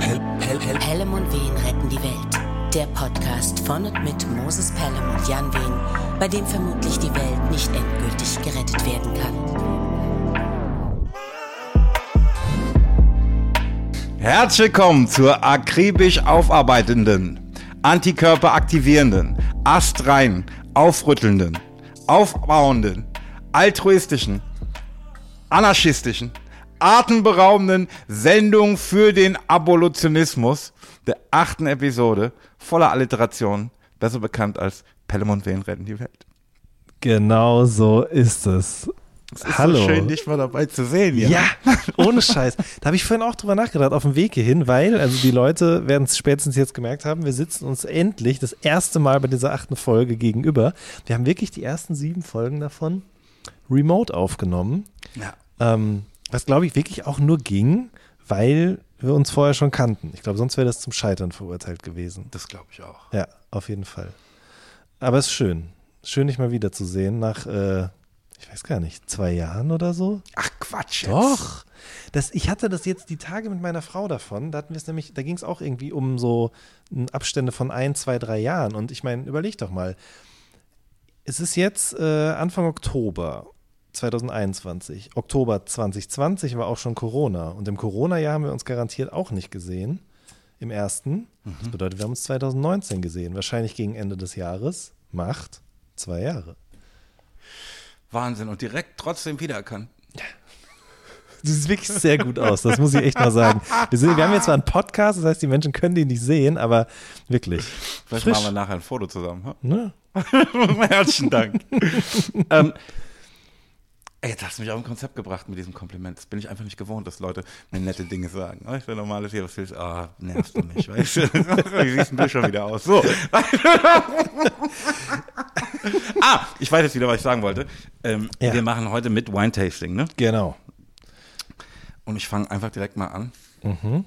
Pel, Pel, Pel. Pelham und Wehen retten die Welt. Der Podcast von und mit Moses Pelham und Jan Wehen, bei dem vermutlich die Welt nicht endgültig gerettet werden kann. Herzlich willkommen zur akribisch aufarbeitenden, antikörperaktivierenden, astrein aufrüttelnden, aufbauenden, altruistischen, anarchistischen, atemberaubenden Sendung für den Abolitionismus der achten Episode voller Alliteration, besser bekannt als Pelham und Wehen retten die Welt. Genau so ist es. Es ist Hallo. so schön, dich mal dabei zu sehen. Ja, ohne Scheiß. Da habe ich vorhin auch drüber nachgedacht, auf dem Weg hierhin, weil, also die Leute werden es spätestens jetzt gemerkt haben, wir sitzen uns endlich das erste Mal bei dieser achten Folge gegenüber. Wir haben wirklich die ersten sieben Folgen davon remote aufgenommen. Ja. Ähm, was, glaube ich, wirklich auch nur ging, weil wir uns vorher schon kannten. Ich glaube, sonst wäre das zum Scheitern verurteilt gewesen. Das glaube ich auch. Ja, auf jeden Fall. Aber es ist schön. Schön, dich mal wiederzusehen nach, äh, ich weiß gar nicht, zwei Jahren oder so. Ach Quatsch jetzt. Doch. Das, ich hatte das jetzt die Tage mit meiner Frau davon. Da hatten wir es nämlich, da ging es auch irgendwie um so Abstände von ein, zwei, drei Jahren. Und ich meine, überleg doch mal. Es ist jetzt äh, Anfang Oktober 2021. Oktober 2020 war auch schon Corona. Und im Corona-Jahr haben wir uns garantiert auch nicht gesehen. Im ersten. Das bedeutet, wir haben uns 2019 gesehen. Wahrscheinlich gegen Ende des Jahres. Macht zwei Jahre. Wahnsinn. Und direkt trotzdem wiedererkannt. Du siehst wirklich sehr gut aus, das muss ich echt mal sagen. Wir, sind, wir haben jetzt zwar einen Podcast, das heißt, die Menschen können den nicht sehen, aber wirklich. Vielleicht Frisch. machen wir nachher ein Foto zusammen. Ne? Herzlichen Dank. ähm, jetzt hast du mich auf ein Konzept gebracht mit diesem Kompliment. Das bin ich einfach nicht gewohnt, dass Leute mir nette Dinge sagen. Oh, ich bin normales hier, was willst du? Ah, nervst du mich, weißt du? Wie siehst du schon wieder aus? So. ah, ich weiß jetzt wieder, was ich sagen wollte. Ähm, Ja. Wir machen heute mit Wine-Tasting, ne? Genau. Und ich fange einfach direkt mal an. Wir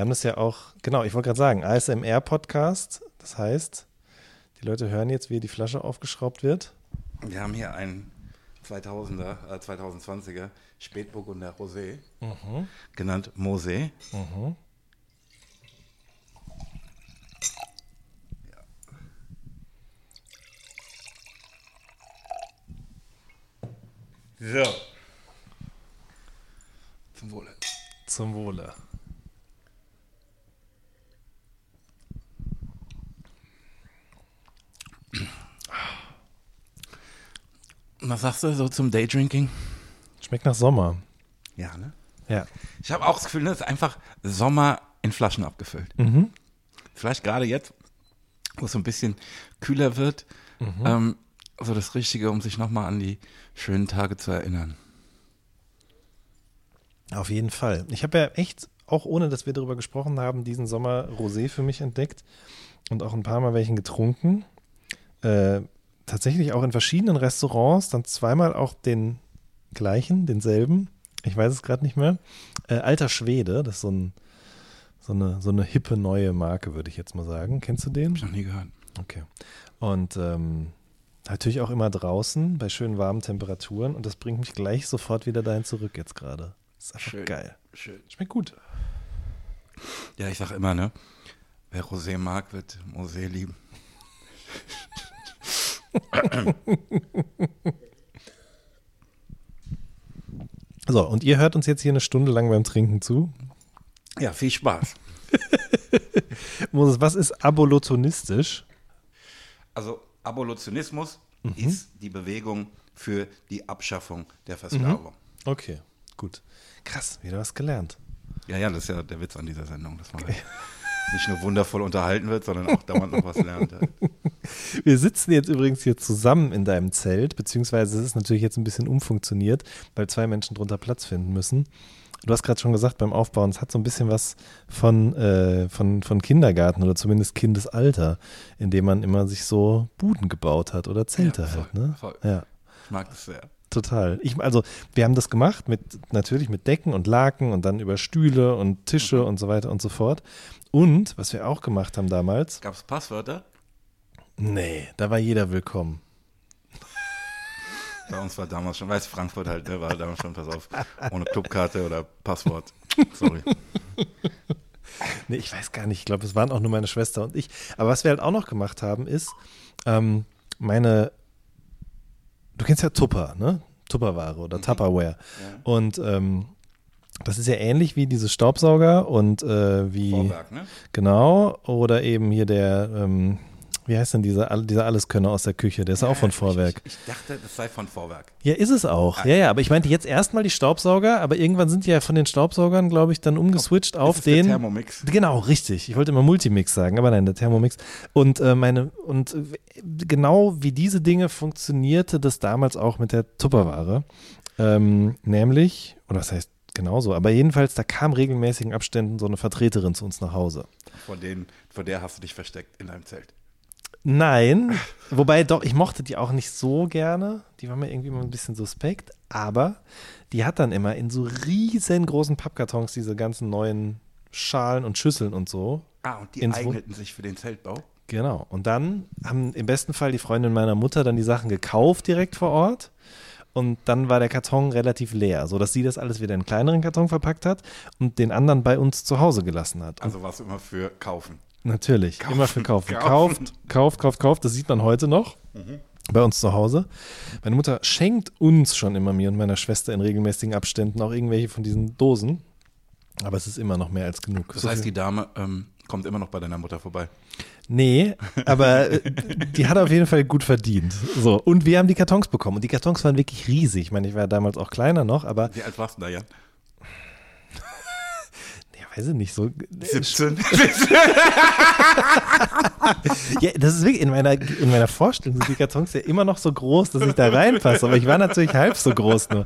haben das ja auch, genau, ich wollte gerade sagen, ASMR-Podcast. Das heißt, die Leute hören jetzt, wie die Flasche aufgeschraubt wird. Wir haben hier einen 2000er, äh, 2020er Spätburgunder Rosé, genannt Mosé. Ja. So. Zum Wohle. Zum Wohle. Was sagst du so zum Daydrinking? Schmeckt nach Sommer. Ja, ne? Ja. Ich habe auch das Gefühl, das ist einfach Sommer in Flaschen abgefüllt. Vielleicht gerade jetzt, wo es so ein bisschen kühler wird, ähm, so das Richtige, um sich nochmal an die schönen Tage zu erinnern. Auf jeden Fall. Ich habe ja echt, auch ohne dass wir darüber gesprochen haben, diesen Sommer Rosé für mich entdeckt und auch ein paar Mal welchen getrunken. Äh, tatsächlich auch in verschiedenen Restaurants, dann zweimal auch den gleichen, denselben. Ich weiß es gerade nicht mehr. Äh, Alter Schwede, das ist so, ein, so, eine, so eine hippe neue Marke, würde ich jetzt mal sagen. Kennst du den? Hab ich noch nie gehört. Okay. Und ähm, natürlich auch immer draußen bei schönen warmen Temperaturen und das bringt mich gleich sofort wieder dahin zurück jetzt gerade. Ist einfach Schön. geil. Schön. Schmeckt gut. Ja, ich sag immer, ne? Wer Rosé mag, wird Mosé lieben. So, und ihr hört uns jetzt hier eine Stunde lang beim Trinken zu. Ja, viel Spaß. Moses, was ist abolitionistisch? Also Abolitionismus ist die Bewegung für die Abschaffung der Versklavung. Okay, gut. Krass, wieder was gelernt. Ja, ja, das ist ja der Witz an dieser Sendung, dass man nicht nur wundervoll unterhalten wird, sondern auch dauernd noch was lernt. Wir sitzen jetzt übrigens hier zusammen in deinem Zelt, beziehungsweise es ist natürlich jetzt ein bisschen umfunktioniert, weil zwei Menschen drunter Platz finden müssen. Du hast gerade schon gesagt beim Aufbauen, es hat so ein bisschen was von, äh, von, von Kindergarten oder zumindest Kindesalter, in dem man immer sich so Buden gebaut hat oder Zelte Ja, voll, halt. Ne? voll. Ja. Ich mag das sehr. Total. Ich, also, wir haben das gemacht mit natürlich mit Decken und Laken und dann über Stühle und Tische Mhm. und so weiter und so fort. Und was wir auch gemacht haben damals, Gab es Passwörter? nee, da war jeder willkommen. Bei uns war damals schon, weiß Frankfurt halt, ne, war damals schon, pass auf, ohne Clubkarte oder Passwort. Sorry. Nee, ich weiß gar nicht. Ich glaube, es waren auch nur meine Schwester und ich. Aber was wir halt auch noch gemacht haben, ist, ähm, meine, du kennst ja Tupper, ne? Tupperware oder Tupperware. Und ähm, das ist ja ähnlich wie diese Staubsauger und äh, wie. Vorwerk, ne? Genau. Oder eben hier der, ähm, wie heißt denn dieser, dieser Alleskönner aus der Küche? Der ist ja auch von Ich, Vorwerk. ich, ich dachte, das sei von Vorwerk. Ja, ist es auch. Ja, ja, aber ich meinte jetzt erstmal die Staubsauger, aber irgendwann sind die ja von den Staubsaugern, glaube ich, dann umgeswitcht auf Ist es der den. Thermomix? Genau, richtig. Ich wollte immer Multimix sagen, aber nein, der Thermomix. Und äh, meine, und äh, genau wie diese Dinge funktionierte das damals auch mit der Tupperware. Ähm, nämlich, oder was heißt genauso, aber jedenfalls, da kam regelmäßigen Abständen so eine Vertreterin zu uns nach Hause. Vor, den, vor der hast du dich versteckt in deinem Zelt. Nein, wobei doch, ich mochte die auch nicht so gerne. Die war mir irgendwie immer ein bisschen suspekt, aber die hat dann immer in so riesengroßen Pappkartons diese ganzen neuen Schalen und Schüsseln und so. Ah, und die eigneten sich für den Zeltbau. Genau. Und dann haben im besten Fall die Freundin meiner Mutter dann die Sachen gekauft direkt vor Ort. Und dann war der Karton relativ leer, sodass sie das alles wieder in einen kleineren Karton verpackt hat und den anderen bei uns zu Hause gelassen hat. Also warst du immer für kaufen. Natürlich, Kaufen, immer für kaufen. kaufen. Kauft, kauft, kauft, kauft. Das sieht man heute noch bei uns zu Hause. Meine Mutter schenkt uns schon immer mir und meiner Schwester in regelmäßigen Abständen auch irgendwelche von diesen Dosen. Aber es ist immer noch mehr als genug. Das So heißt, die Dame ähm, kommt immer noch bei deiner Mutter vorbei. Nee, aber äh, die hat auf jeden Fall gut verdient. So, und wir haben die Kartons bekommen. Und die Kartons waren wirklich riesig. Ich meine, ich war damals auch kleiner noch, aber Wie alt warst du da, Jan? Weiß ich nicht, so. 17. Ja, das ist wirklich, in meiner, in meiner Vorstellung sind die Kartons ja immer noch so groß, dass ich da reinpasse. Aber ich war natürlich halb so groß nur.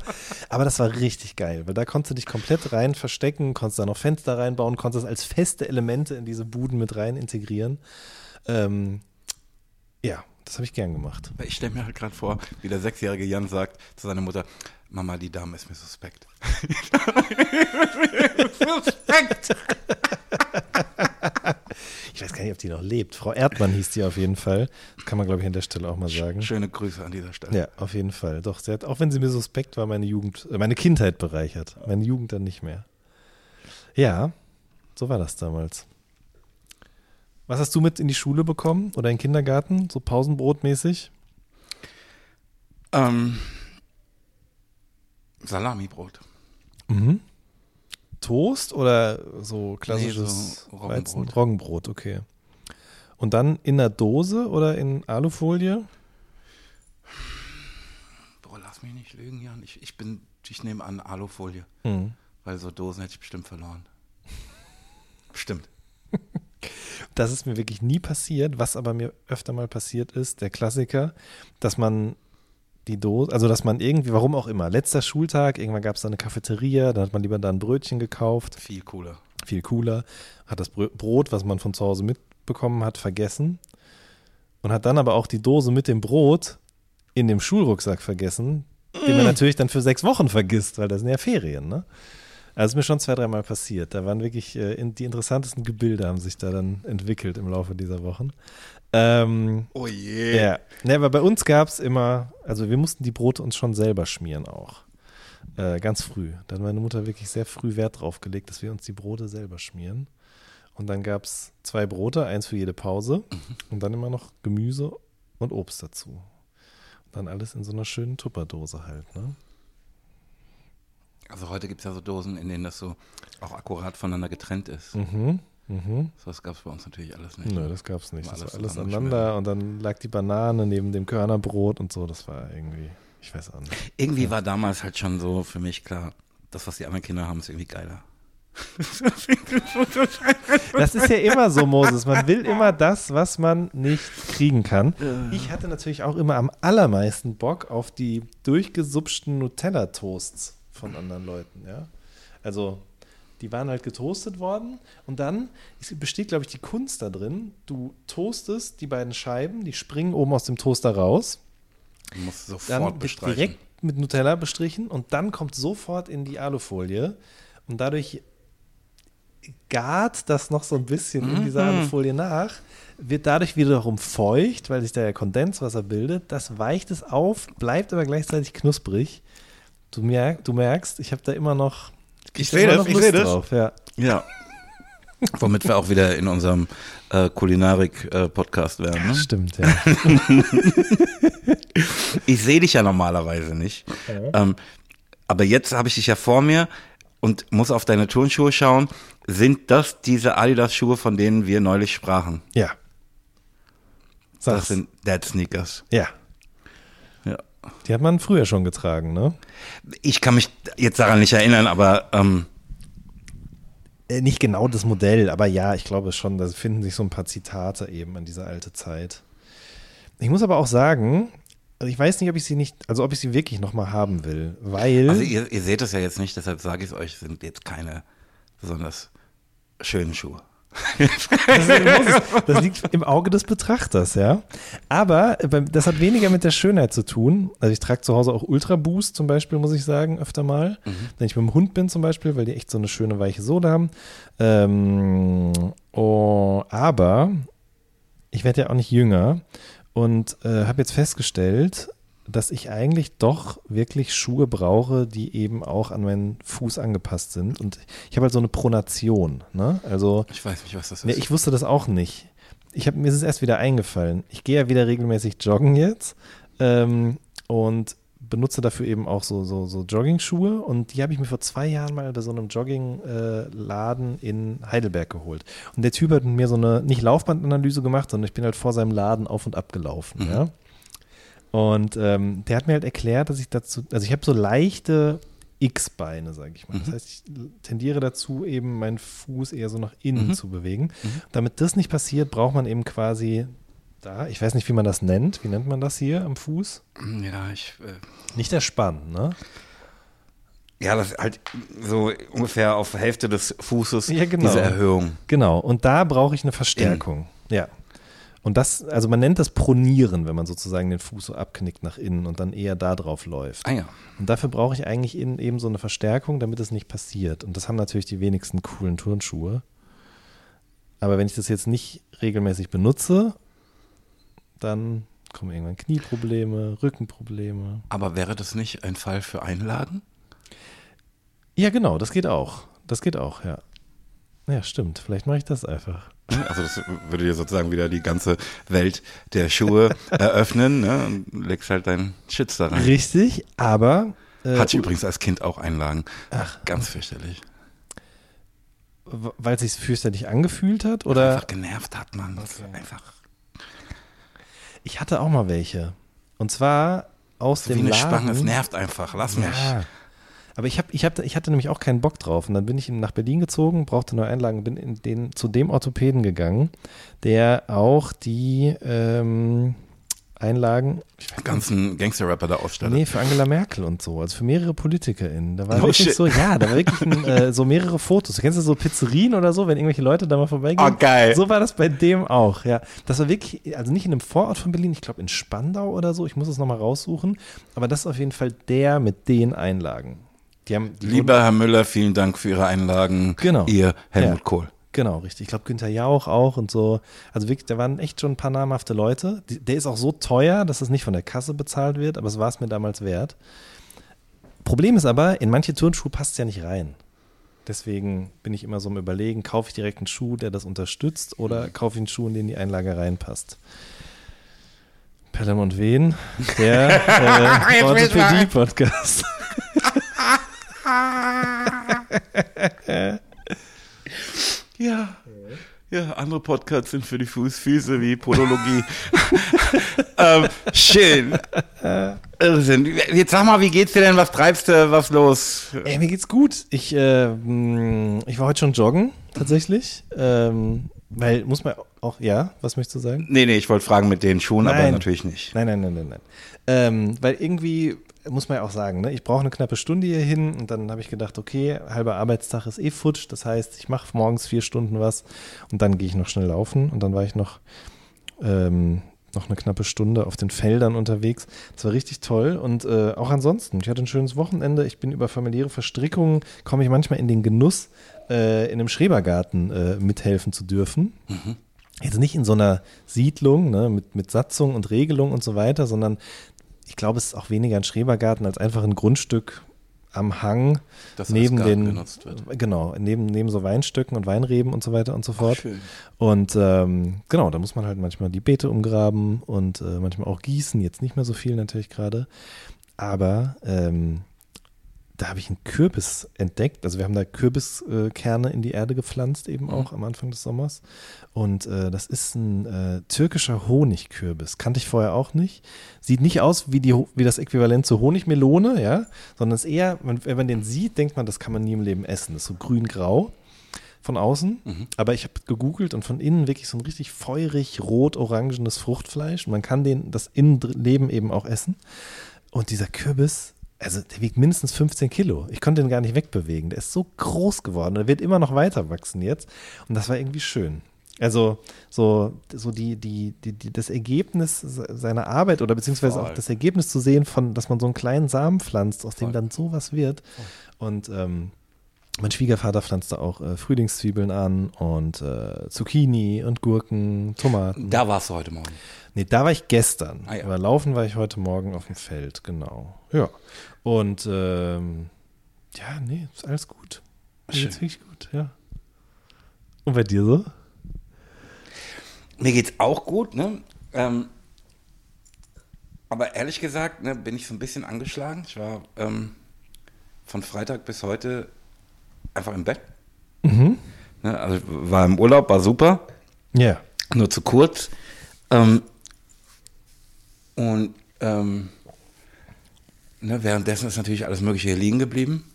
Aber das war richtig geil, weil da konntest du dich komplett rein verstecken, konntest da noch Fenster reinbauen, konntest das als feste Elemente in diese Buden mit rein integrieren. Ähm, ja, das habe ich gern gemacht. Ich stelle mir halt gerade vor, wie der sechsjährige Jan sagt zu seiner Mutter, Mama, die Dame ist mir suspekt. suspekt! Ich weiß gar nicht, ob die noch lebt. Frau Erdmann hieß die auf jeden Fall. Das kann man, glaube ich, an der Stelle auch mal sagen. Schöne Grüße an dieser Stelle. Ja, auf jeden Fall. Doch, sie hat, auch wenn sie mir suspekt war, meine Jugend, äh, meine Kindheit bereichert. Meine Jugend dann nicht mehr. Ja, so war das damals. Was hast du mit in die Schule bekommen oder in den Kindergarten? So Pausenbrotmäßig? Ähm, Salamibrot. Mhm. Toast oder so klassisches so Roggenbrot. Roggenbrot, okay. Und dann in der Dose oder in Alufolie? Boah, lass mich nicht lügen, Jan. Ich, ich bin, ich nehme an Alufolie, Hm. weil so Dosen hätte ich bestimmt verloren. Bestimmt. Das ist mir wirklich nie passiert. Was aber mir öfter mal passiert ist, der Klassiker, dass man die Dose, also dass man irgendwie, warum auch immer, letzter Schultag, irgendwann gab es da eine Cafeteria, da hat man lieber da ein Brötchen gekauft, Viel cooler. viel cooler, hat das Brot, was man von zu Hause mitbekommen hat, vergessen und hat dann aber auch die Dose mit dem Brot in dem Schulrucksack vergessen, den man natürlich dann für sechs Wochen vergisst, weil das sind ja Ferien, ne? Also ist mir schon zwei, dreimal passiert. Da waren wirklich äh, in, die interessantesten Gebilde haben sich da dann entwickelt im Laufe dieser Wochen. Ähm, Oh je. ja, ne, aber bei uns gab es immer, also wir mussten die Brote uns schon selber schmieren auch. Äh, ganz früh. Da hat meine Mutter wirklich sehr früh Wert drauf gelegt, dass wir uns die Brote selber schmieren. Und dann gab es zwei Brote, eins für jede Pause und dann immer noch Gemüse und Obst dazu. Und dann alles in so einer schönen Tupperdose halt, ne? Also heute gibt es ja so Dosen, in denen das so auch akkurat voneinander getrennt ist. Mhm. Mhm. So was gab es bei uns natürlich alles nicht. Nö, das gab's nicht. War Das alles war alles aneinander und dann lag die Banane neben dem Körnerbrot und so. Das war irgendwie, ich weiß auch nicht. Irgendwie war damals halt schon so für mich klar, das, was die anderen Kinder haben, ist irgendwie geiler. Das ist ja immer so, Moses. Man will immer das, was man nicht kriegen kann. Ich hatte natürlich auch immer am allermeisten Bock auf die durchgesupschten Nutella-Toasts von anderen Leuten, ja. Also, die waren halt getoastet worden und dann ist, besteht, glaube ich, die Kunst da drin. Du toastest die beiden Scheiben, die springen oben aus dem Toaster raus. Du musst Dann sofort wird bestreichen. direkt mit Nutella bestrichen und dann kommt sofort in die Alufolie und dadurch gart das noch so ein bisschen in dieser Mhm. Alufolie nach, wird dadurch wiederum feucht, weil sich da ja Kondenswasser bildet. Das weicht es auf, bleibt aber gleichzeitig knusprig. Du, merk, du merkst, ich habe da immer noch Ich hab seh immer das, ich Lust seh das. drauf, ja. Ja, Womit wir auch wieder in unserem äh, Kulinarik-Podcast wären. Ne? Stimmt, ja. Ich sehe dich ja normalerweise nicht. Ähm, aber jetzt habe ich dich ja vor mir und muss auf deine Turnschuhe schauen. Sind das diese Adidas-Schuhe, von denen wir neulich sprachen? Ja. Das sind Dead Sneakers. Ja. Die hat man früher schon getragen, ne? Ich kann mich jetzt daran nicht erinnern, aber ähm, Äh, nicht genau das Modell, aber ja, ich glaube schon, da finden sich so ein paar Zitate eben an diese alte Zeit. Ich muss aber auch sagen, also ich weiß nicht, ob ich sie nicht, also ob ich sie wirklich nochmal haben will, weil. also ihr, ihr seht es ja jetzt nicht, deshalb sage ich es euch, sind jetzt keine besonders schönen Schuhe. Das, liegt im Auge des Betrachters, ja. Aber äh, das hat weniger mit der Schönheit zu tun. Also ich trage zu Hause auch Ultra Boost zum Beispiel, muss ich sagen, öfter mal. Wenn ich mit dem Hund bin zum Beispiel, weil die echt so eine schöne weiche Sohle haben. Ähm, oh, aber ich werde ja auch nicht jünger und äh, habe jetzt festgestellt, dass ich eigentlich doch wirklich Schuhe brauche, die eben auch an meinen Fuß angepasst sind. Und ich habe halt so eine Pronation. Ne? Also Ich weiß nicht, was das ist. Nee, ich wusste das auch nicht. Ich hab, mir ist es erst wieder eingefallen. Ich gehe ja wieder regelmäßig joggen jetzt ähm, und benutze dafür eben auch so, so, so Jogging-Schuhe und die habe ich mir vor zwei Jahren mal bei so einem Jogging-Laden in Heidelberg geholt. Und der Typ hat mit mir so eine, nicht Laufbandanalyse gemacht, sondern ich bin halt vor seinem Laden auf und ab gelaufen. Ja? Und ähm, der hat mir halt erklärt, dass ich dazu, also ich habe so leichte X-Beine, sage ich mal. Das heißt, ich tendiere dazu, eben meinen Fuß eher so nach innen zu bewegen. Damit das nicht passiert, braucht man eben quasi da, ich weiß nicht, wie man das nennt. Wie nennt man das hier am Fuß? ja, ich. Äh, Nicht der Spann, ne? ja, das ist halt so ungefähr auf Hälfte des Fußes Ja, genau. diese Erhöhung. Genau. Und da brauche ich eine Verstärkung. Ja. Und das, also man nennt das Pronieren, wenn man sozusagen den Fuß so abknickt nach innen und dann eher da drauf läuft. Ah ja. Und dafür brauche ich eigentlich in, eben so eine Verstärkung, damit es nicht passiert. Und das haben natürlich die wenigsten coolen Turnschuhe. Aber wenn ich das jetzt nicht regelmäßig benutze, dann kommen irgendwann Knieprobleme, Rückenprobleme. Aber wäre das nicht ein Fall für Einlagen? Ja, genau, das geht auch. Das geht auch, ja. Ja, stimmt. Vielleicht mache ich das einfach. Also das würde dir sozusagen wieder die ganze Welt der Schuhe eröffnen ne? und legst halt deinen Schütz da rein. Richtig, aber. Äh, Hatte ich übrigens als Kind auch Einlagen. Ach, ganz fürchterlich. Weil es sich fürchterlich angefühlt hat? Oder? Einfach genervt hat man. Ist Einfach Ich hatte auch mal welche. Und zwar aus wie dem eine Laden. Spange. Es nervt einfach. Lass mich. Ja. Aber ich, hab, ich, hab, ich hatte nämlich auch keinen Bock drauf. Und dann bin ich nach Berlin gezogen, brauchte neue Einlagen, bin in den, zu dem Orthopäden gegangen, der auch die ähm, Einlagen, ich weiß Ganzen Gangster-Rapper da ausstellen. Nee, für Angela Merkel und so, also für mehrere PolitikerInnen. Da war Oh, wirklich shit. so, ja, da war wirklich ein, äh, so mehrere Fotos. Du kennst du so Pizzerien oder so, wenn irgendwelche Leute da mal vorbeigehen? Oh, geil. So war das bei dem auch, ja. Das war wirklich, also nicht in einem Vorort von Berlin, ich glaube in Spandau oder so, ich muss es nochmal raussuchen, aber das ist auf jeden Fall der mit den Einlagen. Die haben, die Lieber Herr Müller, vielen Dank für Ihre Einlagen. Genau. Ihr Helmut Ja. Kohl. Genau, richtig. Ich glaube, Günther Jauch auch und so. Also wirklich, da waren echt schon ein paar namhafte Leute. Die, der ist auch so teuer, dass es nicht von der Kasse bezahlt wird, aber es war es mir damals wert. Problem ist aber, in manche Turnschuhe passt es ja nicht rein. Deswegen bin ich immer so am Überlegen, kaufe ich direkt einen Schuh, der das unterstützt, oder kaufe ich einen Schuh, in den die Einlage reinpasst. Pelham und Wen, der äh, Orthopädie-Podcast. Ja. Ja, andere Podcasts sind für die Fußfüße wie Podologie. ähm, schön. Irrsinn. Jetzt sag mal, wie geht's dir denn? Was treibst du? Was los? Ey, mir geht's gut. Ich, äh, ich war heute schon joggen, tatsächlich. Ähm, weil, muss man auch, ja, was möchtest du sagen? Nee, nee, ich wollte fragen mit den Schuhen, aber Nein. natürlich nicht. Nein, nein, nein, nein, nein. Ähm, weil irgendwie, muss man ja auch sagen, ne, ich brauche eine knappe Stunde hier hin und dann habe ich gedacht, okay, halber Arbeitstag ist eh futsch. Das heißt, ich mache morgens vier Stunden was und dann gehe ich noch schnell laufen und dann war ich noch, ähm, noch eine knappe Stunde auf den Feldern unterwegs. Das war richtig toll und äh, auch ansonsten, ich hatte ein schönes Wochenende. Ich bin über familiäre Verstrickungen, komme ich manchmal in den Genuss, äh, in einem Schrebergarten äh, mithelfen zu dürfen. Jetzt nicht in so einer Siedlung ne, mit, mit Satzung und Regelung und so weiter, sondern ich glaube, es ist auch weniger ein Schrebergarten als einfach ein Grundstück am Hang Das neben den genutzt wird. genau neben neben so Weinstöcken und Weinreben und so weiter und so fort. schön. Und ähm, genau, da muss man halt manchmal die Beete umgraben und äh, manchmal auch gießen. Jetzt nicht mehr so viel natürlich gerade, aber ähm, da habe ich einen Kürbis entdeckt. Also wir haben da Kürbiskerne in die Erde gepflanzt, eben auch am Anfang des Sommers. Und äh, das ist ein äh, türkischer Honigkürbis. Kannte ich vorher auch nicht. Sieht nicht aus wie, die, wie das Äquivalent zur Honigmelone, ja, sondern ist eher, wenn man den sieht, denkt man, das kann man nie im Leben essen. Das ist so grün-grau von außen. Aber ich habe gegoogelt und von innen wirklich so ein richtig feurig, rot-orangenes Fruchtfleisch. Und man kann den, das Innenleben eben auch essen. Und dieser Kürbis, also der wiegt mindestens 15 Kilo. Ich konnte den gar nicht wegbewegen. Der ist so groß geworden. Der wird immer noch weiter wachsen jetzt. Und das war irgendwie schön. Also so, so die, die, die, die, das Ergebnis seiner Arbeit oder beziehungsweise auch Voll. das Ergebnis zu sehen von, dass man so einen kleinen Samen pflanzt, aus dem Voll. dann sowas wird. Und ähm, mein Schwiegervater pflanzte auch äh, Frühlingszwiebeln an und äh, Zucchini und Gurken, Tomaten. Da warst du heute Morgen. Nee, da war ich gestern. Ah, ja. Aber laufen war ich heute Morgen auf dem Feld, genau. Ja. Und ähm, ja, nee, ist alles gut. Schön. geht's wirklich gut, ja. Und bei dir so? Mir geht's auch gut, ne? Ähm, aber ehrlich gesagt, ne, bin ich so ein bisschen angeschlagen. Ich war ähm, von Freitag bis heute einfach im Bett. Ne, also war im Urlaub, war super, Ja. nur zu kurz. Ähm, und ähm, ne, währenddessen ist natürlich alles Mögliche hier liegen geblieben,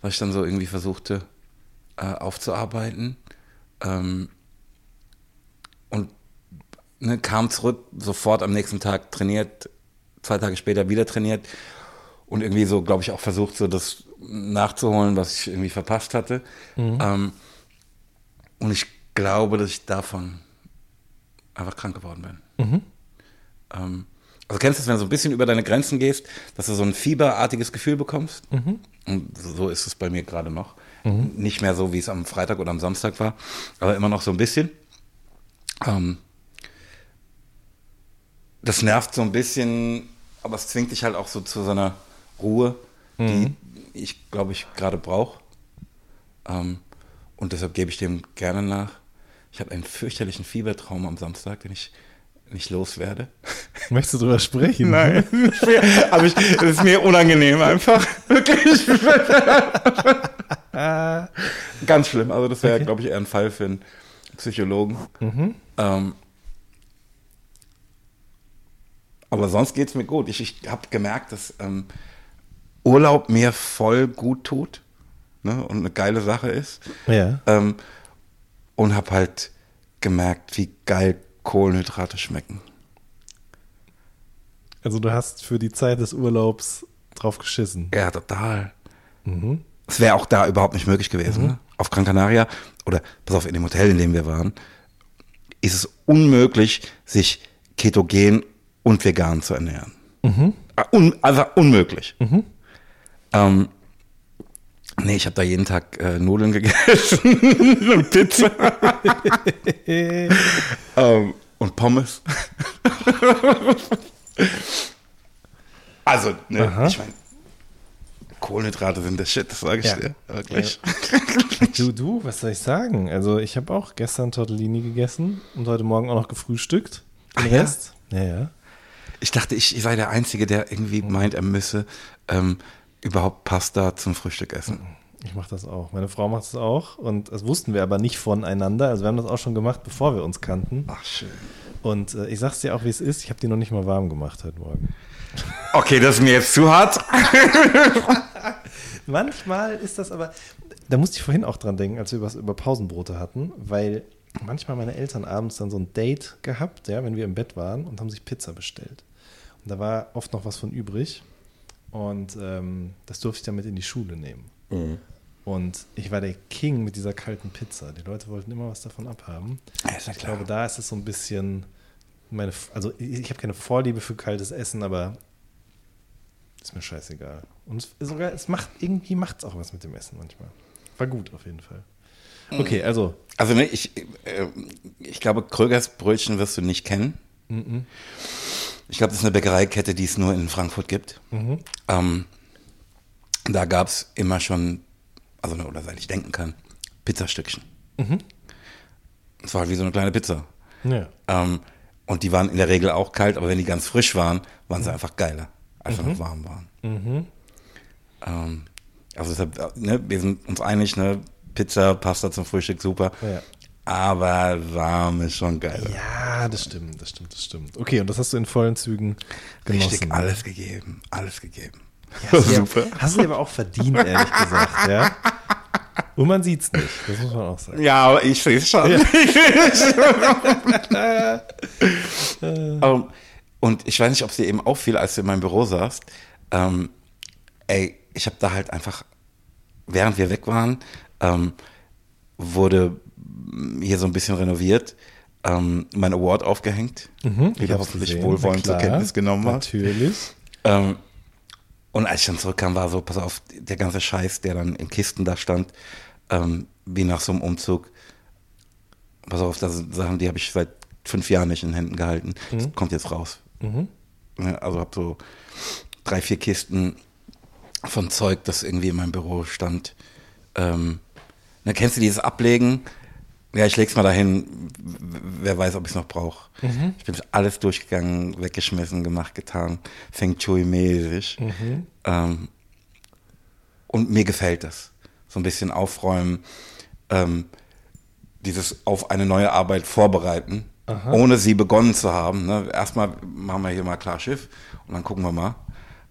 was ich dann so irgendwie versuchte äh, aufzuarbeiten. Ähm, und ne, kam zurück, sofort am nächsten Tag trainiert, zwei Tage später wieder trainiert und irgendwie so, glaube ich, auch versucht, so das nachzuholen, was ich irgendwie verpasst hatte. Ähm, und ich glaube, dass ich davon einfach krank geworden bin. Ähm, also kennst du es, wenn du so ein bisschen über deine Grenzen gehst, dass du so ein fieberartiges Gefühl bekommst? Und so ist es bei mir gerade noch. Nicht mehr so, wie es am Freitag oder am Samstag war, aber immer noch so ein bisschen. Ähm, das nervt so ein bisschen, aber es zwingt dich halt auch so zu so einer Ruhe, die ich, glaube ich, gerade brauche. Ähm, und deshalb gebe ich dem gerne nach. Ich habe einen fürchterlichen Fiebertraum am Samstag, den ich nicht loswerde. Möchtest du drüber sprechen? Nein, aber ich, es ist mir unangenehm einfach. Wirklich. Ganz schlimm. Also das wäre, glaube ich, eher ein Fall für einen Psychologen. Ähm, aber sonst geht es mir gut. Ich, ich habe gemerkt, dass ähm, Urlaub mir voll gut tut ne, und eine geile Sache ist. Ja. Ähm, und habe halt gemerkt, wie geil Kohlenhydrate schmecken. Also du hast für die Zeit des Urlaubs drauf geschissen. Ja, total. Es wäre auch da überhaupt nicht möglich gewesen. Ne? Auf Gran Canaria oder pass auf, in dem Hotel, in dem wir waren, ist es unmöglich, sich ketogen und vegan zu ernähren. Un, einfach unmöglich. Ähm, nee, ich habe da jeden Tag äh, Nudeln gegessen und Pizza ähm, und Pommes. also, ne, Aha. ich meine, Kohlenhydrate sind der Shit, das sage ich Ja. dir. Wirklich. Du, du, was soll ich sagen? Also ich habe auch gestern Tortellini gegessen und heute Morgen auch noch gefrühstückt. Den ja? Rest? Ja, ja. Ich dachte, ich, ich sei der Einzige, der irgendwie meint, er müsse ähm, überhaupt Pasta zum Frühstück essen. Ich mache das auch. Meine Frau macht es auch und das wussten wir aber nicht voneinander. Also wir haben das auch schon gemacht, bevor wir uns kannten. Ach, schön. Und äh, ich sag's dir auch, wie es ist. Ich habe die noch nicht mal warm gemacht heute Morgen. Okay, das ist mir jetzt zu hart. Manchmal ist das aber, da musste ich vorhin auch dran denken, als wir über, über Pausenbrote hatten, weil manchmal meine Eltern abends dann so ein Date gehabt, ja, wenn wir im Bett waren und haben sich Pizza bestellt. Und da war oft noch was von übrig und ähm, das durfte ich dann mit in die Schule nehmen. Und ich war der King mit dieser kalten Pizza. Die Leute wollten immer was davon abhaben. Ja, ich glaube, da ist es so ein bisschen meine, also ich ich habe keine Vorliebe für kaltes Essen, aber ist mir scheißegal. Und sogar, es macht, irgendwie macht es auch was mit dem Essen manchmal. War gut auf jeden Fall. Okay, also, Also ne, ich, äh, ich glaube, Krögers Brötchen wirst du nicht kennen. Ich glaube, das ist eine Bäckereikette, die es nur in Frankfurt gibt. Ähm, da gab es immer schon, also oder seit ich denken kann, Pizzastückchen. Es war halt wie so eine kleine Pizza. Ja. Ähm, und die waren in der Regel auch kalt, aber wenn die ganz frisch waren, waren sie einfach geiler, als wenn noch warm waren. Ähm, also deshalb, äh, ne, wir sind uns einig, ne, Pizza, Pasta zum Frühstück, super. Ja. Aber warm ist schon geil. Ja, das stimmt, das stimmt, das stimmt. Okay, und das hast du in vollen Zügen genossen. Richtig, alles gegeben, alles gegeben. Ja, hast, du dir, hast du dir aber auch verdient, ehrlich gesagt, ja. Und man sieht's nicht, das muss man auch sagen. Ja, aber ich sehe es schon. ähm, und ich weiß nicht, ob es dir eben auffiel, als du in meinem Büro saßt. Ähm, ey, ich habe da halt einfach, während wir weg waren, ähm, wurde hier so ein bisschen renoviert, ähm, mein Award aufgehängt, Mhm, wie du hab's hoffentlich gesehen, wohlwollend na zur klar, Kenntnis genommen. Natürlich. Ähm, und als ich dann zurückkam, war so, pass auf, der ganze Scheiß, der dann in Kisten da stand, ähm, wie nach so einem Umzug. Pass auf, das sind Sachen, die habe ich seit fünf Jahren nicht in Händen gehalten. Das kommt jetzt raus. Ja, Also habe so drei, vier Kisten von Zeug, das irgendwie in meinem Büro stand. Ähm, na, kennst du dieses Ablegen? Ja, ich leg's mal dahin. Wer weiß, ob ich es noch brauche. Ich bin alles durchgegangen, weggeschmissen, gemacht, getan. Feng Shui-mäßig. Ähm, und mir gefällt das. So ein bisschen aufräumen, ähm, dieses auf eine neue Arbeit vorbereiten, ohne sie begonnen zu haben. Ne? Erstmal machen wir hier mal klar Schiff und dann gucken wir mal.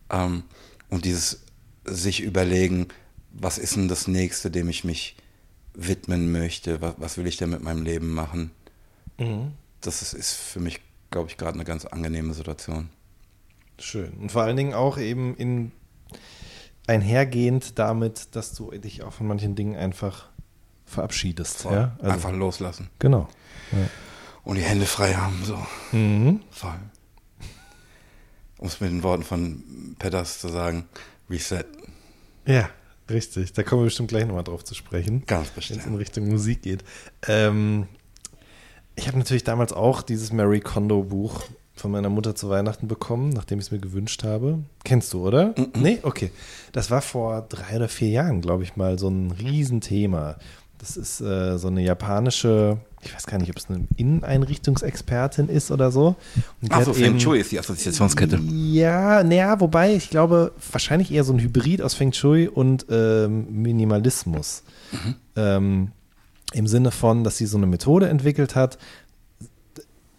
Ähm, und dieses sich überlegen, was ist denn das nächste, dem ich mich widmen möchte, was, was will ich denn mit meinem Leben machen. Das ist, ist für mich, glaube ich, gerade eine ganz angenehme Situation. Schön. Und vor allen Dingen auch eben in einhergehend damit, dass du dich auch von manchen Dingen einfach verabschiedest. Ja? Also, Einfach loslassen. Genau. Und die Hände frei haben, so. Mhm. Voll. Um es mit den Worten von Petters zu sagen, Reset. Ja, richtig. Da kommen wir bestimmt gleich nochmal drauf zu sprechen. Ganz wenn es bestimmt. in Richtung Musik geht. Ähm, ich habe natürlich damals auch dieses Mary Kondo Buch von meiner Mutter zu Weihnachten bekommen, nachdem ich es mir gewünscht habe. Kennst du, oder? Nee? Okay. Das war vor drei oder vier Jahren, glaube ich mal, so ein Riesenthema. Das ist äh, so eine japanische, ich weiß gar nicht, ob es eine Inneneinrichtungsexpertin ist oder so. Und Achso, Feng Shui ist die Assoziationskette. ja, naja, wobei ich glaube, wahrscheinlich eher so ein Hybrid aus Feng Shui und ähm, Minimalismus. Ähm, Im Sinne von, dass sie so eine Methode entwickelt hat,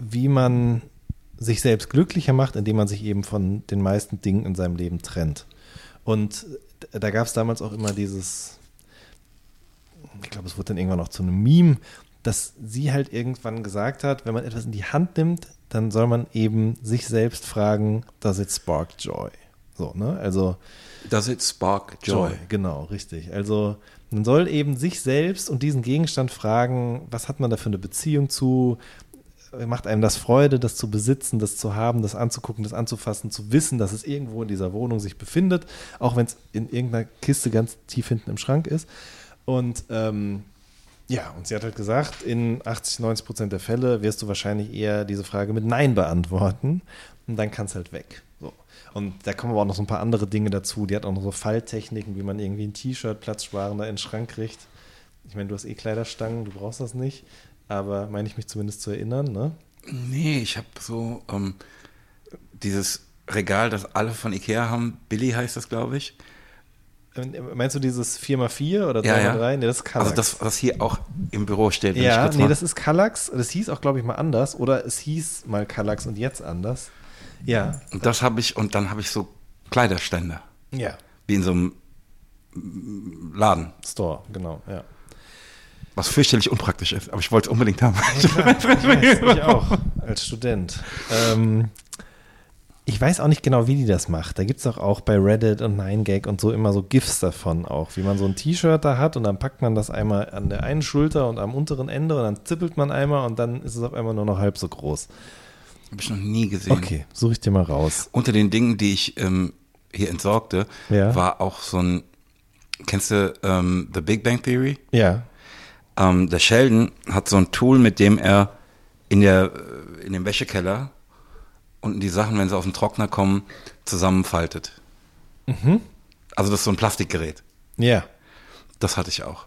wie man sich selbst glücklicher macht, indem man sich eben von den meisten Dingen in seinem Leben trennt. Und da gab es damals auch immer dieses, ich glaube, es wurde dann irgendwann auch zu einem Meme, dass sie halt irgendwann gesagt hat, wenn man etwas in die Hand nimmt, dann soll man eben sich selbst fragen, does it spark joy? So, ne? Also Does it spark joy? Genau, richtig. Also man soll eben sich selbst und diesen Gegenstand fragen, was hat man da für eine Beziehung zu? Macht einem das Freude, das zu besitzen, das zu haben, das anzugucken, das anzufassen, zu wissen, dass es irgendwo in dieser Wohnung sich befindet, auch wenn es in irgendeiner Kiste ganz tief hinten im Schrank ist. Und ähm, ja, und sie hat halt gesagt, in 80, 90 Prozent der Fälle wirst du wahrscheinlich eher diese Frage mit Nein beantworten und dann kann es halt weg. So. Und da kommen aber auch noch so ein paar andere Dinge dazu. Die hat auch noch so Falltechniken, wie man irgendwie ein T-Shirt platzsparender in den Schrank kriegt. Ich meine, du hast eh Kleiderstangen, du brauchst das nicht. Aber meine ich mich zumindest zu erinnern, ne? Nee, ich habe so ähm, dieses Regal, das alle von Ikea haben. Billy heißt das, glaube ich. Meinst du dieses 4x4 oder 3x3? Ja, ja. Nee, das ist Kallax. Also das, was hier auch im Büro steht. wenn ich ja, nee, das ist Kallax. Das hieß auch, glaube ich, mal anders. Oder es hieß mal Kallax und jetzt anders. Ja. Und das habe ich, und dann habe ich so Kleiderständer. Ja. Wie in so einem Laden. Store, genau, ja. Was fürchterlich unpraktisch ist. Aber ich wollte es unbedingt haben. Ich, weiß, ich auch, als Student. Ähm, ich weiß auch nicht genau, wie die das macht. Da gibt es auch, auch bei Reddit und 9gag und so immer so GIFs davon auch, wie man so ein T-Shirt da hat und dann packt man das einmal an der einen Schulter und am unteren Ende und dann zippelt man einmal und dann ist es auf einmal nur noch halb so groß. habe ich noch nie gesehen. Okay, suche ich dir mal raus. Unter den Dingen, die ich ähm, hier entsorgte, Ja. war auch so ein, kennst du ähm, The Big Bang Theory? Ja. Ähm, der Sheldon hat so ein Tool, mit dem er in, der, äh, in dem Wäschekeller unten die Sachen, wenn sie auf den Trockner kommen, zusammenfaltet. Also das ist so ein Plastikgerät. Ja. Das hatte ich auch.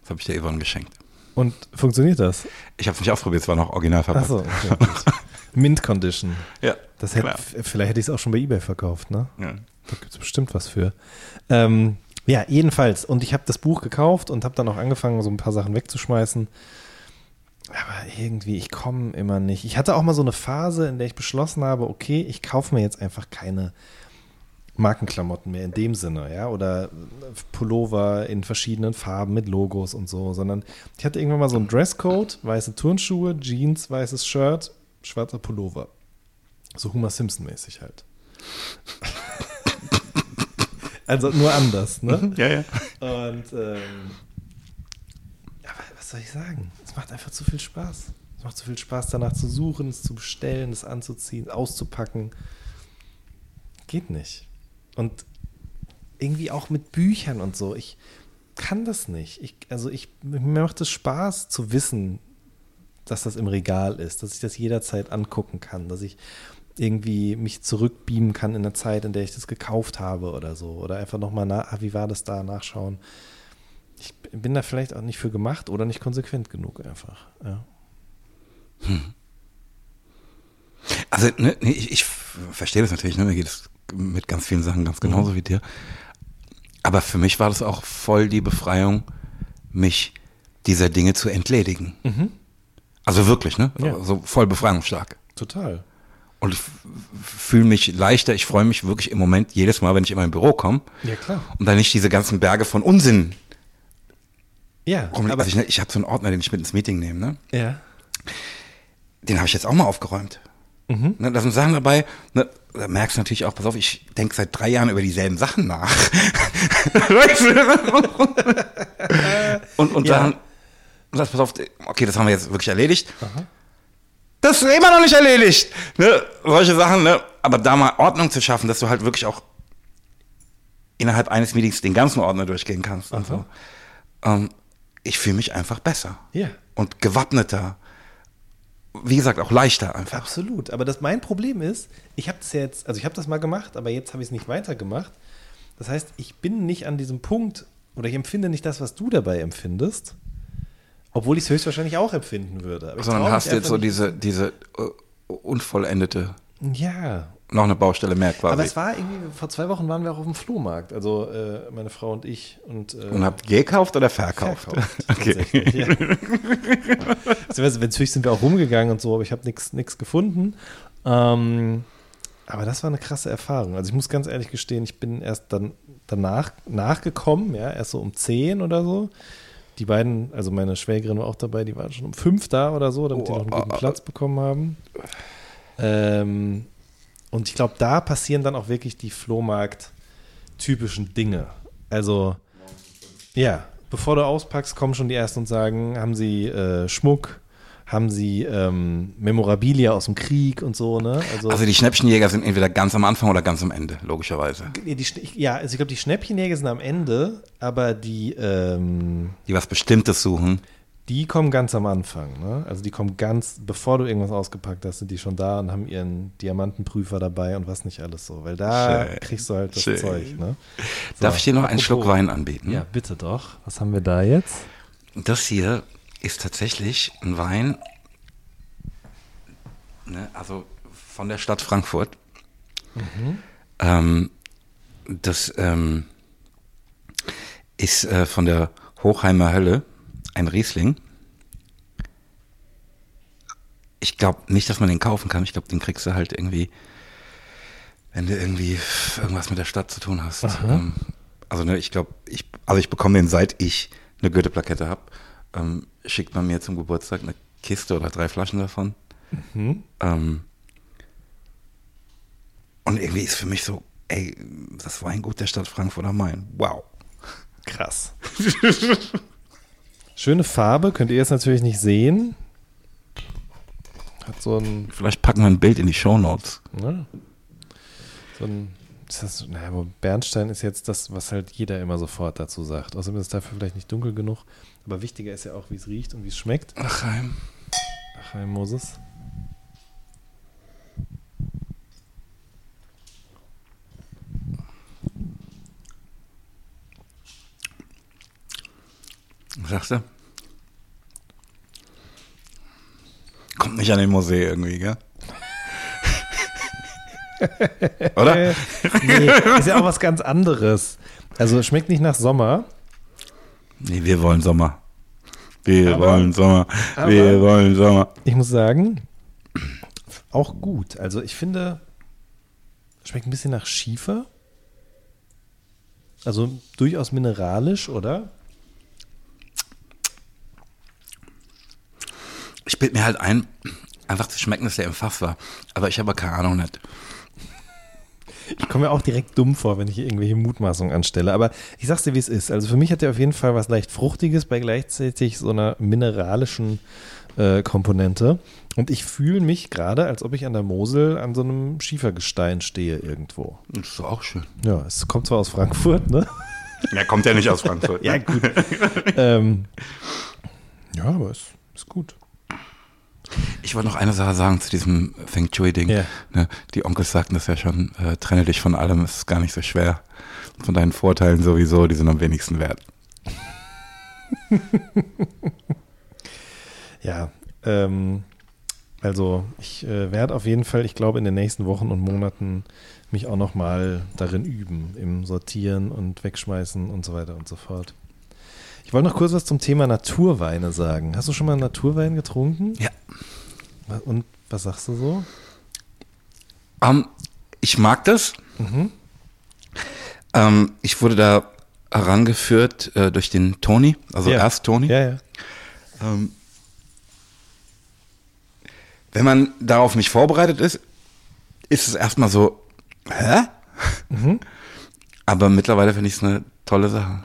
Das habe ich der Yvonne geschenkt. Und funktioniert das? Ich habe es nicht ausprobiert, es war noch original verpackt. Achso, okay. Mint Condition. Ja, Das hätte, vielleicht hätte ich es auch schon bei eBay verkauft, ne? Ja. Da gibt es bestimmt was für. Ähm, ja, jedenfalls. Und ich habe das Buch gekauft und habe dann auch angefangen, so ein paar Sachen wegzuschmeißen. Aber irgendwie, ich komme immer nicht. Ich hatte auch mal so eine Phase, in der ich beschlossen habe, okay, ich kaufe mir jetzt einfach keine Markenklamotten mehr in dem Sinne, ja, oder Pullover in verschiedenen Farben mit Logos und so, sondern ich hatte irgendwann mal so einen Dresscode, weiße Turnschuhe, Jeans, weißes Shirt, schwarzer Pullover. So Homer Simpson-mäßig halt. also nur anders, ne? Ja, ja. Und ähm, aber was soll ich sagen? Macht einfach zu viel Spaß. Es macht zu viel Spaß, danach zu suchen, es zu bestellen, es anzuziehen, auszupacken. Geht nicht. Und irgendwie auch mit Büchern und so. Ich kann das nicht. Ich, also ich, mir macht es Spaß zu wissen, dass das im Regal ist, dass ich das jederzeit angucken kann, dass ich irgendwie mich zurückbeamen kann in der Zeit, in der ich das gekauft habe oder so. Oder einfach nochmal ah, wie war das da, nachschauen. Ich bin da vielleicht auch nicht für gemacht oder nicht konsequent genug einfach. Ja. Also, ne, nee, ich, ich verstehe das natürlich, ne? mir geht es mit ganz vielen Sachen ganz genauso Mhm. wie dir. Aber für mich war das auch voll die Befreiung, mich dieser Dinge zu entledigen. Also wirklich, ne? Mhm. Ja. So voll befreiungsstark. Total. Und ich fühle mich leichter, ich freue mich wirklich im Moment jedes Mal, wenn ich in mein Büro komme Ja, klar. und dann nicht diese ganzen Berge von Unsinn Ja, rumliegen. aber Also ich, ne, ich habe so einen Ordner, den ich mit ins Meeting nehme, ne? ja. den habe ich jetzt auch mal aufgeräumt. Mhm. Ne, da sind Sachen dabei, ne, da merkst du natürlich auch, pass auf, ich denke seit drei Jahren über dieselben Sachen nach. Und und Ja. dann, das, pass auf, okay, das haben wir jetzt wirklich erledigt. Das ist immer noch nicht erledigt. Ne? Solche Sachen, ne? Aber da mal Ordnung zu schaffen, dass du halt wirklich auch innerhalb eines Meetings den ganzen Ordner durchgehen kannst und so. Ähm, ich fühle mich einfach besser. Ja. Und gewappneter. Wie gesagt, auch leichter einfach. Absolut. Aber das mein Problem ist, ich habe das ja jetzt, also ich habe das mal gemacht, aber jetzt habe ich es nicht weitergemacht. Das heißt, ich bin nicht an diesem Punkt oder ich empfinde nicht das, was du dabei empfindest, obwohl ich es höchstwahrscheinlich auch empfinden würde. Sondern hast du jetzt so diese, diese äh, unvollendete, Ja. Noch eine Baustelle mehr quasi. Aber es war irgendwie, vor zwei Wochen waren wir auch auf dem Flohmarkt, also äh, meine Frau und ich. Und, äh, und habt gekauft oder verkauft? Okay. tatsächlich, Ja. Beziehungsweise, Natürlich sind wir auch rumgegangen und so, aber ich habe nichts gefunden. Ähm, aber das war eine krasse Erfahrung. Also ich muss ganz ehrlich gestehen, ich bin erst dann danach nachgekommen, ja, erst so um 10 oder so. Die beiden, also meine Schwägerin war auch dabei, die waren schon um 5 da oder so, damit die noch einen guten Platz bekommen haben. Ähm, und ich glaube, da passieren dann auch wirklich die Flohmarkt-typischen Dinge. Also, ja, bevor du auspackst, kommen schon die Ersten und sagen, haben sie äh, Schmuck, haben sie ähm, Memorabilia aus dem Krieg und so, ne? Also, Also die Schnäppchenjäger sind entweder ganz am Anfang oder ganz am Ende, logischerweise. die, ja, also ich glaube, die Schnäppchenjäger sind am Ende, aber die, ähm, Die was Bestimmtes suchen. Die kommen ganz am Anfang, ne? Also die kommen ganz, bevor du irgendwas ausgepackt hast, sind die schon da und haben ihren Diamantenprüfer dabei und was nicht alles so, weil da Schön. kriegst du halt das Schön. Zeug, ne? Darf So, ich dir noch einen Schluck Wein anbieten? Ja, bitte doch. Was haben wir da jetzt? Das hier ist tatsächlich ein Wein, ne, also von der Stadt Frankfurt. Ähm, das ähm, ist äh, von der Hochheimer Hölle ein Riesling. Ich glaube nicht, dass man den kaufen kann. Ich glaube, den kriegst du halt irgendwie, wenn du irgendwie irgendwas mit der Stadt zu tun hast. Ähm, also ne, ich glaube, ich, also ich bekomme den seit ich eine Goethe-Plakette habe. Ähm, schickt man mir zum Geburtstag eine Kiste oder drei Flaschen davon. Ähm, und irgendwie ist für mich so, ey, das Weingut der Stadt Frankfurt am Main. Wow. Krass. Schöne Farbe, könnt ihr jetzt natürlich nicht sehen. Hat so ein, Vielleicht packen wir ein Bild in die Shownotes. ne? So ein, ist das, naja, aber Bernstein ist jetzt das, was halt jeder immer sofort dazu sagt. Außerdem ist es dafür vielleicht nicht dunkel genug. Aber wichtiger ist ja auch, wie es riecht und wie es schmeckt. Ach, Heim. Ach, Herr Moses. Was sagst du? Kommt nicht an den Musee irgendwie, gell? Oder? Nee, ist ja auch was ganz anderes. Also schmeckt nicht nach Sommer. Nee, wir wollen Sommer. Wir Aber- wollen Sommer. wir wollen Sommer. Ich muss sagen, auch gut. Also ich finde, schmeckt ein bisschen nach Schiefer. Also durchaus mineralisch, oder? Ich bild mir halt ein, einfach zu schmecken, dass der im Fass war. Aber ich habe keine Ahnung nicht. Ich komme mir auch direkt dumm vor, wenn ich irgendwelche Mutmaßungen anstelle. Aber ich sag's dir, wie es ist. Also für mich hat er auf jeden Fall was leicht Fruchtiges bei gleichzeitig so einer mineralischen äh, Komponente. Und ich fühle mich gerade, als ob ich an der Mosel an so einem Schiefergestein stehe irgendwo. Das ist doch auch schön. Ja, es kommt zwar aus Frankfurt, ne? Ja, kommt ja nicht aus Frankfurt. Ja, gut. ähm, ja, aber es ist gut. Ich wollte noch eine Sache sagen zu diesem Feng Shui-Ding. Ja. Ne, die Onkels sagten das ja schon, äh, trenne dich von allem, es ist gar nicht so schwer. Von deinen Vorteilen sowieso, die sind am wenigsten wert. Ja, ähm, also ich äh, werde auf jeden Fall, ich glaube, in den nächsten Wochen und Monaten mich auch noch mal darin üben, im Sortieren und Wegschmeißen und so weiter und so fort. Ich wollte noch kurz was zum Thema Naturweine sagen. Hast du schon mal Naturwein getrunken? Ja. Und was sagst du so? Ähm, ich mag das. Mhm. Ähm, ich wurde da herangeführt äh, durch den Toni, also Ja. erst Toni. Ja, ja. Ähm, wenn man darauf nicht vorbereitet ist, ist es erstmal so, hä? Mhm. Aber mittlerweile finde ich es eine tolle Sache.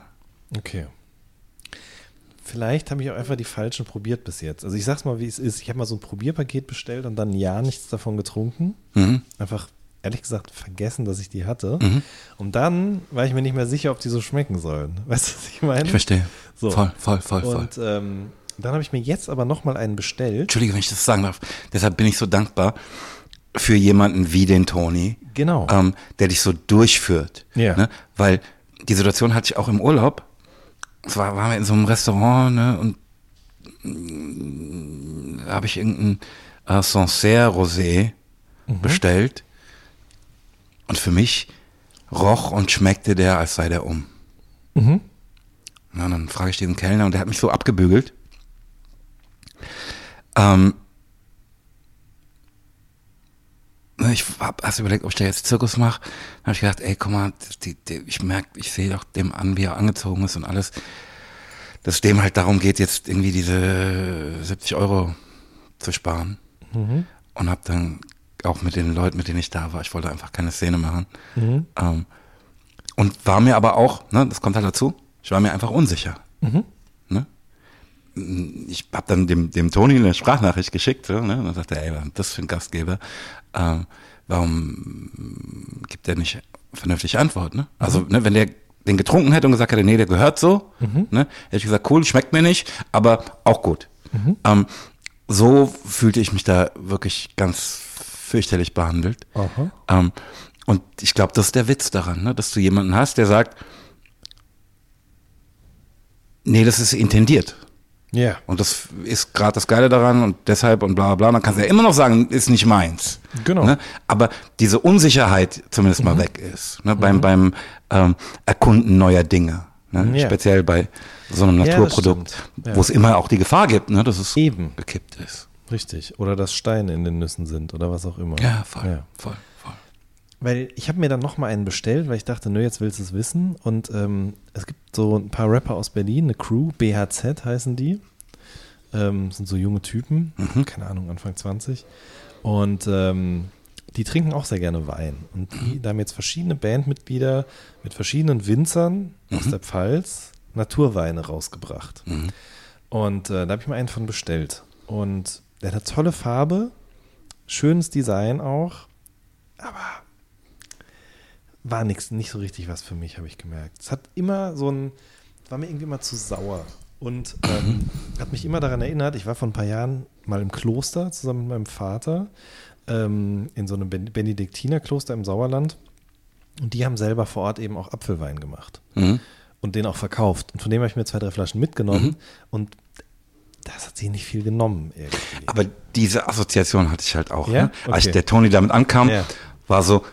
Okay. Vielleicht habe ich auch einfach die falschen probiert bis jetzt. Also ich sag's mal, wie es ist. Ich habe mal so ein Probierpaket bestellt und dann ein Jahr nichts davon getrunken. Mhm. Einfach, ehrlich gesagt, vergessen, dass ich die hatte. Und dann war ich mir nicht mehr sicher, ob die so schmecken sollen. Weißt du, was ich meine? Ich verstehe. So. Voll, voll, voll, voll. Und ähm, dann habe ich mir jetzt aber nochmal einen bestellt. Entschuldige, wenn ich das sagen darf. Deshalb bin ich so dankbar für jemanden wie den Toni, Genau. ähm, der dich so durchführt. Ja. Ne? Weil die Situation hatte ich auch im Urlaub. Es war, waren wir in so einem Restaurant ne? und da habe ich irgendein äh, Sancerre Rosé Mhm. bestellt. Und für mich roch und schmeckte der, als sei der um. Mhm. Ja, und dann frage ich diesen Kellner und der hat mich so abgebügelt. Ähm, ne, ich habe erst überlegt, ob ich da jetzt Zirkus mache. Dann habe ich gedacht, ey, guck mal, die, die, ich merke, ich sehe doch dem an, wie er angezogen ist und alles, dass es dem halt darum geht, jetzt irgendwie diese 70 Euro zu sparen. Und habe dann auch mit den Leuten, mit denen ich da war, ich wollte einfach keine Szene machen. Ähm, und war mir aber auch, ne, das kommt halt dazu, ich war mir einfach unsicher. Ne? Ich habe dann dem, dem Toni eine Sprachnachricht geschickt so, ne, und dann sagte er, ey, was ist das für ein Gastgeber? Ähm, warum gibt der nicht vernünftig Antwort? Ne? Also, ne, wenn der den getrunken hätte und gesagt hätte, nee, der gehört so, ne, hätte ich gesagt, cool, schmeckt mir nicht, aber auch gut. Ähm, so fühlte ich mich da wirklich ganz fürchterlich behandelt. Ähm, und ich glaube, das ist der Witz daran, ne? dass du jemanden hast, der sagt, nee, das ist intendiert. Ja. Und das ist gerade das Geile daran und deshalb und bla bla. Dann kannst du ja immer noch sagen, ist nicht meins. Genau. Ne? Aber diese Unsicherheit zumindest mal weg ist. Ne? Beim, beim ähm, Erkunden neuer Dinge. Ne? Ja. Speziell bei so einem Ja, Naturprodukt, stimmt. Ja. wo es immer auch die Gefahr gibt, ne? dass es Eben. gekippt ist. Richtig. Oder dass Steine in den Nüssen sind oder was auch immer. Ja, voll, Ja. voll. Weil ich habe mir dann nochmal einen bestellt, weil ich dachte, nö, jetzt willst du es wissen. Und ähm, es gibt so ein paar Rapper aus Berlin, eine Crew, BHZ heißen die. Ähm, sind so junge Typen, keine Ahnung, Anfang 20. Und ähm, die trinken auch sehr gerne Wein. Und die, da haben jetzt verschiedene Bandmitglieder mit verschiedenen Winzern aus der Pfalz Naturweine rausgebracht. Und äh, da habe ich mir einen von bestellt. Und der hat eine tolle Farbe, schönes Design auch, aber war nix, nicht so richtig was für mich, habe ich gemerkt. Es hat immer so ein, war mir irgendwie immer zu sauer und ähm, hat mich immer daran erinnert, ich war vor ein paar Jahren mal im Kloster zusammen mit meinem Vater ähm, in so einem Ben- Benediktinerkloster im Sauerland und die haben selber vor Ort eben auch Apfelwein gemacht. Mhm. und den auch verkauft. Und von dem habe ich mir zwei, drei Flaschen mitgenommen Mhm. und das hat sich nicht viel genommen irgendwie. Aber diese Assoziation hatte ich halt auch. Ja? Ne? Als Okay. der Toni damit ankam, Ja. war so,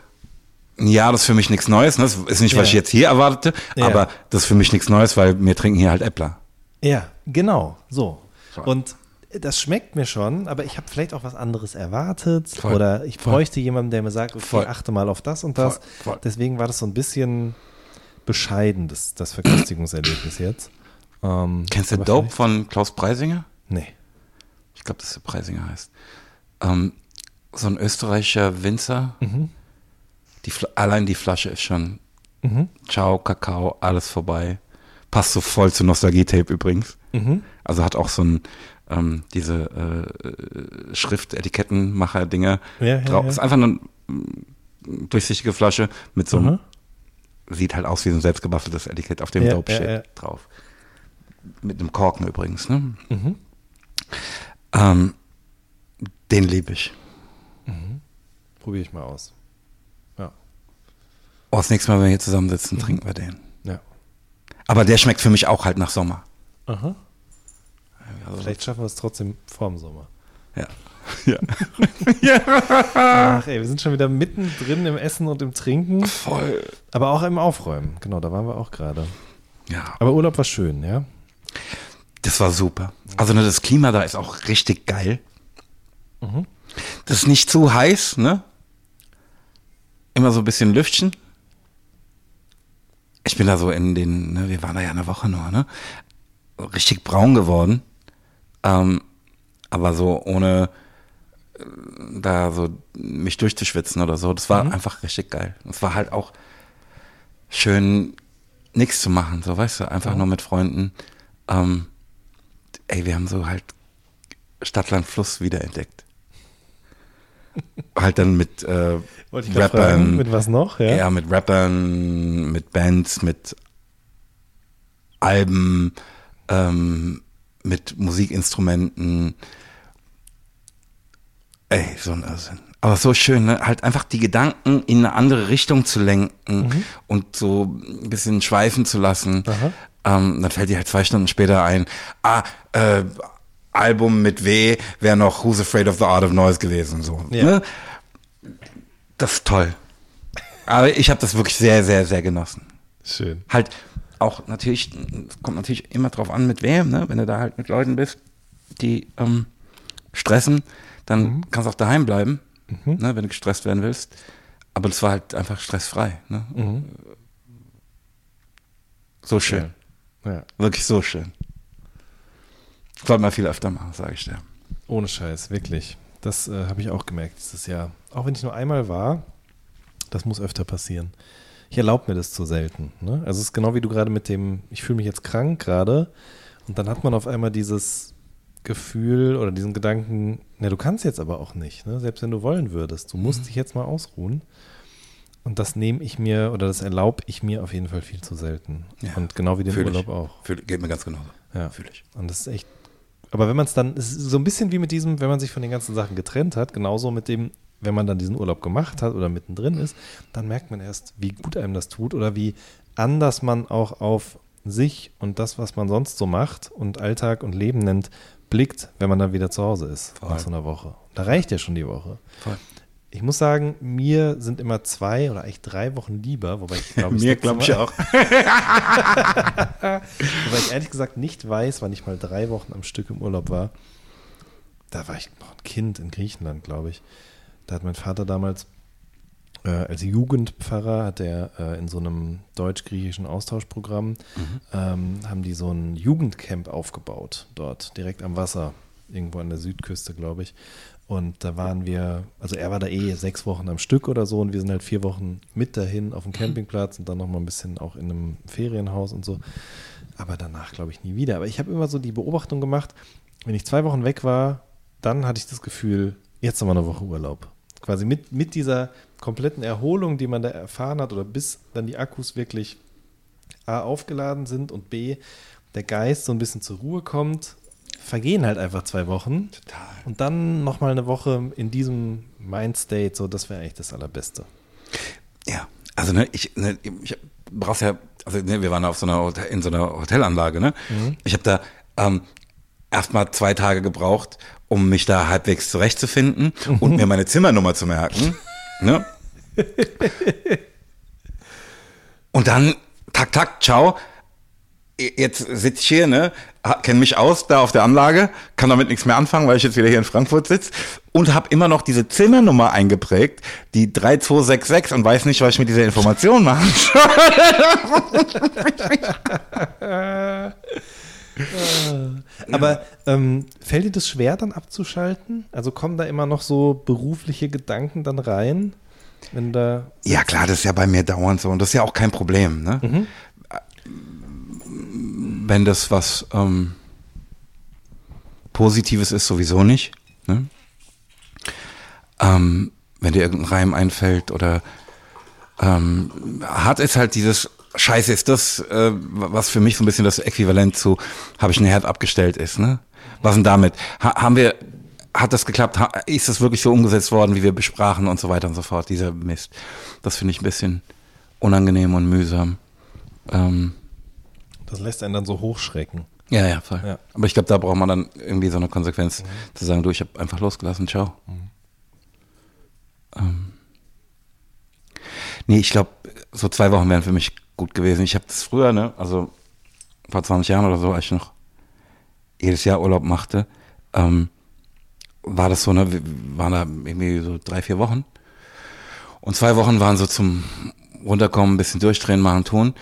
ja, das ist für mich nichts Neues. Ne? Das ist nicht, was Ja. ich jetzt hier erwartete, Ja. aber das ist für mich nichts Neues, weil wir trinken hier halt Äppler. Ja, genau, so. Und das schmeckt mir schon, aber ich habe vielleicht auch was anderes erwartet Voll. oder ich Voll. bräuchte jemanden, der mir sagt, okay, Voll. achte mal auf das und das. Voll. Voll. Deswegen war das so ein bisschen bescheiden, das, das Verköstigungserlebnis jetzt. Ähm, Kennst du Dope von Klaus Preisinger? Nee. Ich glaube, das ist der Preisinger heißt. Ähm, so ein österreichischer Winzer. Mhm. Die, allein die Flasche ist schon Mhm. Ciao, Kakao, alles vorbei. Passt so voll zu Nostalgie-Tape übrigens. Mhm. Also hat auch so ein, ähm, diese äh, äh, Schrift-Etikettenmacher-Dinger Ja, ja, drauf. ja. Ist einfach eine durchsichtige Flasche mit so einem, Mhm. sieht halt aus wie so ein selbstgebasteltes Etikett, auf dem Ja, Dope ja. drauf. Mit einem Korken übrigens, ne? Mhm. Ähm, den liebe ich. Probiere ich mal aus. Ja. Oh, das nächste Mal, wenn wir hier zusammensitzen, trinken wir den. Ja. Aber der schmeckt für mich auch halt nach Sommer. Aha. Also, Vielleicht schaffen wir es trotzdem vorm Sommer. ja. ja. Ach ey, wir sind schon wieder mittendrin im Essen und im Trinken, Voll. aber auch im Aufräumen. Genau, da waren wir auch gerade. Ja. Aber Urlaub war schön, ja? Das war super. Also ne, das Klima da ist auch richtig geil. Mhm. Das ist nicht zu heiß, ne? Immer so ein bisschen Lüftchen. Ich bin da so in den, ne, wir waren da ja eine Woche nur, ne? Richtig braun geworden. Ähm, aber so ohne äh, da so mich durchzuschwitzen oder so. Das war Mhm. einfach richtig geil. Es war halt auch schön, nichts zu machen, so weißt du, einfach nur mit Freunden. Ähm, ey, wir haben so halt Stadtland Fluss wiederentdeckt. Halt dann mit äh, gerade fragen, mit was noch? Ja. ja. mit Rappern, mit Bands, mit Alben, ähm, mit Musikinstrumenten. Ey, so ein Irrsinn. Aber so schön, ne? halt einfach die Gedanken in eine andere Richtung zu lenken und so ein bisschen schweifen zu lassen. Ähm, dann fällt dir halt zwei Stunden später ein, ah, äh, Album mit W wäre noch Who's Afraid of the Art of Noise gewesen. So, Ja. ne? Das ist toll. Aber ich habe das wirklich sehr, sehr, sehr genossen. Schön. Halt auch natürlich, es kommt natürlich immer drauf an, mit wem, ne? Wenn du da halt mit Leuten bist, die ähm, stressen, dann Mhm. kannst du auch daheim bleiben, ne? wenn du gestresst werden willst. Aber das war halt einfach stressfrei. Ne? Mhm. So schön. Ja. Wirklich so schön. Sollte man viel öfter machen, sage ich dir. Ohne Scheiß, wirklich. Das äh, habe ich auch gemerkt dieses Jahr. Auch wenn ich nur einmal war, das muss öfter passieren. Ich erlaube mir das zu selten. Ne? Also es ist genau wie du gerade mit dem, ich fühle mich jetzt krank gerade und dann hat man auf einmal dieses Gefühl oder diesen Gedanken, na du kannst jetzt aber auch nicht, ne? selbst wenn du wollen würdest. Du musst dich jetzt mal ausruhen. Und das nehme ich mir oder das erlaube ich mir auf jeden Fall viel zu selten. Ja, und genau wie den fühl ich. Urlaub auch. Fühl, geht mir ganz genauso. Ja. Fühl ich. Und das ist echt. Aber wenn man es dann, so ein bisschen wie mit diesem, wenn man sich von den ganzen Sachen getrennt hat, genauso mit dem, wenn man dann diesen Urlaub gemacht hat oder mittendrin ist, dann merkt man erst, wie gut einem das tut oder wie anders man auch auf sich und das, was man sonst so macht und Alltag und Leben nennt, blickt, wenn man dann wieder zu Hause ist Voll. nach so einer Woche. Da reicht ja schon die Woche. Voll. Ich muss sagen, mir sind immer zwei oder eigentlich drei Wochen lieber, wobei ich glaube, Mir glaube ich auch. Wobei ich ehrlich gesagt nicht weiß, wann ich mal drei Wochen am Stück im Urlaub war. Da war ich noch ein Kind in Griechenland, glaube ich. Da hat mein Vater damals äh, als Jugendpfarrer, hat er äh, in so einem deutsch-griechischen Austauschprogramm, ähm, haben die so ein Jugendcamp aufgebaut, dort, direkt am Wasser, irgendwo an der Südküste, glaube ich. Und da waren wir, also er war da eh sechs Wochen am Stück oder so und wir sind halt vier Wochen mit dahin auf dem Campingplatz und dann nochmal ein bisschen auch in einem Ferienhaus und so. Aber danach glaube ich nie wieder. Aber ich habe immer so die Beobachtung gemacht, wenn ich zwei Wochen weg war, dann hatte ich das Gefühl, jetzt haben wir eine Woche Urlaub. Quasi mit, mit dieser kompletten Erholung, die man da erfahren hat oder bis dann die Akkus wirklich A aufgeladen sind und B der Geist so ein bisschen zur Ruhe kommt, vergehen halt einfach zwei Wochen. Total. Und dann nochmal eine Woche in diesem Mindstate, so das wäre eigentlich das Allerbeste. Ja, also ne, ich, ne, ich brauchst ja, also ne, wir waren auf so einer in so einer Hotelanlage, ne? Ich habe da ähm, erstmal zwei Tage gebraucht, um mich da halbwegs zurechtzufinden und mir meine Zimmernummer zu merken. ne? Und dann, tak, tak, ciao. Jetzt sitze ich hier, ne, kenne mich aus da auf der Anlage, kann damit nichts mehr anfangen, weil ich jetzt wieder hier in Frankfurt sitze und habe immer noch diese Zimmernummer eingeprägt, die 3266 und weiß nicht, was ich mit dieser Information machen soll. Aber ähm, fällt dir das schwer, dann abzuschalten? Also kommen da immer noch so berufliche Gedanken dann rein? Wenn da Ja, klar, das ist ja bei mir dauernd so und das ist ja auch kein Problem. Ne? Wenn das was ähm, Positives ist, sowieso nicht. Ne? Ähm, wenn dir irgendein Reim einfällt oder ähm, hart ist halt dieses Scheiße ist das, äh, was für mich so ein bisschen das Äquivalent zu habe ich ein Herd abgestellt ist. Ne? Was denn damit? Ha haben wir hat das geklappt? Ha ist das wirklich so umgesetzt worden, wie wir besprachen und so weiter und so fort? Dieser Mist. Das finde ich ein bisschen unangenehm und mühsam. Ähm, das lässt einen dann so hochschrecken. ja, ja, voll. Ja. Aber ich glaube, da braucht man dann irgendwie so eine Konsequenz, zu sagen, du, ich habe einfach losgelassen, ciao. Ähm, nee, ich glaube, so zwei Wochen wären für mich gut gewesen. Ich habe das früher, ne, also vor 20 Jahren oder so, als ich noch jedes Jahr Urlaub machte, ähm, war das so, ne, wir waren da irgendwie so drei, vier Wochen. Und zwei Wochen waren so zum Runterkommen, ein bisschen durchdrehen, machen, tun.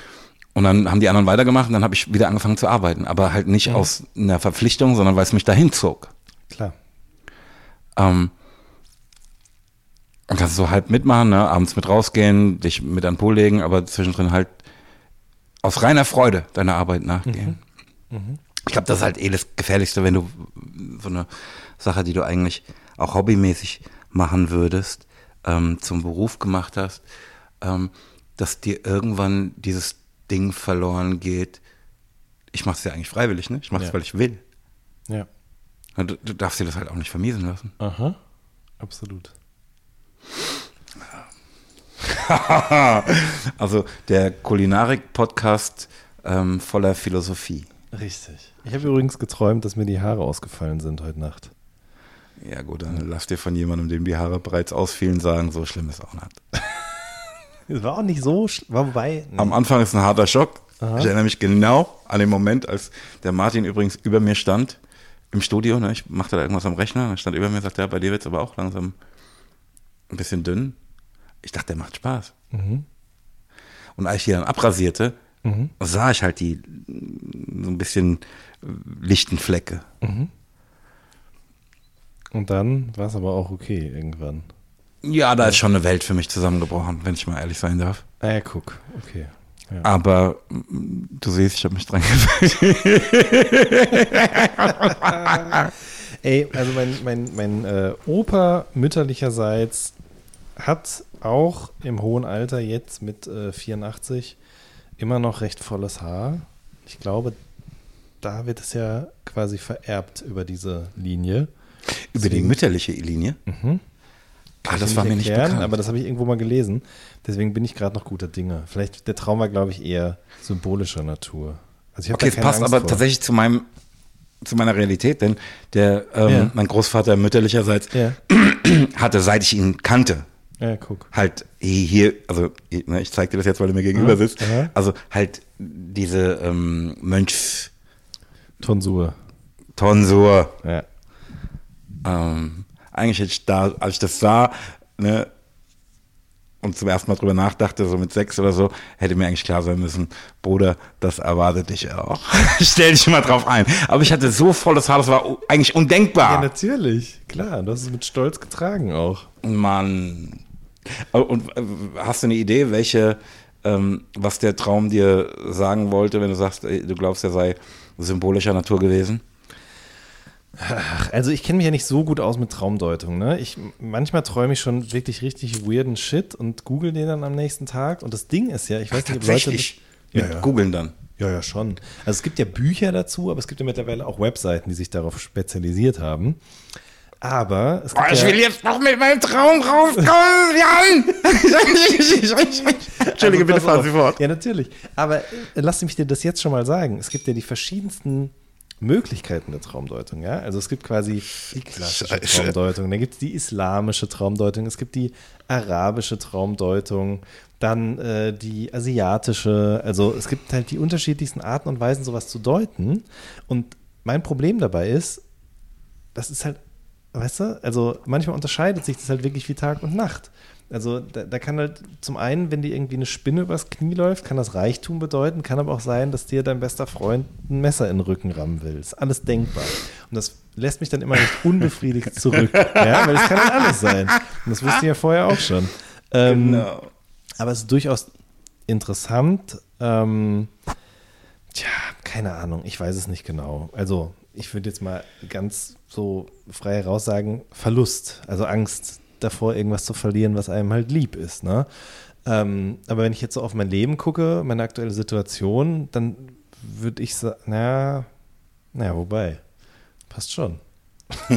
Und dann haben die anderen weitergemacht und dann habe ich wieder angefangen zu arbeiten. Aber halt nicht aus einer Verpflichtung, sondern weil es mich dahin zog. Klar. Ähm, und kannst so halb mitmachen, ne? abends mit rausgehen, dich mit an den Pool legen, aber zwischendrin halt aus reiner Freude deiner Arbeit nachgehen. Ich glaube, das ist halt eh das Gefährlichste, wenn du so eine Sache, die du eigentlich auch hobbymäßig machen würdest, ähm, zum Beruf gemacht hast, ähm, dass dir irgendwann dieses Ding verloren geht. Ich mache es ja eigentlich freiwillig, ne? Ich mache es, Ja. weil ich will. Ja. Du, du darfst dir das halt auch nicht vermiesen lassen. Aha. Absolut. Also der Kulinarik-Podcast ähm, voller Philosophie. Richtig. Ich habe übrigens geträumt, dass mir die Haare ausgefallen sind heute Nacht. Ja gut, dann lass dir von jemandem, dem die Haare bereits ausfielen, sagen, so schlimm ist auch nicht. Es war auch nicht so, war wobei. nee. Am Anfang ist ein harter Schock. Ich erinnere mich genau an den Moment, als der Martin übrigens über mir stand im Studio. Ne? Ich machte da irgendwas am Rechner. Er stand über mir und sagte, ja, bei dir wird es aber auch langsam ein bisschen dünn. Ich dachte, der macht Spaß. Und als ich die dann abrasierte, sah ich halt die so ein bisschen lichten Flecke. Und dann war es aber auch okay irgendwann. Ja, da ist schon eine Welt für mich zusammengebrochen, wenn ich mal ehrlich sein darf. Ja, guck. Okay. Ja. Aber mm, du siehst, ich habe mich dran gewöhnt. Ey, also mein, mein, mein äh, Opa mütterlicherseits hat auch im hohen Alter jetzt mit äh, 84 immer noch recht volles Haar. Ich glaube, da wird es ja quasi vererbt über diese Linie. Über die mütterliche Linie? Ah, das war mir nicht bekannt. aber das habe ich irgendwo mal gelesen. Deswegen bin ich gerade noch guter Dinge. Vielleicht der Traum war, glaube ich, eher symbolischer Natur. Also ich okay, es passt Angst aber vor. tatsächlich zu meinem zu meiner Realität, denn der ähm, Ja. mein Großvater mütterlicherseits Ja, hatte, seit ich ihn kannte, ja, halt hier, also ne, ich zeig dir das jetzt, weil du mir gegenüber sitzt, also halt diese ähm, Mönchs Tonsur. Tonsur, Ja. ähm, eigentlich hätte ich da, als ich das sah, ne, und zum ersten Mal drüber nachdachte, so mit sechs oder so, hätte mir eigentlich klar sein müssen, Bruder, das erwartet dich auch. Stell dich mal drauf ein. Aber ich hatte so volles Haar, das war eigentlich Ja, undenkbar. natürlich. Klar, du hast es mit Stolz getragen auch. Mann. Und äh, hast du eine Idee, welche, ähm, was der Traum dir sagen wollte, wenn du sagst, du glaubst, er sei symbolischer Natur gewesen? Ach, also ich kenne mich ja nicht so gut aus mit Traumdeutung. Ne? Ich, manchmal träume ich schon wirklich richtig weirden Shit und google den dann am nächsten Tag. Und das Ding ist ja, ich weiß nicht, ob Leute... Ja, Mit ja. googeln dann. Ja, ja, schon. Also es gibt ja Bücher dazu, aber es gibt ja mittlerweile auch Webseiten, die sich darauf spezialisiert haben. Aber es Oh, gibt ich ja, will jetzt noch mit meinem Traum rauskommen, Jan! Entschuldige, Also, bitte fahren. Sie fort. Ja, natürlich. Aber äh, lass mich dir das jetzt schon mal sagen. Es gibt ja die verschiedensten Möglichkeiten der Traumdeutung. Ja? Also es gibt quasi die klassische Scheiße. Traumdeutung, dann gibt es die islamische Traumdeutung, es gibt die arabische Traumdeutung, dann äh, die asiatische. Also es gibt halt die unterschiedlichsten Arten und Weisen, sowas zu deuten. Und mein Problem dabei ist, das ist halt, weißt du, also manchmal unterscheidet sich das halt wirklich wie Tag und Nacht. Also da, da kann halt zum einen, wenn dir irgendwie eine Spinne übers Knie läuft, kann das Reichtum bedeuten, kann aber auch sein, dass dir dein bester Freund ein Messer in den Rücken rammen will. Ist alles denkbar. Und das lässt mich dann immer recht unbefriedigt zurück. ja, weil es kann halt alles sein. Und das wusste ich ja vorher auch schon. Ähm, Genau. aber es ist durchaus interessant. Ähm, tja, keine Ahnung, ich weiß es nicht genau. Also, ich würde jetzt mal ganz so frei heraus sagen, Verlust, also Angst davor, irgendwas zu verlieren, was einem halt lieb ist. Ne? Ähm, aber wenn ich jetzt so auf mein Leben gucke, meine aktuelle Situation, dann würde ich sagen, naja, naja, wobei, passt schon.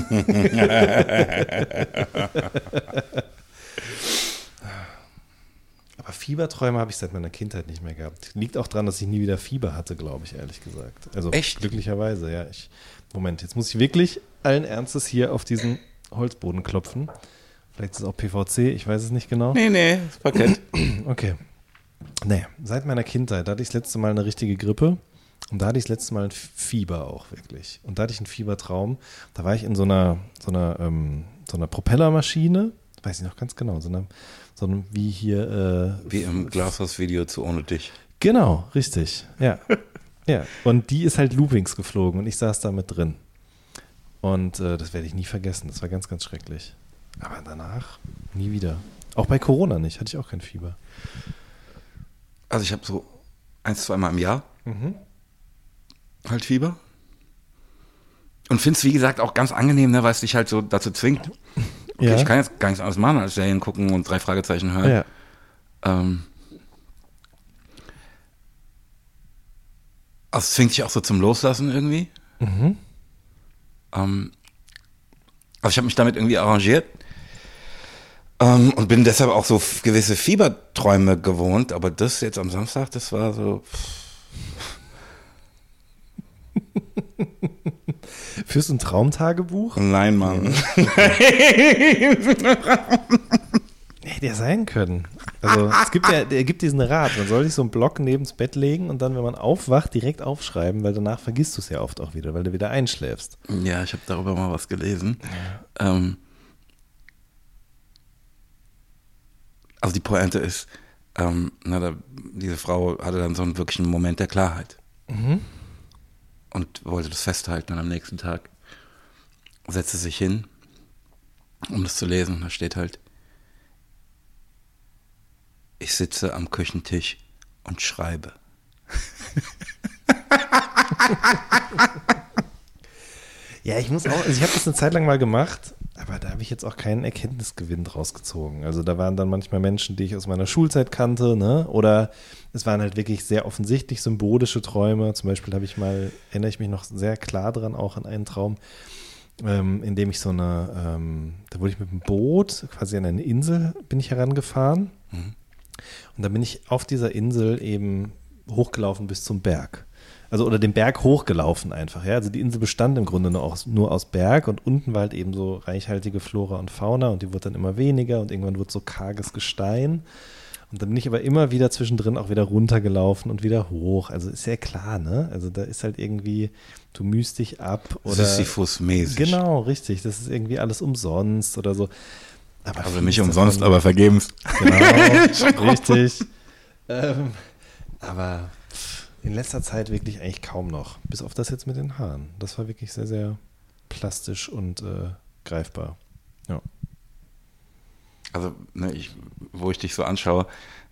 Aber Fieberträume habe ich seit meiner Kindheit nicht mehr gehabt. Liegt auch daran, dass ich nie wieder Fieber hatte, glaube ich, ehrlich gesagt. Also Echt? glücklicherweise, ja. Ich, Moment, jetzt muss ich wirklich allen Ernstes hier auf diesen Holzboden klopfen. Vielleicht ist es auch PVC, ich weiß es nicht genau. Nee, nee, das Parkett. Okay. Nee, seit meiner Kindheit, da hatte ich das letzte Mal eine richtige Grippe und da hatte ich das letzte Mal ein Fieber auch wirklich. Und da hatte ich einen Fiebertraum. Da war ich in so einer, so einer, ähm, so einer Propellermaschine, weiß ich noch ganz genau, so einer, so einem, wie hier, äh, Wie im Glashaus-Video zu Ohne Dich. Genau, richtig. Ja. ja. Und die ist halt Loopings geflogen und ich saß da mit drin. Und äh, das werde ich nie vergessen. Das war ganz, ganz schrecklich. Aber danach nie wieder. Auch bei Corona nicht, hatte ich auch kein Fieber. Also ich habe so ein, zweimal im Jahr Mhm. halt Fieber. Und finde es, wie gesagt, auch ganz angenehm, ne, weil es dich halt so dazu zwingt. Okay, Ja. ich kann jetzt gar nichts anderes machen, als Serien gucken und drei Fragezeichen hören. Ja. Ähm, also es zwingt dich auch so zum Loslassen irgendwie. Mhm. Ähm, also ich habe mich damit irgendwie arrangiert ähm, und bin deshalb auch so gewisse Fieberträume gewohnt. Aber das jetzt am Samstag, das war so. Führst du ein Traumtagebuch? Nein, Mann. Hätte ja sein können. Also es gibt ja, der gibt diesen Rat, man soll sich so einen Block neben das Bett legen und dann, wenn man aufwacht, direkt aufschreiben, weil danach vergisst du es ja oft auch wieder, weil du wieder einschläfst. Ja, ich habe darüber mal was gelesen. Ähm, also die Pointe ist, ähm, na, da, diese Frau hatte dann so einen wirklichen Moment der Klarheit und wollte das festhalten. Und am nächsten Tag setzte sich hin, um das zu lesen. Da steht halt, ich sitze am Küchentisch und schreibe. Ja, ich muss auch, also ich habe das eine Zeit lang mal gemacht, aber da habe ich jetzt auch keinen Erkenntnisgewinn draus gezogen. Also da waren dann manchmal Menschen, die ich aus meiner Schulzeit kannte, ne? Oder es waren halt wirklich sehr offensichtlich symbolische Träume. Zum Beispiel habe ich mal, erinnere ich mich noch sehr klar dran, auch an einen Traum, ähm, in dem ich so eine, ähm, da wurde ich mit dem Boot quasi an eine Insel bin ich herangefahren. Und da bin ich auf dieser Insel eben hochgelaufen bis zum Berg. Also oder den Berg hochgelaufen einfach. Ja? Also die Insel bestand im Grunde nur aus, nur aus Berg und unten war halt eben so reichhaltige Flora und Fauna und die wurde dann immer weniger und irgendwann wurde so karges Gestein. Und dann bin ich aber immer wieder zwischendrin auch wieder runtergelaufen und wieder hoch. Also ist ja klar, ne? Also da ist halt irgendwie, du mühst dich ab oder. Sisyphus-mäßig. Genau, richtig. Das ist irgendwie alles umsonst oder so. Aber Also nicht umsonst, aber vergebens. Genau, richtig. Ähm, aber in letzter Zeit wirklich eigentlich kaum noch. Bis auf das jetzt mit den Haaren. Das war wirklich sehr, sehr plastisch und äh, greifbar. Ja. Also, ne, ich, wo ich dich so anschaue,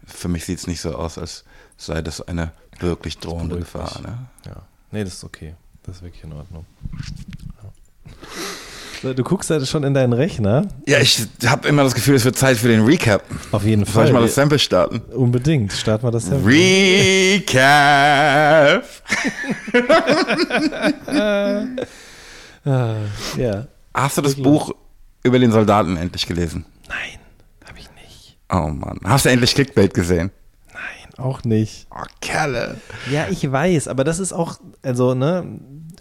für mich sieht es nicht so aus, als sei das eine wirklich drohende Gefahr. Ne? ja. Nee, das ist okay. Das ist wirklich in Ordnung. Ja. So, Du guckst halt schon in deinen Rechner. Ja, ich habe immer das Gefühl, es wird Zeit für den Recap. Auf jeden Soll Fall. ich mal das Sample starten? Unbedingt. Start mal das Sample. Recap! Ah, ja. Hast du das? Buch über den Soldaten endlich gelesen? Nein, habe ich nicht. Oh Mann. Hast du endlich Clickbait gesehen? Nein, auch nicht. Oh, Kerle. Ja, ich weiß, aber das ist auch, also, ne,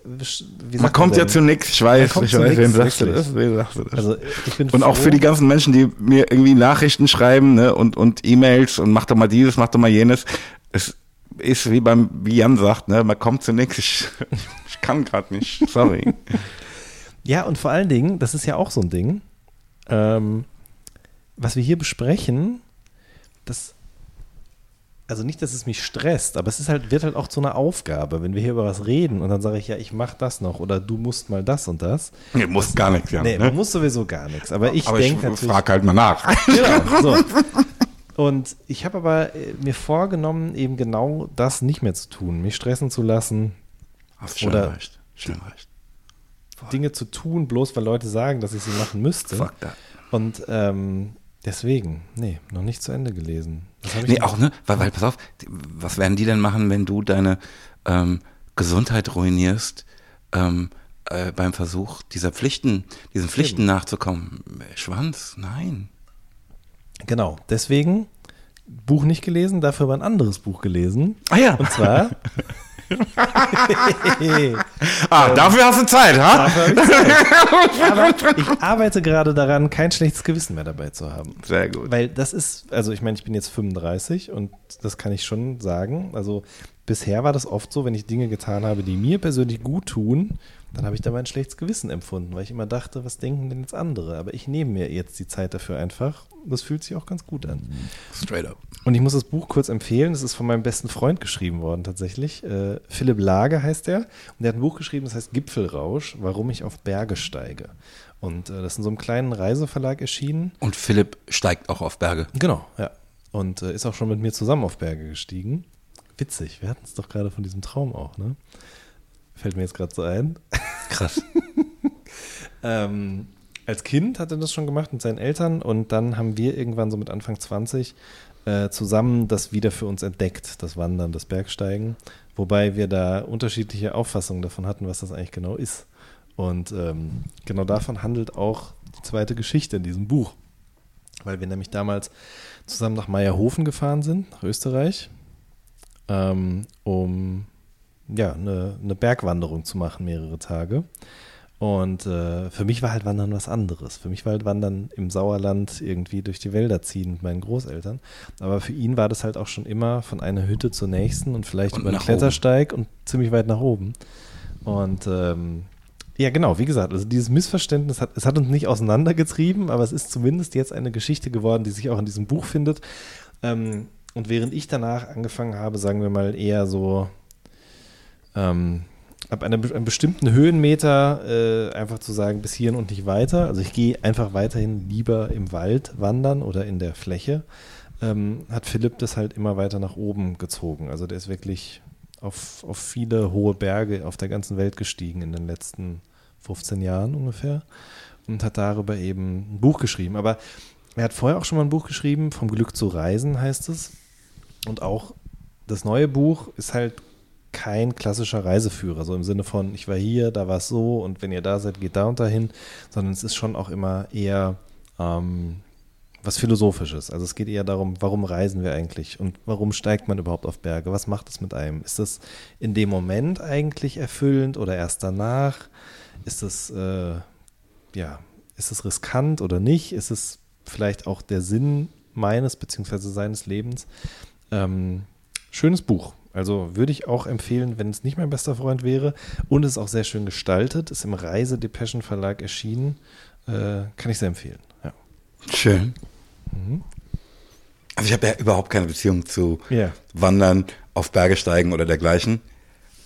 Man kommt ja zu nichts. Ich weiß, ich weiß. Wem sagst du das? Wem sagst du das? Also, ich bin Und auch froh. für die ganzen Menschen, die mir irgendwie Nachrichten schreiben ne, und, und E-Mails und mach doch mal dieses, mach doch mal jenes. Es ist wie beim, wie Jan sagt, ne, man kommt zu nichts. Ich, ich kann gerade nicht. Sorry. Ja, und vor allen Dingen, das ist ja auch so ein Ding, ähm, was wir hier besprechen, das, also nicht, dass es mich stresst, aber es ist halt, wird halt auch zu einer Aufgabe, wenn wir hier über was reden und dann sage ich, ja, ich mach das noch oder du musst mal das und das. Nee, muss gar nichts, Jan. Nee, ne? man muss sowieso gar nichts, aber ich denke ich natürlich. frag halt mal nach. Genau, so. Und ich habe aber äh, mir vorgenommen, eben genau das nicht mehr zu tun, mich stressen zu lassen, Hast schön Oder- recht. Schön recht. Dinge zu tun, bloß weil Leute sagen, dass ich sie machen müsste. Fuck that. Und ähm, deswegen, nee, noch nicht zu Ende gelesen. Nee, auch, ne? Weil, weil, pass auf, was werden die denn machen, wenn du deine ähm, Gesundheit ruinierst ähm, äh, beim Versuch, dieser Pflichten, diesen Pflichten nachzukommen? Schwanz? Nein. Genau, deswegen Buch nicht gelesen, dafür aber ein anderes Buch gelesen. Ah ja. Und zwar. Ah, dafür hast du Zeit, ha? Dafür ich Zeit. Aber ich arbeite gerade daran, kein schlechtes Gewissen mehr dabei zu haben. Sehr gut. Weil das ist, also ich meine, ich bin jetzt 35 und das kann ich schon sagen. Also bisher war das oft so, wenn ich Dinge getan habe, die mir persönlich gut tun, dann habe ich dabei ein schlechtes Gewissen empfunden, weil ich immer dachte, was denken denn jetzt andere? Aber ich nehme mir jetzt die Zeit dafür einfach. Das fühlt sich auch ganz gut an. Straight up. Und ich muss das Buch kurz empfehlen. Es ist von meinem besten Freund geschrieben worden, tatsächlich. Äh, Philipp Lage heißt er. Und der hat ein Buch geschrieben, das heißt Gipfelrausch, warum ich auf Berge steige. Und äh, das ist in so einem kleinen Reiseverlag erschienen. Und Philipp steigt auch auf Berge. Genau, ja. Und äh, ist auch schon mit mir zusammen auf Berge gestiegen. Witzig, wir hatten es doch gerade von diesem Traum auch, ne? Fällt mir jetzt gerade so ein. Krass. Ähm, als Kind hat er das schon gemacht mit seinen Eltern und dann haben wir irgendwann so mit Anfang 20 äh, zusammen das wieder für uns entdeckt, das Wandern, das Bergsteigen, wobei wir da unterschiedliche Auffassungen davon hatten, was das eigentlich genau ist. Und ähm, genau davon handelt auch die zweite Geschichte in diesem Buch, weil wir nämlich damals zusammen nach Meierhofen gefahren sind, nach Österreich, ähm, um ja, eine, eine Bergwanderung zu machen, mehrere Tage. Und äh, für mich war halt Wandern was anderes. Für mich war halt Wandern im Sauerland irgendwie durch die Wälder ziehen mit meinen Großeltern. Aber für ihn war das halt auch schon immer von einer Hütte zur nächsten und vielleicht Und über einen Klettersteig und ziemlich weit nach oben. Und ähm, ja, genau, wie gesagt, also dieses Missverständnis hat, es hat uns nicht auseinandergetrieben, aber es ist zumindest jetzt eine Geschichte geworden, die sich auch in diesem Buch findet. Ähm, und während ich danach angefangen habe, sagen wir mal eher so ähm, ab einer, einem bestimmten Höhenmeter äh, einfach zu sagen, bis hierhin und nicht weiter. Also ich gehe einfach weiterhin lieber im Wald wandern oder in der Fläche. Ähm, hat Philipp das halt immer weiter nach oben gezogen. Also der ist wirklich auf, auf viele hohe Berge auf der ganzen Welt gestiegen in den letzten 15 Jahren ungefähr und hat darüber eben ein Buch geschrieben. Aber er hat vorher auch schon mal ein Buch geschrieben, Vom Glück zu reisen heißt es. Und auch das neue Buch ist halt kein klassischer Reiseführer, so im Sinne von, ich war hier, da war es so und wenn ihr da seid, geht da und dahin, sondern es ist schon auch immer eher ähm, was Philosophisches. Also es geht eher darum, warum reisen wir eigentlich und warum steigt man überhaupt auf Berge? Was macht es mit einem? Ist das in dem Moment eigentlich erfüllend oder erst danach? Ist es, äh, ja, ist es riskant oder nicht? Ist es vielleicht auch der Sinn meines beziehungsweise seines Lebens? Ähm, schönes Buch. Also würde ich auch empfehlen, wenn es nicht mein bester Freund wäre. Und es ist auch sehr schön gestaltet, ist im Reise-Depeschen Verlag erschienen. Äh, kann ich sehr empfehlen. Ja. Schön. Mhm. Also ich habe ja überhaupt keine Beziehung zu Ja. Wandern, auf Berge steigen oder dergleichen.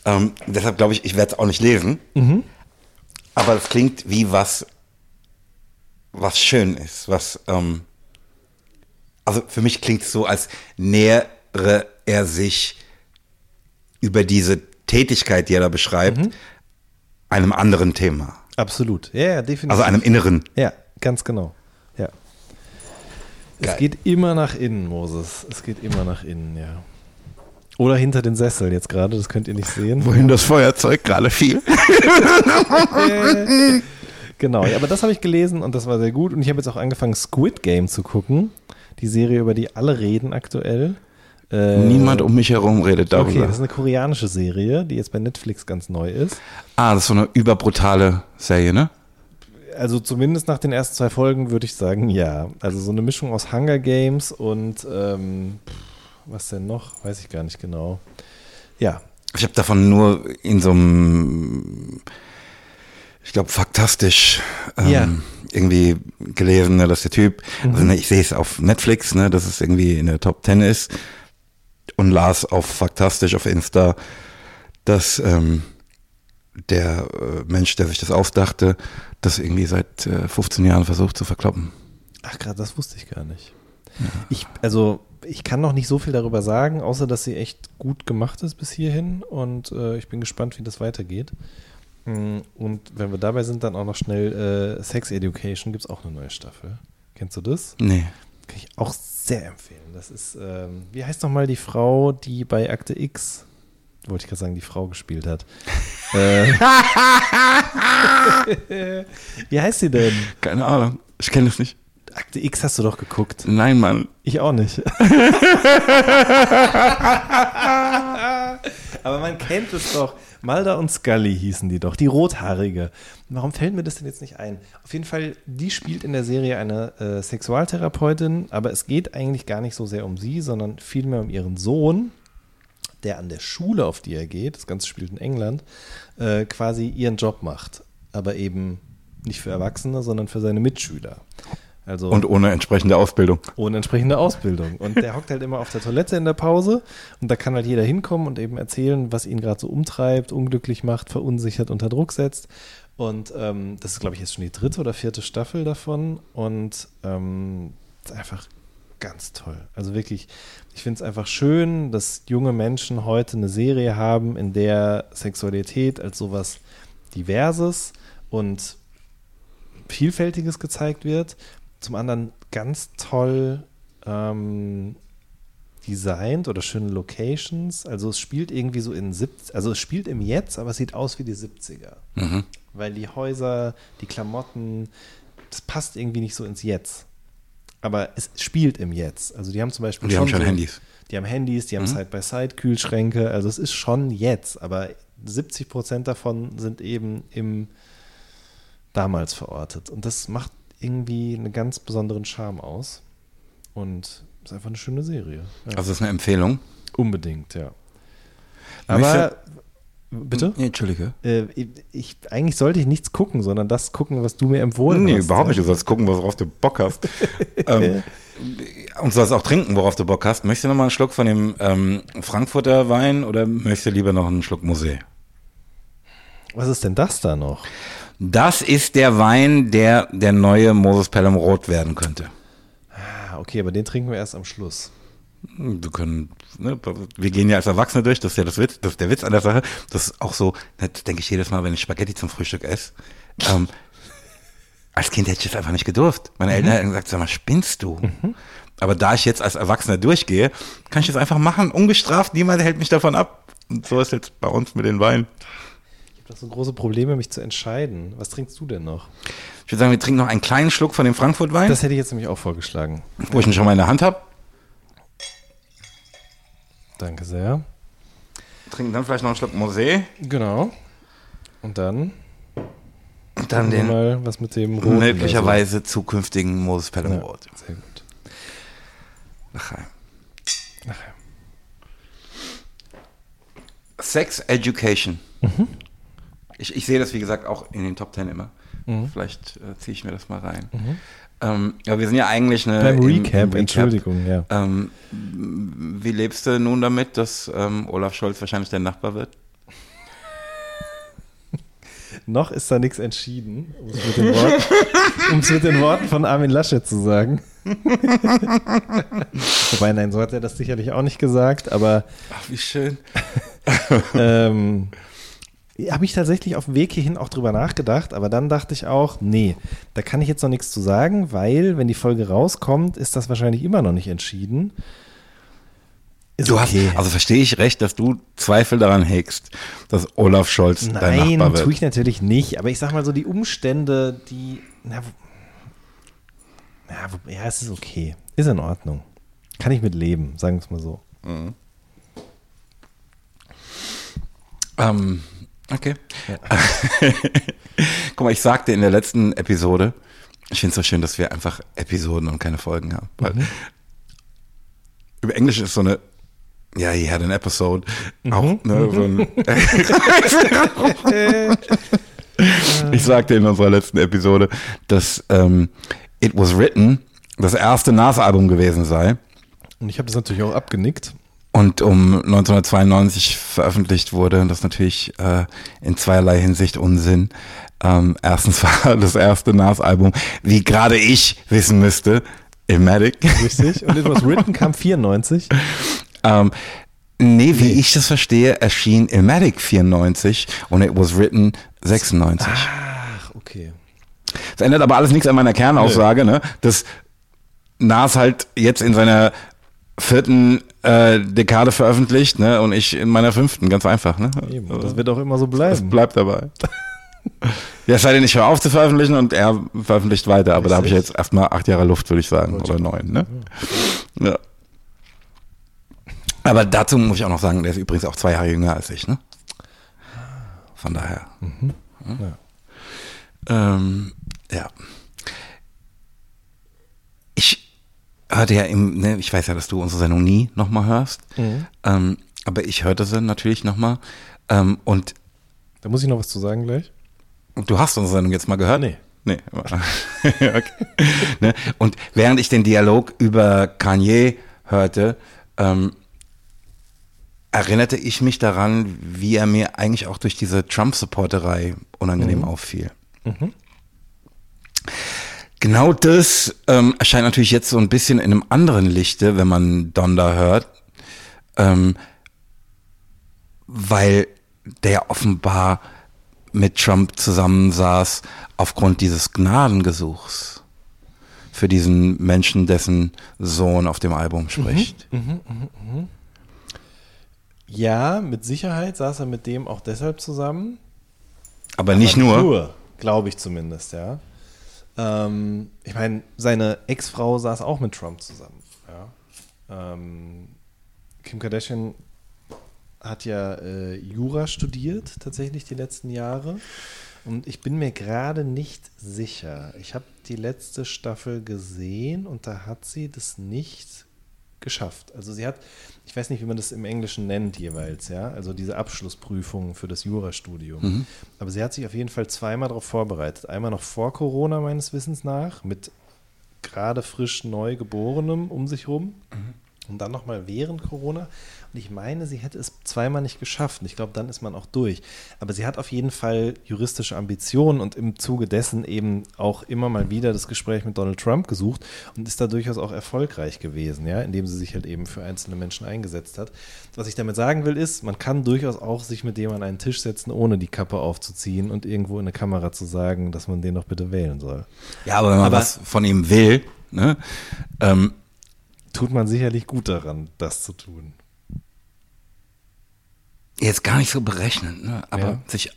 Ähm, deshalb glaube ich, ich werde es auch nicht lesen. Mhm. Aber es klingt wie was, was schön ist, was, ähm, also für mich klingt es so, als nähere er sich über diese Tätigkeit, die er da beschreibt, Mhm. einem anderen Thema. Absolut. Ja, ja, definitiv. Also einem inneren. Ja, ganz genau. Ja. Geil. Es geht immer nach innen, Moses. Es geht immer nach innen, ja. Oder hinter den Sesseln jetzt gerade, das könnt ihr nicht sehen. Wohin das Feuerzeug gerade fiel. Genau, ja, aber das habe ich gelesen und das war sehr gut. Und ich habe jetzt auch angefangen, Squid Game zu gucken. Die Serie, über die alle reden aktuell. Äh, Niemand um mich herum redet darüber. Okay, das ist eine koreanische Serie, die jetzt bei Netflix ganz neu ist. ah, das ist so eine überbrutale Serie, ne? Also zumindest nach den ersten zwei Folgen würde ich sagen, ja. Also so eine Mischung aus Hunger Games und ähm, was denn noch? Weiß ich gar nicht genau. Ja, Ich habe davon nur in so einem, ich glaube, faktastisch ähm, Ja. irgendwie gelesen, ne, dass der Typ, also ne, ich sehe es auf Netflix, ne, dass es irgendwie in der Top Ten ist und las auf faktastisch auf Insta, dass ähm, der äh, Mensch, der sich das ausdachte, das irgendwie seit äh, 15 Jahren versucht zu verkloppen. Ach, gerade das wusste ich gar nicht. Ich, also, ich kann noch nicht so viel darüber sagen, außer dass sie echt gut gemacht ist bis hierhin und äh, ich bin gespannt, wie das weitergeht. Mm, Und wenn wir dabei sind, dann auch noch schnell äh, Sex Education gibt es auch eine neue Staffel. Kennst du das? Nee. Kann ich auch sehr empfehlen. Das ist, ähm, wie heißt nochmal die Frau, die bei Akte X, wollte ich gerade sagen, die Frau gespielt hat. äh, wie heißt sie denn? Keine Ahnung. Ich kenne es nicht. Akte X hast du doch geguckt. Nein, Mann. Ich auch nicht. Aber man kennt es doch. Malda und Scully hießen die doch, die Rothaarige. Warum fällt mir das denn jetzt nicht ein? Auf jeden Fall, die spielt in der Serie eine äh, Sexualtherapeutin, aber es geht eigentlich gar nicht so sehr um sie, sondern vielmehr um ihren Sohn, der an der Schule, auf die er geht, das Ganze spielt in England, äh, quasi ihren Job macht. Aber eben nicht für Erwachsene, sondern für seine Mitschüler. Also Und ohne entsprechende Ausbildung. ohne entsprechende Ausbildung. Und der hockt halt immer auf der Toilette in der Pause und da kann halt jeder hinkommen und eben erzählen, was ihn gerade so umtreibt, unglücklich macht, verunsichert, unter Druck setzt. Und ähm, das ist, glaube ich, jetzt schon die dritte oder vierte Staffel davon und ähm, ist einfach ganz toll. Also wirklich, ich finde es einfach schön, dass junge Menschen heute eine Serie haben, in der Sexualität als sowas Diverses und Vielfältiges gezeigt wird. Zum anderen ganz toll ähm, designt oder schöne Locations. Also es spielt irgendwie so in 70, also es spielt im Jetzt, aber es sieht aus wie die 70er. Mhm. Weil die Häuser, die Klamotten, das passt irgendwie nicht so ins Jetzt. Aber es spielt im Jetzt. Also die haben zum Beispiel Und die haben schon so, Handys. Die haben Handys, die haben Mhm. Side-by-Side-Kühlschränke. Also es ist schon jetzt, aber 70 Prozent davon sind eben im damals verortet. Und das macht irgendwie einen ganz besonderen Charme aus. Und ist einfach eine schöne Serie. Ja. Also ist eine Empfehlung. Unbedingt, ja. Aber, bitte? Nee, Entschuldige. Äh, ich, eigentlich sollte ich nichts gucken, sondern das gucken, was du mir empfohlen Nee, hast. überhaupt nicht. Du sollst gucken, worauf du Bock hast. ähm, und sollst auch trinken, worauf du Bock hast. Möchtest du noch mal einen Schluck von dem ähm, Frankfurter Wein oder möchtest du lieber noch einen Schluck Musee? Was ist denn das da noch? Das ist der Wein, der der neue Moses Pelham Rot werden könnte. Ah, okay, aber den trinken wir erst am Schluss. Wir können, ne, wir gehen ja als Erwachsene durch, das ist ja das Witz, das ist der Witz an der Sache. Das ist auch so, das denke ich jedes Mal, wenn ich Spaghetti zum Frühstück esse. Ähm, als Kind hätte ich das einfach nicht gedurft. Meine Eltern hätten gesagt, sag mal, spinnst du? Aber da ich jetzt als Erwachsener durchgehe, kann ich das einfach machen, ungestraft, niemand hält mich davon ab. Und so ist jetzt bei uns mit den Weinen. Ich habe doch so große Probleme, mich zu entscheiden. Was trinkst du denn noch? Ich würde sagen, wir trinken noch einen kleinen Schluck von dem Frankfurt-Wein, Das hätte ich jetzt nämlich auch vorgeschlagen. wo ich ihn schon mal in der Hand habe. Danke sehr. Trinken dann vielleicht noch einen Schluck Mosé. Genau. Und dann Und dann den mal, was mit dem Roten möglicherweise zukünftigen Moses Pelham so. Ja, sehr gut. Nachher. Nachher. Sex Education. Ich, ich sehe das, wie gesagt, auch in den Top Ten immer. Vielleicht äh, ziehe ich mir das mal rein. Ähm, ja, wir sind ja eigentlich eine. Beim im- im Recap, Entschuldigung, ja. Ähm, wie lebst du nun damit, dass ähm, Olaf Scholz wahrscheinlich dein Nachbar wird? Noch ist da nichts entschieden, um es mit, den Worten- es mit den Worten von Armin Laschet zu sagen. Wobei, nein, so hat er das sicherlich auch nicht gesagt, aber Ach, wie schön. ähm, habe ich tatsächlich auf dem Weg hierhin auch drüber nachgedacht, aber dann dachte ich auch, nee, da kann ich jetzt noch nichts zu sagen, weil, wenn die Folge rauskommt, ist das wahrscheinlich immer noch nicht entschieden. Ist Du okay. hast, also verstehe ich recht, dass du Zweifel daran hegst, dass Olaf Scholz dein Nein, Nachbar wird. tue ich natürlich nicht. Aber ich sag mal so, die Umstände, die. Na, wo, ja, es ist okay. Ist in Ordnung. Kann ich mit leben, sagen wir es mal so. Ähm, okay. Guck mal, ich sagte in der letzten Episode, ich finde es so schön, dass wir einfach Episoden und keine Folgen haben. Weil Über Englisch ist so eine, ja, he had an episode. Auch, ne, so ein, ich sagte in unserer letzten Episode, dass ähm, It Was Written das erste Nas-Album gewesen sei. Und ich habe das natürlich auch abgenickt. Und um 1992 veröffentlicht wurde. Und das ist natürlich äh, in zweierlei Hinsicht Unsinn. Ähm, erstens war das erste Nas-Album, wie gerade ich wissen müsste, Ilmatic. Richtig. Und It Was Written kam 94. ähm, nee, wie ich das verstehe, erschien Ilmatic 94 und It Was Written 96. Ach, okay. Das ändert aber alles nichts an meiner Kernaussage, ne? dass Nas halt jetzt in seiner vierten äh, Dekade veröffentlicht ne? und ich in meiner fünften, ganz einfach. Ne? Eben. Und das wird auch immer so bleiben. bleibt dabei. Ja, es sei denn, ich höre auf zu veröffentlichen und er veröffentlicht weiter, aber da habe ich Richtig. jetzt erstmal acht Jahre Luft, würde ich sagen, oder neun, ne? Ja. Aber dazu muss ich auch noch sagen, der ist übrigens auch zwei Jahre jünger als ich, ne? Von daher. Ja. Ähm, ja. Ich hörte ja im, ne, ich weiß ja, dass du unsere Sendung nie nochmal hörst, ähm, aber ich hörte sie natürlich nochmal ähm, und Da muss ich noch was zu sagen gleich. und Du hast unsere Sendung jetzt mal gehört? Nee. Nee. okay. ne? Und während ich den Dialog über Kanye hörte, ähm, erinnerte ich mich daran, wie er mir eigentlich auch durch diese Trump-Supporterei unangenehm auffiel. Genau das ähm, erscheint natürlich jetzt so ein bisschen in einem anderen Lichte, wenn man Donda hört, ähm, weil der offenbar mit Trump zusammensaß aufgrund dieses Gnadengesuchs für diesen Menschen, dessen Sohn auf dem Album spricht. Ja, mit Sicherheit saß er mit dem auch deshalb zusammen. Aber nicht Aber nur. Nur, glaube ich zumindest, ja. Ähm, ich meine, seine Ex-Frau saß auch mit Trump zusammen. Ja. Ähm, Kim Kardashian hat ja äh, Jura studiert, tatsächlich die letzten Jahre. Und ich bin mir gerade nicht sicher. Ich habe die letzte Staffel gesehen und da hat sie das nicht geschafft. Also sie hat, ich weiß nicht, wie man das im Englischen nennt jeweils, ja, also diese Abschlussprüfung für das Jurastudium. Aber sie hat sich auf jeden Fall zweimal darauf vorbereitet. Einmal noch vor Corona meines Wissens nach, mit gerade frisch neu geborenem um sich rum. Und dann nochmal während Corona. Und ich meine, sie hätte es zweimal nicht geschafft. Und ich glaube, dann ist man auch durch. Aber sie hat auf jeden Fall juristische Ambitionen und im Zuge dessen eben auch immer mal wieder das Gespräch mit Donald Trump gesucht und ist da durchaus auch erfolgreich gewesen, ja, indem sie sich halt eben für einzelne Menschen eingesetzt hat. Was ich damit sagen will, ist, man kann durchaus auch sich mit dem an einen Tisch setzen, ohne die Kappe aufzuziehen und irgendwo in eine Kamera zu sagen, dass man den doch bitte wählen soll. Ja, aber wenn man Aber- was von ihm will, ne, ähm, Tut man sicherlich gut daran, das zu tun. jetzt gar nicht so berechnend, ne, aber Ja. sich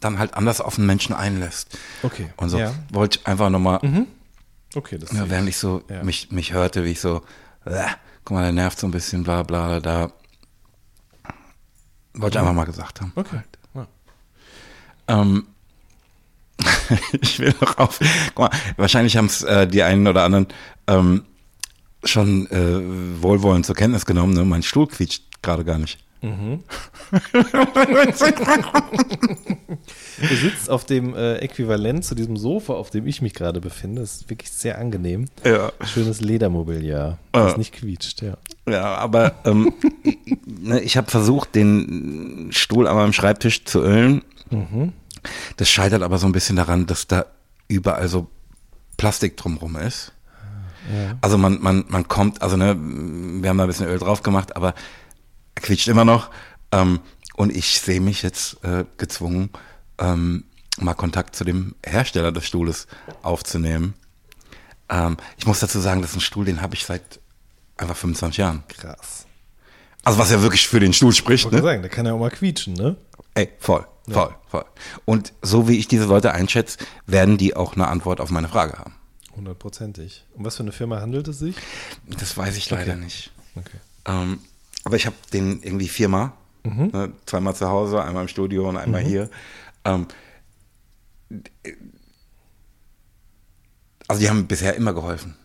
dann halt anders auf den Menschen einlässt. Okay. Und so Ja. wollte ich einfach nochmal, Okay, das ja, während ich so Ja. mich, mich hörte, wie ich so, äh, guck mal, der nervt so ein bisschen, bla bla, da wollte ich einfach mal gesagt haben. Okay. Ja. Ähm, ich will noch auf. Guck mal, wahrscheinlich haben es äh, die einen oder anderen ähm, schon äh, wohlwollend zur Kenntnis genommen. Ne? Mein Stuhl quietscht gerade gar nicht. Du sitzt auf dem äh, Äquivalent zu diesem Sofa, auf dem ich mich gerade befinde. Das ist wirklich sehr angenehm. Ja. Schönes Ledermobiliar, das Ja. nicht quietscht, ja. Ja, aber ähm, ne, ich habe versucht, den Stuhl an meinem Schreibtisch zu ölen. Das scheitert aber so ein bisschen daran, dass da überall so Plastik drumrum ist. Also man, man, man kommt, also ne, wir haben da ein bisschen Öl drauf gemacht, aber er quietscht immer noch. Ähm, und ich sehe mich jetzt äh, gezwungen, ähm, mal Kontakt zu dem Hersteller des Stuhles aufzunehmen. Ähm, ich muss dazu sagen, das ist ein Stuhl, den habe ich seit einfach 25 Jahren. Krass. Also was ja wirklich für den Stuhl spricht, Ich wollte ne? sagen, der kann ja auch mal quietschen, ne? Ey, voll, voll, voll. Und so wie ich diese Leute einschätze, werden die auch eine Antwort auf meine Frage haben. Hundertprozentig. Um was für eine Firma handelt es sich? Das weiß ich leider nicht. Okay. Ähm, aber ich habe den irgendwie viermal, ne, zweimal zu Hause, einmal im Studio und einmal hier. Ähm, also die haben bisher immer geholfen.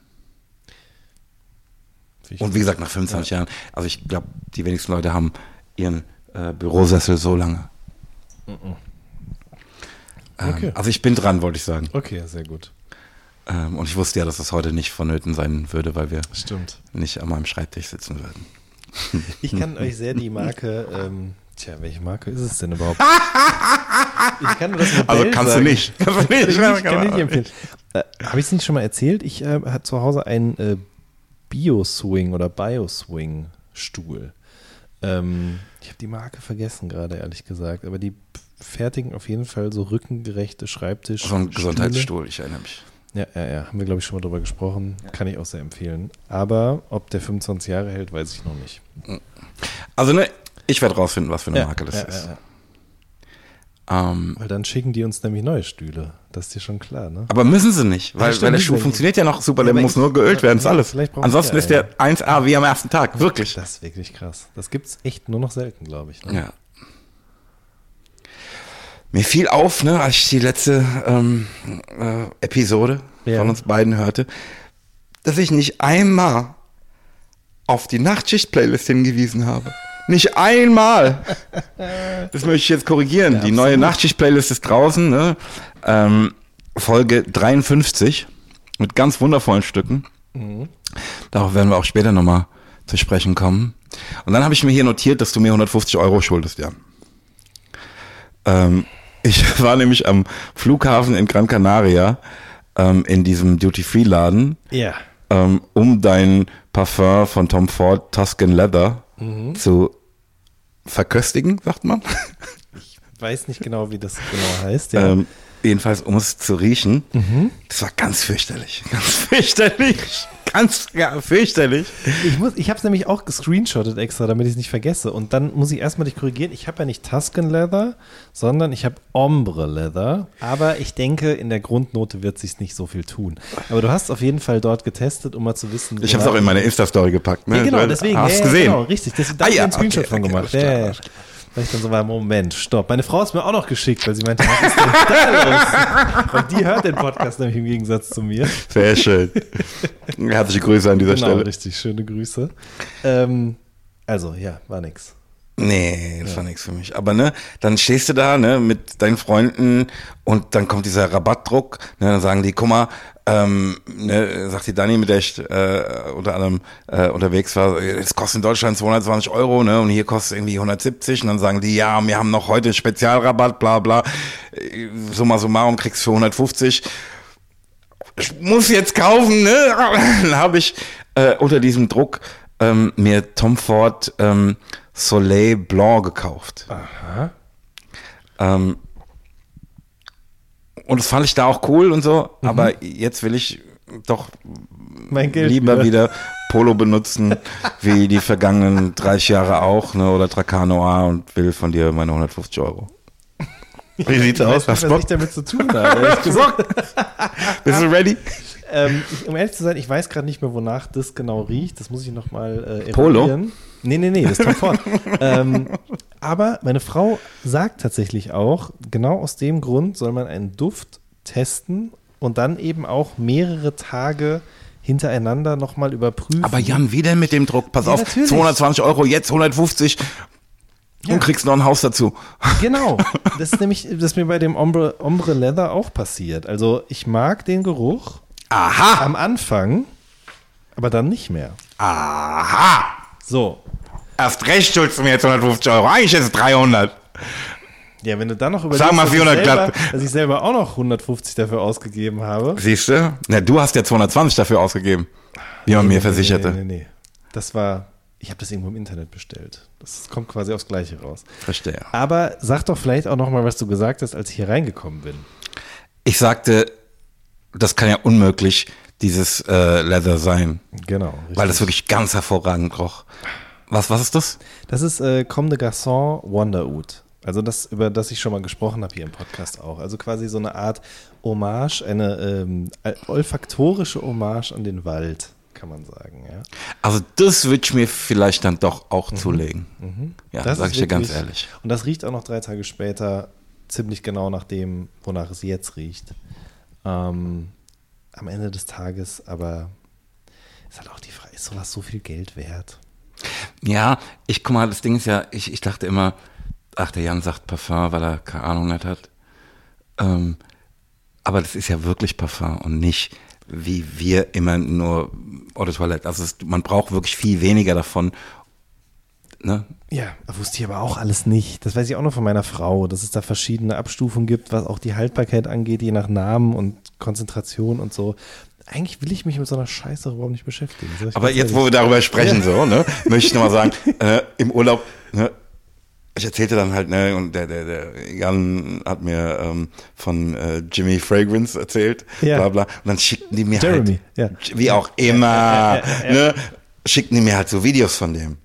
Ich Und wie gesagt, nach 25 Jahren, also ich glaube, die wenigsten Leute haben ihren äh, Bürosessel so lange. Ähm, Okay. Also ich bin dran, wollte ich sagen. Okay, sehr gut. Ähm, und ich wusste ja, dass das heute nicht vonnöten sein würde, weil wir Stimmt. nicht an meinem Schreibtisch sitzen würden. Ich kann euch sehr die Marke, ähm, tja, welche Marke ist es denn überhaupt? Ich kann nur das Modell Also kannst du sagen. nicht. Kannst du Kann nicht. ich kann ich nicht empfehlen. Äh, Habe ich es nicht schon mal erzählt? Ich äh, habe zu Hause einen äh, Bio-Swing oder Bio-Swing-Stuhl. Ähm, ich habe die Marke vergessen gerade, ehrlich gesagt. Aber die fertigen auf jeden Fall so rückengerechte Schreibtisch. So ein Gesundheitsstuhl, ich erinnere mich. Ja, ja, ja. Haben wir, glaube ich, schon mal drüber gesprochen. Kann ich auch sehr empfehlen. Aber ob der 25 Jahre hält, weiß ich noch nicht. Also ne, ich werde rausfinden, was für eine Ja, Marke das ja, ist. ja, ja. Ähm, Weil dann schicken die uns nämlich neue Stühle. Das ist dir schon klar, ne? aber müssen sie nicht, weil, weil der Schuh funktioniert ja noch super, Ja, der muss nur geölt werden, ist ja, alles. Ansonsten ist der einen. 1A wie am ersten Tag, wirklich. Das ist wirklich krass. Das gibt's echt nur noch selten, glaube ich. Ne? Ja. Mir fiel auf, ne, als ich die letzte ähm, äh, Episode Ja. von uns beiden hörte, dass ich nicht einmal auf die Nachtschicht-Playlist hingewiesen habe. Nicht einmal. Das möchte ich jetzt korrigieren. die neue Nachtschicht-Playlist ist draußen, ne? ähm, Folge 53 mit ganz wundervollen Stücken. Darauf werden wir auch später nochmal zu sprechen kommen. Und dann habe ich mir hier notiert, dass du mir 150 Euro schuldest, Jan. Ähm, ich war nämlich am Flughafen in Gran Canaria ähm, in diesem Duty-Free-Laden, Ja. ähm, um dein Parfum von Tom Ford Tuscan Leather zu verköstigen, sagt man. Weiß nicht genau, wie das genau heißt. Ja. Ähm, jedenfalls, um es zu riechen. Das war ganz fürchterlich. Ganz fürchterlich. Ganz ja, fürchterlich. Ich, muss- ich habe es nämlich auch gescreenshottet extra, damit ich es nicht vergesse. Und dann muss ich erstmal dich korrigieren. Ich habe ja nicht Tuscan Leather, sondern ich habe Ombre Leather. Aber ich denke, in der Grundnote wird sich nicht so viel tun. Aber du hast auf jeden Fall dort getestet, um mal zu wissen. Ich habe es auch in meine Insta-Story gepackt. Ne? Ja, genau, deswegen. Hast ja, ja, gesehen? Genau, richtig. Deswegen da Ah, hab ich ja, einen Screenshot okay, von okay, gemacht. klar, ja, ja, ja. Weil ich dann so war, Moment, stopp. Meine Frau ist mir auch noch geschickt, weil sie meinte, was ist denn da los? Und die hört den Podcast nämlich im Gegensatz zu mir. Sehr schön. Herzliche Grüße an dieser Genau, Stelle. richtig. Schöne Grüße. Ähm, also, ja, war nix. Nee, das war nichts für mich. Aber ne, dann stehst du da ne, mit deinen Freunden und dann kommt dieser Rabattdruck. Ne, dann sagen die, guck mal, ähm, ne, sagt die Dani, mit der ich äh, unter anderem äh, unterwegs war, es kostet in Deutschland 220 Euro ne, und hier kostet es irgendwie 170. Und dann sagen die, ja, wir haben noch heute Spezialrabatt, bla bla. Äh, Summa summarum kriegst du für 150 ich muss jetzt kaufen, ne? Dann habe ich äh, unter diesem Druck ähm, mir Tom Ford ähm, Soleil Blanc gekauft. Aha. Ähm, und das fand ich da auch cool und so, aber jetzt will ich doch Mein Geld lieber wieder. wieder Polo benutzen, wie die vergangenen 30 Jahre auch, ne? Oder Tracanoa und will von dir meine 150 Euro. Wie sieht's aus? was ich damit zu tun habe. Bist du ready? ähm, ich, um ehrlich zu sein, ich weiß gerade nicht mehr, wonach das genau riecht. Das muss ich nochmal äh, Polo? Nee, nee, nee, das ist Tom Ford. ähm, aber meine Frau sagt tatsächlich auch, genau aus dem Grund soll man einen Duft testen und dann eben auch mehrere Tage hintereinander nochmal überprüfen. Aber Jan, wie denn mit dem Druck? Pass Ja, auf, natürlich. 220 Euro, jetzt 150 Ja. und kriegst noch ein Haus dazu. Genau. Das ist nämlich, das ist mir bei dem Ombre, Ombre Leather auch passiert. Also ich mag den Geruch Aha, am Anfang, aber dann nicht mehr. aha. So. Erst recht schuldest du mir jetzt 150 Euro. Eigentlich ist es 300. Ja, wenn du dann noch überlegst, Sag mal dass, ich 400 selber, dass ich selber auch noch 150 dafür ausgegeben habe. Siehst du? Na, du hast ja 220 dafür ausgegeben, wie man mir versicherte. Nee, nee, nee. Das war, ich habe das irgendwo im Internet bestellt. Das kommt quasi aufs Gleiche raus. Verstehe. Aber sag doch vielleicht auch noch mal, was du gesagt hast, als ich hier reingekommen bin. Ich sagte, das kann ja unmöglich dieses äh, Leather sein, Genau. weil das wirklich ganz hervorragend roch. Was, was ist das? Das ist äh, Comme de Garçon Wonderwood. Also das, über das ich schon mal gesprochen habe hier im Podcast auch. Also quasi so eine Art Hommage, eine ähm, olfaktorische Hommage an den Wald, kann man sagen, ja. Also das würde ich mir vielleicht dann doch auch zulegen. Ja, Das sag ist ich dir ganz ehrlich. Und das riecht auch noch drei Tage später ziemlich genau nach dem, wonach es jetzt riecht. Ähm, am Ende des Tages, aber ist halt auch die Frage, ist sowas so viel Geld wert? Ja, ich guck mal, das Ding ist ja, ich, ich dachte immer, ach, der Jan sagt Parfum, weil er keine Ahnung nicht hat. Ähm, aber das ist ja wirklich Parfum und nicht wie wir immer nur Eau de Toilette. Also es, man braucht wirklich viel weniger davon. Ne? Ja, wusste ich aber auch alles nicht. Das weiß ich auch noch von meiner Frau, dass es da verschiedene Abstufungen gibt, was auch die Haltbarkeit angeht, je nach Namen und Konzentration und so. Eigentlich will ich mich mit so einer Scheiße überhaupt nicht beschäftigen. Aber jetzt, wo wir darüber sprechen, so, ne, möchte ich nochmal sagen, äh, im Urlaub, ne, ich erzählte dann halt, ne, und der, der, der Jan hat mir ähm, von äh, Jimmy Fragrance erzählt, Ja. bla bla. Und dann schickten die mir Jeremy, halt, ja. wie auch immer, ne, schickten die mir halt so Videos von dem.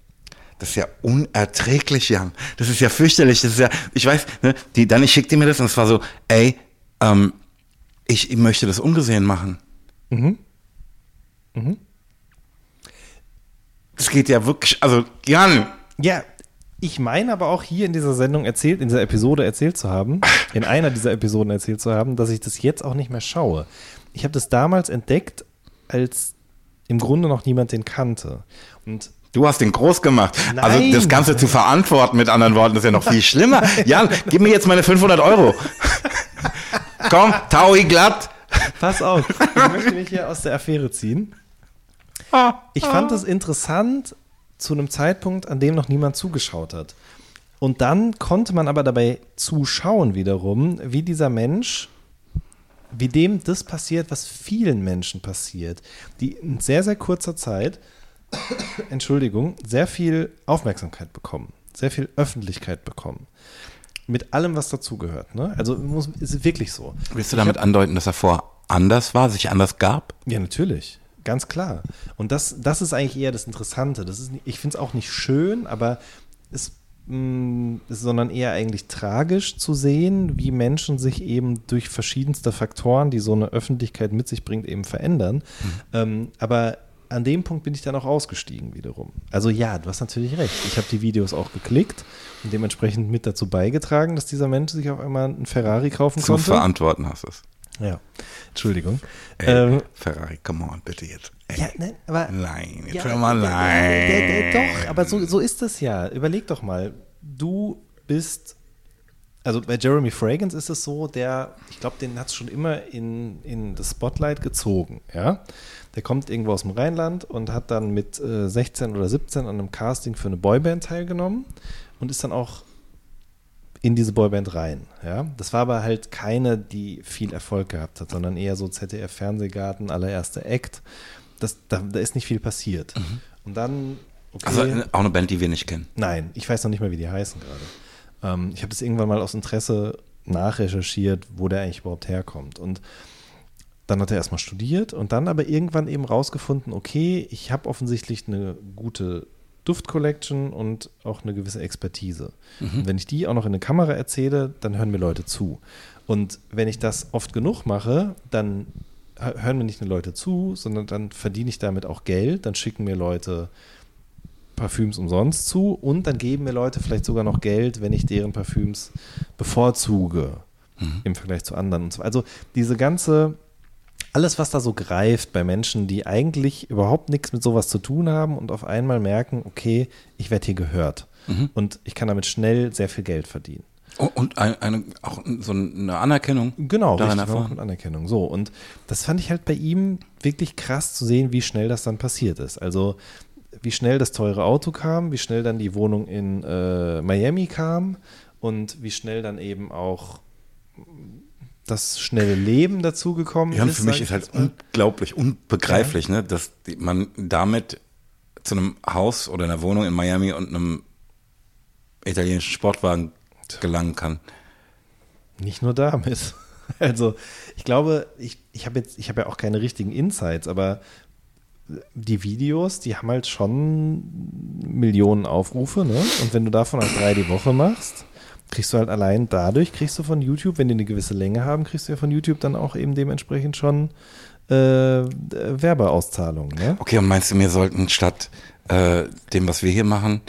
Das ist ja unerträglich, Jan. Das ist ja fürchterlich. Das ist ja, ich weiß, ne, die, dann ich schickte mir das und es war so, ey, ähm, ich, ich möchte das ungesehen machen. Mhm. Das geht ja wirklich, also Jan, Ja, ich meine aber auch hier in dieser Sendung erzählt, in dieser Episode erzählt zu haben, in einer dieser Episoden erzählt zu haben, dass ich das jetzt auch nicht mehr schaue. Ich habe das damals entdeckt, als im Grunde noch niemand den kannte. Und Du hast den groß gemacht. Also Nein. das Ganze zu verantworten mit anderen Worten ist ja noch viel schlimmer. Jan, gib mir jetzt meine 500 Euro. Komm, Taui glatt. Pass auf, ich möchte mich hier aus der Affäre ziehen. Ich fand es interessant zu einem Zeitpunkt, an dem noch niemand zugeschaut hat. Und dann konnte man aber dabei zuschauen wiederum, wie dieser Mensch, wie dem das passiert, was vielen Menschen passiert, die in sehr, sehr kurzer Zeit, Entschuldigung, sehr viel Aufmerksamkeit bekommen, sehr viel Öffentlichkeit bekommen. Mit allem, was dazugehört. Ne? Also muss, ist wirklich so. Willst du damit andeuten, dass er vor anders war, sich anders gab? Ja, natürlich. Ganz klar. Und das, das ist eigentlich eher das Interessante. Das ist, ich finde es auch nicht schön, aber es, mh, es- sondern eher eigentlich tragisch zu sehen, wie Menschen sich eben durch verschiedenste Faktoren, die so eine Öffentlichkeit mit sich bringt, eben verändern. Ähm, aber an dem Punkt bin ich dann auch ausgestiegen wiederum. Also ja, du hast natürlich recht. Ich habe die Videos auch geklickt dementsprechend mit dazu beigetragen, dass dieser Mensch sich auf einmal einen Ferrari kaufen Zu konnte. verantworten hast du es. Ja, Entschuldigung. Ey, Ähm, Ferrari, come on, bitte jetzt. Ey. ja, nein, aber Nein, jetzt Ja, hör mal nein. der- der- der- Doch, aber so, so ist es ja. Überleg doch mal. Du bist, also bei Jeremy Fragrance ist es so, der, ich glaube, den hat es schon immer in, in das Spotlight gezogen. Ja? Der kommt irgendwo aus dem Rheinland und hat dann mit äh, 16 oder 17 an einem Casting für eine Boyband teilgenommen und ist dann auch in diese Boyband rein. Ja? Das war aber halt keine, die viel Erfolg gehabt hat, sondern eher so ZDF-Fernsehgarten, allererster Act. Das, da, da ist nicht viel passiert. Und dann, okay, Also äh, auch eine Band, die wir nicht kennen. nein, ich weiß noch nicht mal, wie die heißen gerade. Ähm, ich habe das irgendwann mal aus Interesse nachrecherchiert, wo der eigentlich überhaupt herkommt. Und dann hat er erstmal studiert und dann aber irgendwann eben rausgefunden, okay, ich habe offensichtlich eine gute Duft-Collection und auch eine gewisse Expertise. Und wenn ich die auch noch in eine Kamera erzähle, dann hören mir Leute zu. Und wenn ich das oft genug mache, dann hö- hören mir nicht nur Leute zu, sondern dann verdiene ich damit auch Geld, dann schicken mir Leute Parfüms umsonst zu und dann geben mir Leute vielleicht sogar noch Geld, wenn ich deren Parfüms bevorzuge im Vergleich zu anderen. Und so. Also diese ganze, alles, was da so greift bei Menschen, die eigentlich überhaupt nichts mit sowas zu tun haben und auf einmal merken, okay, ich werde hier gehört und ich kann damit schnell sehr viel Geld verdienen. Oh, und eine, eine, auch so eine Anerkennung. Genau, daran richtig, und Anerkennung. So, und das fand ich halt bei ihm wirklich krass zu sehen, wie schnell das dann passiert ist. Also, wie schnell das teure Auto kam, wie schnell dann die Wohnung in äh, Miami kam und wie schnell dann eben auch das schnelle Leben dazugekommen Ja, ist. für mich ist halt unglaublich, unbegreiflich, ne, dass man damit zu einem Haus oder einer Wohnung in Miami und einem italienischen Sportwagen gelangen kann. Nicht nur damit. Also, ich glaube, ich, ich habe jetzt, ich habe ja auch keine richtigen Insights, aber die Videos, die haben halt schon Millionen Aufrufe, ne? Und wenn du davon halt drei die Woche machst, kriegst du halt allein dadurch, kriegst du von YouTube, wenn die eine gewisse Länge haben, kriegst du ja von YouTube dann auch eben dementsprechend schon äh, Werbeauszahlungen, ne? Okay, und meinst du, wir sollten statt äh, dem, was wir hier machen,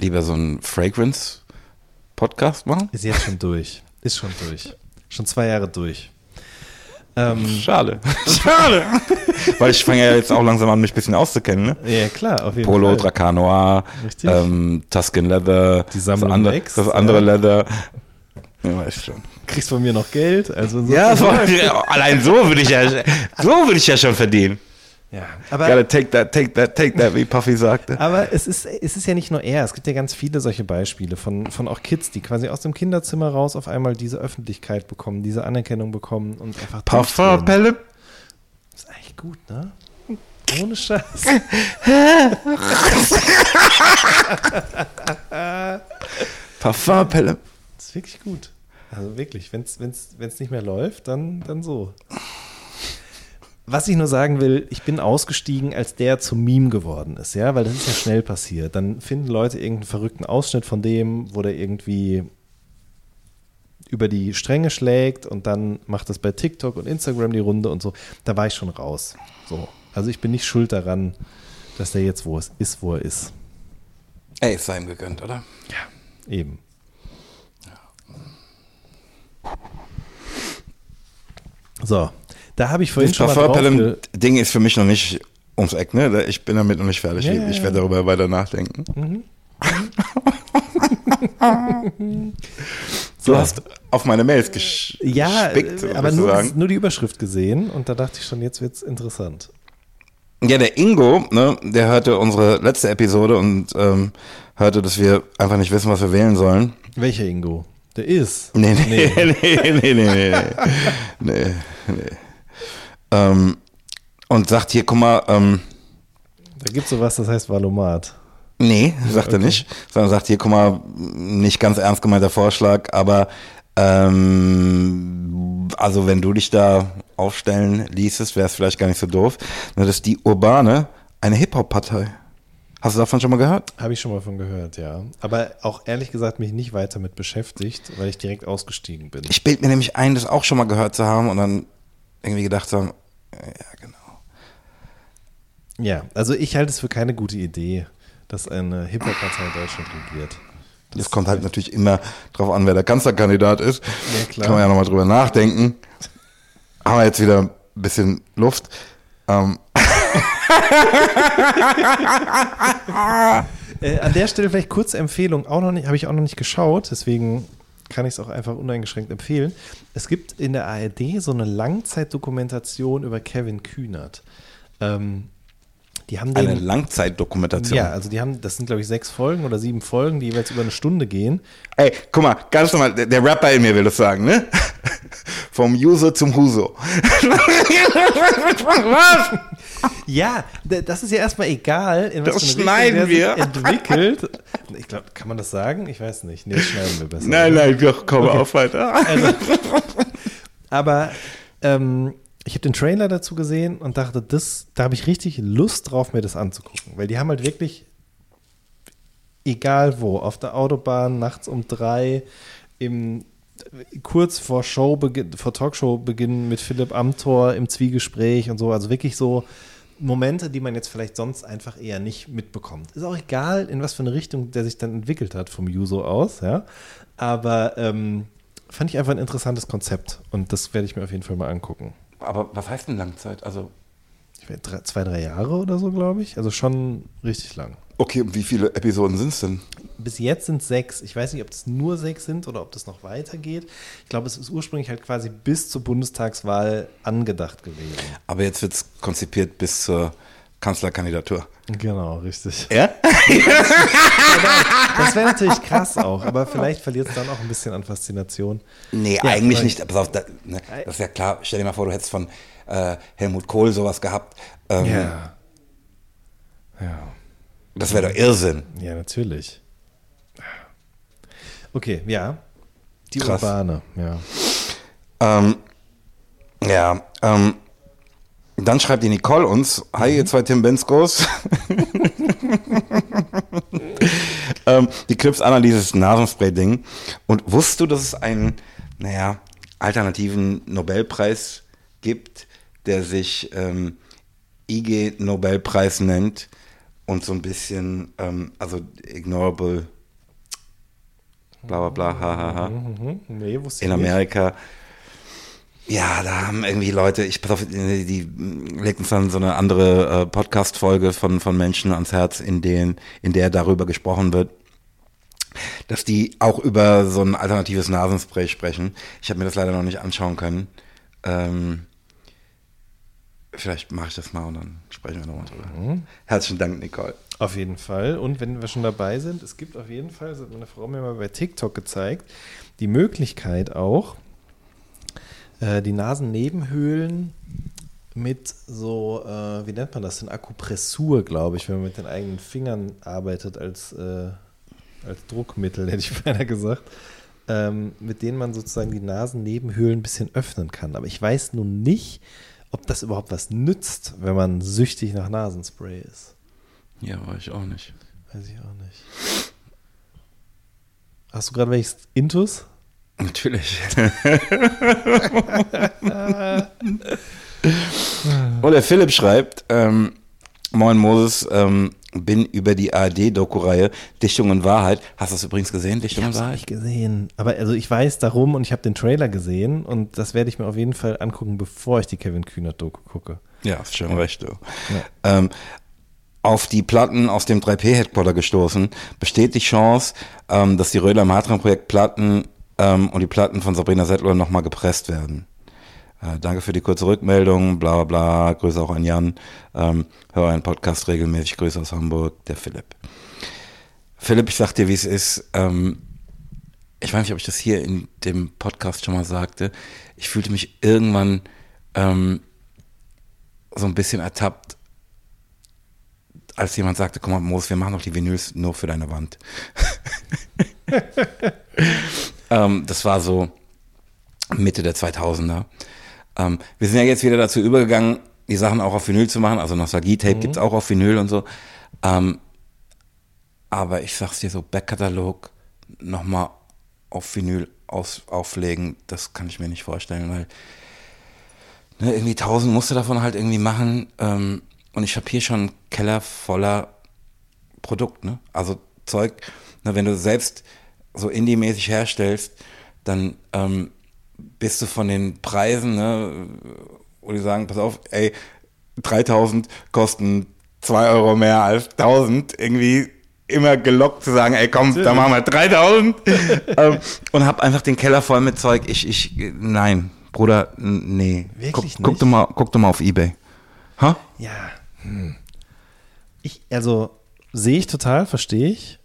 lieber so einen Fragrance-Podcast machen? Ist jetzt schon durch. Ist schon durch. Schon zwei Jahre durch. Ähm, Schade. Schade. Weil ich fange ja jetzt auch langsam an, mich ein bisschen auszukennen. Ne? ja, klar, auf jeden Polo, Fall. Dracanoir, Richtig. ähm, Tuscan Leather, Die Sammlung das andere, wächst, das andere ja. Leather. Ja, weiß schon. Kriegst von mir noch Geld. Also so- Ja, so, allein so würde ich ja, so würde ich ja schon verdienen. Ja. Aber, Gotta take that, take that, take that, wie Puffy sagte. aber es, ist, es ist ja nicht nur er. Es gibt ja ganz viele solche Beispiele von, von auch Kids, die quasi aus dem Kinderzimmer raus auf einmal diese Öffentlichkeit bekommen, diese Anerkennung bekommen und einfach Parfum, durchdrehen. Pelle. Ist eigentlich gut, ne? Ohne Scheiß. Parfum, Pelle. Das ist wirklich gut. Also wirklich, wenn es nicht mehr läuft, dann, dann so. Was ich nur sagen will, ich bin ausgestiegen, als der zum Meme geworden ist, ja, weil das ist ja schnell passiert. Dann finden Leute irgendeinen verrückten Ausschnitt von dem, wo der irgendwie über die Stränge schlägt und dann macht das bei TikTok und Instagram die Runde und so. Da war ich schon raus. So. Also ich bin nicht schuld daran, dass der jetzt wo es ist, wo er ist. Ey, ist sei ihm gegönnt, oder? Eben. So, da habe ich vorhin das schon mal Ding ist für mich noch nicht ums Eck, ne? Ich bin damit noch nicht fertig. Ja, ich werde darüber weiter nachdenken. Mhm. mhm. du hast auf meine Mails gespickt. Äh, ja, aber nur, nur, die Überschrift gesehen und da dachte ich schon, jetzt wird es interessant. Ja, der Ingo, ne, der hörte unsere letzte Episode und ähm, hörte, dass wir einfach nicht wissen, was wir wählen sollen. Welcher Ingo? Der ist. Nee, nee, nee, nee, nee, nee. nee, nee. Ähm, und sagt hier, guck mal, ähm, Da gibt's sowas, das heißt Valomat. nee, sagt er nicht, sondern sagt hier, guck mal, nicht ganz ernst gemeinter Vorschlag, aber ähm, also wenn du dich da aufstellen ließest, wäre es vielleicht gar nicht so doof. Nur dass die Urbane eine Hip-Hop-Partei. Hast du davon schon mal gehört? Habe ich schon mal von gehört, ja. Aber auch ehrlich gesagt mich nicht weiter mit beschäftigt, weil ich direkt ausgestiegen bin. Ich bild mir nämlich ein, das auch schon mal gehört zu haben und dann irgendwie gedacht haben, ja, genau. Ja, also ich halte es für keine gute Idee, dass eine Hip-Hop-Partei Deutschland regiert. Das kommt halt natürlich immer drauf an, wer der Kanzlerkandidat ist. Ja, klar. Kann man ja nochmal drüber nachdenken. Haben wir jetzt wieder ein bisschen Luft. Ähm, Äh, an der Stelle vielleicht kurze Empfehlung, auch noch nicht, habe ich auch noch nicht geschaut, deswegen kann ich es auch einfach uneingeschränkt empfehlen. Es gibt in der ARD so eine Langzeitdokumentation über Kevin Kühnert. Ähm, die haben den, eine Langzeitdokumentation. ja, also die haben, das sind glaube ich sechs Folgen oder sieben Folgen, die jeweils über eine Stunde gehen. Ey, guck mal, ganz normal, der, der Rapper in mir will das sagen, ne? Vom User zum Huso. Was? Ja, das ist ja erstmal egal, in was Das für schneiden wir. sich entwickelt. Ich glaube, kann man das sagen? Ich weiß nicht. Nee, das schneiden wir besser. Nein, nein, doch, komm auf weiter. Aber ähm, ich habe den Trailer dazu gesehen und dachte, das, da habe ich richtig Lust drauf, mir das anzugucken. Weil die haben halt wirklich, egal wo, auf der Autobahn, nachts um drei, im, kurz vor Showbeginn, vor Talkshow-Beginn mit Philipp Amthor im Zwiegespräch und so. Also wirklich so Momente, die man jetzt vielleicht sonst einfach eher nicht mitbekommt. Ist auch egal, in was für eine Richtung der sich dann entwickelt hat vom Juso aus, ja. Aber ähm, fand ich einfach ein interessantes Konzept und das werde ich mir auf jeden Fall mal angucken. Aber was heißt denn Langzeit? Also, drei, zwei, drei Jahre oder so, glaube ich. Also schon richtig lang. okay, und wie viele Episoden sind es denn? Bis jetzt sind sechs. Ich weiß nicht, ob es nur sechs sind oder ob das noch weitergeht. Ich glaube, es ist ursprünglich halt quasi bis zur Bundestagswahl angedacht gewesen. Aber jetzt wird es konzipiert bis zur Kanzlerkandidatur. Genau, richtig. Ja? Das wäre natürlich krass auch, aber vielleicht verliert es dann auch ein bisschen an Faszination. Nee, Ja, eigentlich nicht. Pass auf, ne, das ist ja klar. Stell dir mal vor, du hättest von äh, Helmut Kohl sowas gehabt. Ähm, Ja. Ja. Das wäre doch Irrsinn. Ja, natürlich. Okay, ja. Die Krass. Urbane, ja. Ähm, ja, ähm, Dann schreibt die Nicole uns, hi ihr zwei Tim Benskos. ähm, die an dieses Nasenspray-Ding. Und wusstest du, dass es einen, naja, alternativen Nobelpreis gibt, der sich ähm, IG Nobelpreis nennt und so ein bisschen, ähm, also ignorable, bla bla bla, hahaha. Mhm. Nee, wusste In ich nicht. Ja, da haben irgendwie Leute, ich pass auf, die, die legt uns dann so eine andere äh, Podcast-Folge von, von Menschen ans Herz, in denen, in der darüber gesprochen wird, dass die auch über so ein alternatives Nasenspray sprechen. Ich habe mir das leider noch nicht anschauen können. Ähm, vielleicht mache ich das mal und dann sprechen wir nochmal drüber. Herzlichen Dank, Nicole. Auf jeden Fall. Und wenn wir schon dabei sind, es gibt auf jeden Fall, das hat meine Frau mir mal bei TikTok gezeigt, die Möglichkeit auch, äh, die Nasennebenhöhlen mit so, äh, wie nennt man das denn, Akupressur, glaube ich, wenn man mit den eigenen Fingern arbeitet als, äh, als Druckmittel, hätte ich beinahe gesagt, ähm, mit denen man sozusagen die Nasennebenhöhlen ein bisschen öffnen kann. Aber ich weiß nun nicht, ob das überhaupt was nützt, wenn man süchtig nach Nasenspray ist. Ja, war ich auch nicht. Weiß ich auch nicht. Hast du gerade welches Intus? Natürlich. Und der Philipp schreibt, ähm, Moin Moses, ähm, bin über die ARD-Doku-Reihe Dichtung und Wahrheit. Hast du das übrigens gesehen, Dichtung und Wahrheit? nicht gesehen. Aber also ich weiß darum und ich habe den Trailer gesehen und das werde ich mir auf jeden Fall angucken, bevor ich die Kevin Kühnert-Doku gucke. Ja, ist schon recht. Du. Ähm, auf die Platten aus dem 3P-Headquarter gestoßen, besteht die Chance, ähm, dass die Röder Matran-Projekt Platten ähm, und die Platten von Sabrina Settler nochmal gepresst werden. Äh, danke für die kurze Rückmeldung, bla bla bla, Grüße auch an Jan, ähm, höre einen Podcast regelmäßig, Grüße aus Hamburg, der Philipp. Philipp, ich sag dir, wie es ist, ähm, ich weiß nicht, ob ich das hier in dem Podcast schon mal sagte, ich fühlte mich irgendwann ähm, so ein bisschen ertappt, als jemand sagte, komm mal, Moos, wir machen doch die Vinyls nur für deine Wand. ähm, das war so Mitte der 2000er. Ähm, wir sind ja jetzt wieder dazu übergegangen, die Sachen auch auf Vinyl zu machen. Also Nostalgie-Tape gibt's auch auf Vinyl und so. Ähm, aber ich sag's dir so, Backkatalog nochmal auf Vinyl aus, auflegen, das kann ich mir nicht vorstellen, weil ne, irgendwie tausend musste davon halt irgendwie machen. Ähm, und ich habe hier schon einen Keller voller Produkt, ne? Also Zeug, ne, wenn du selbst so Indie-mäßig herstellst, dann ähm, bist du von den Preisen, ne, wo die sagen, pass auf, ey, 3000 kosten 2 Euro mehr als 1000, irgendwie immer gelockt zu sagen, ey komm, da machen wir 3000 ähm, und hab einfach den Keller voll mit Zeug. Ich, ich, nein, Bruder, nee. Wirklich guck, nicht? guck, doch mal, guck doch mal auf Ebay. Ha? Ja. Hm. Ich, also sehe ich total, verstehe ich.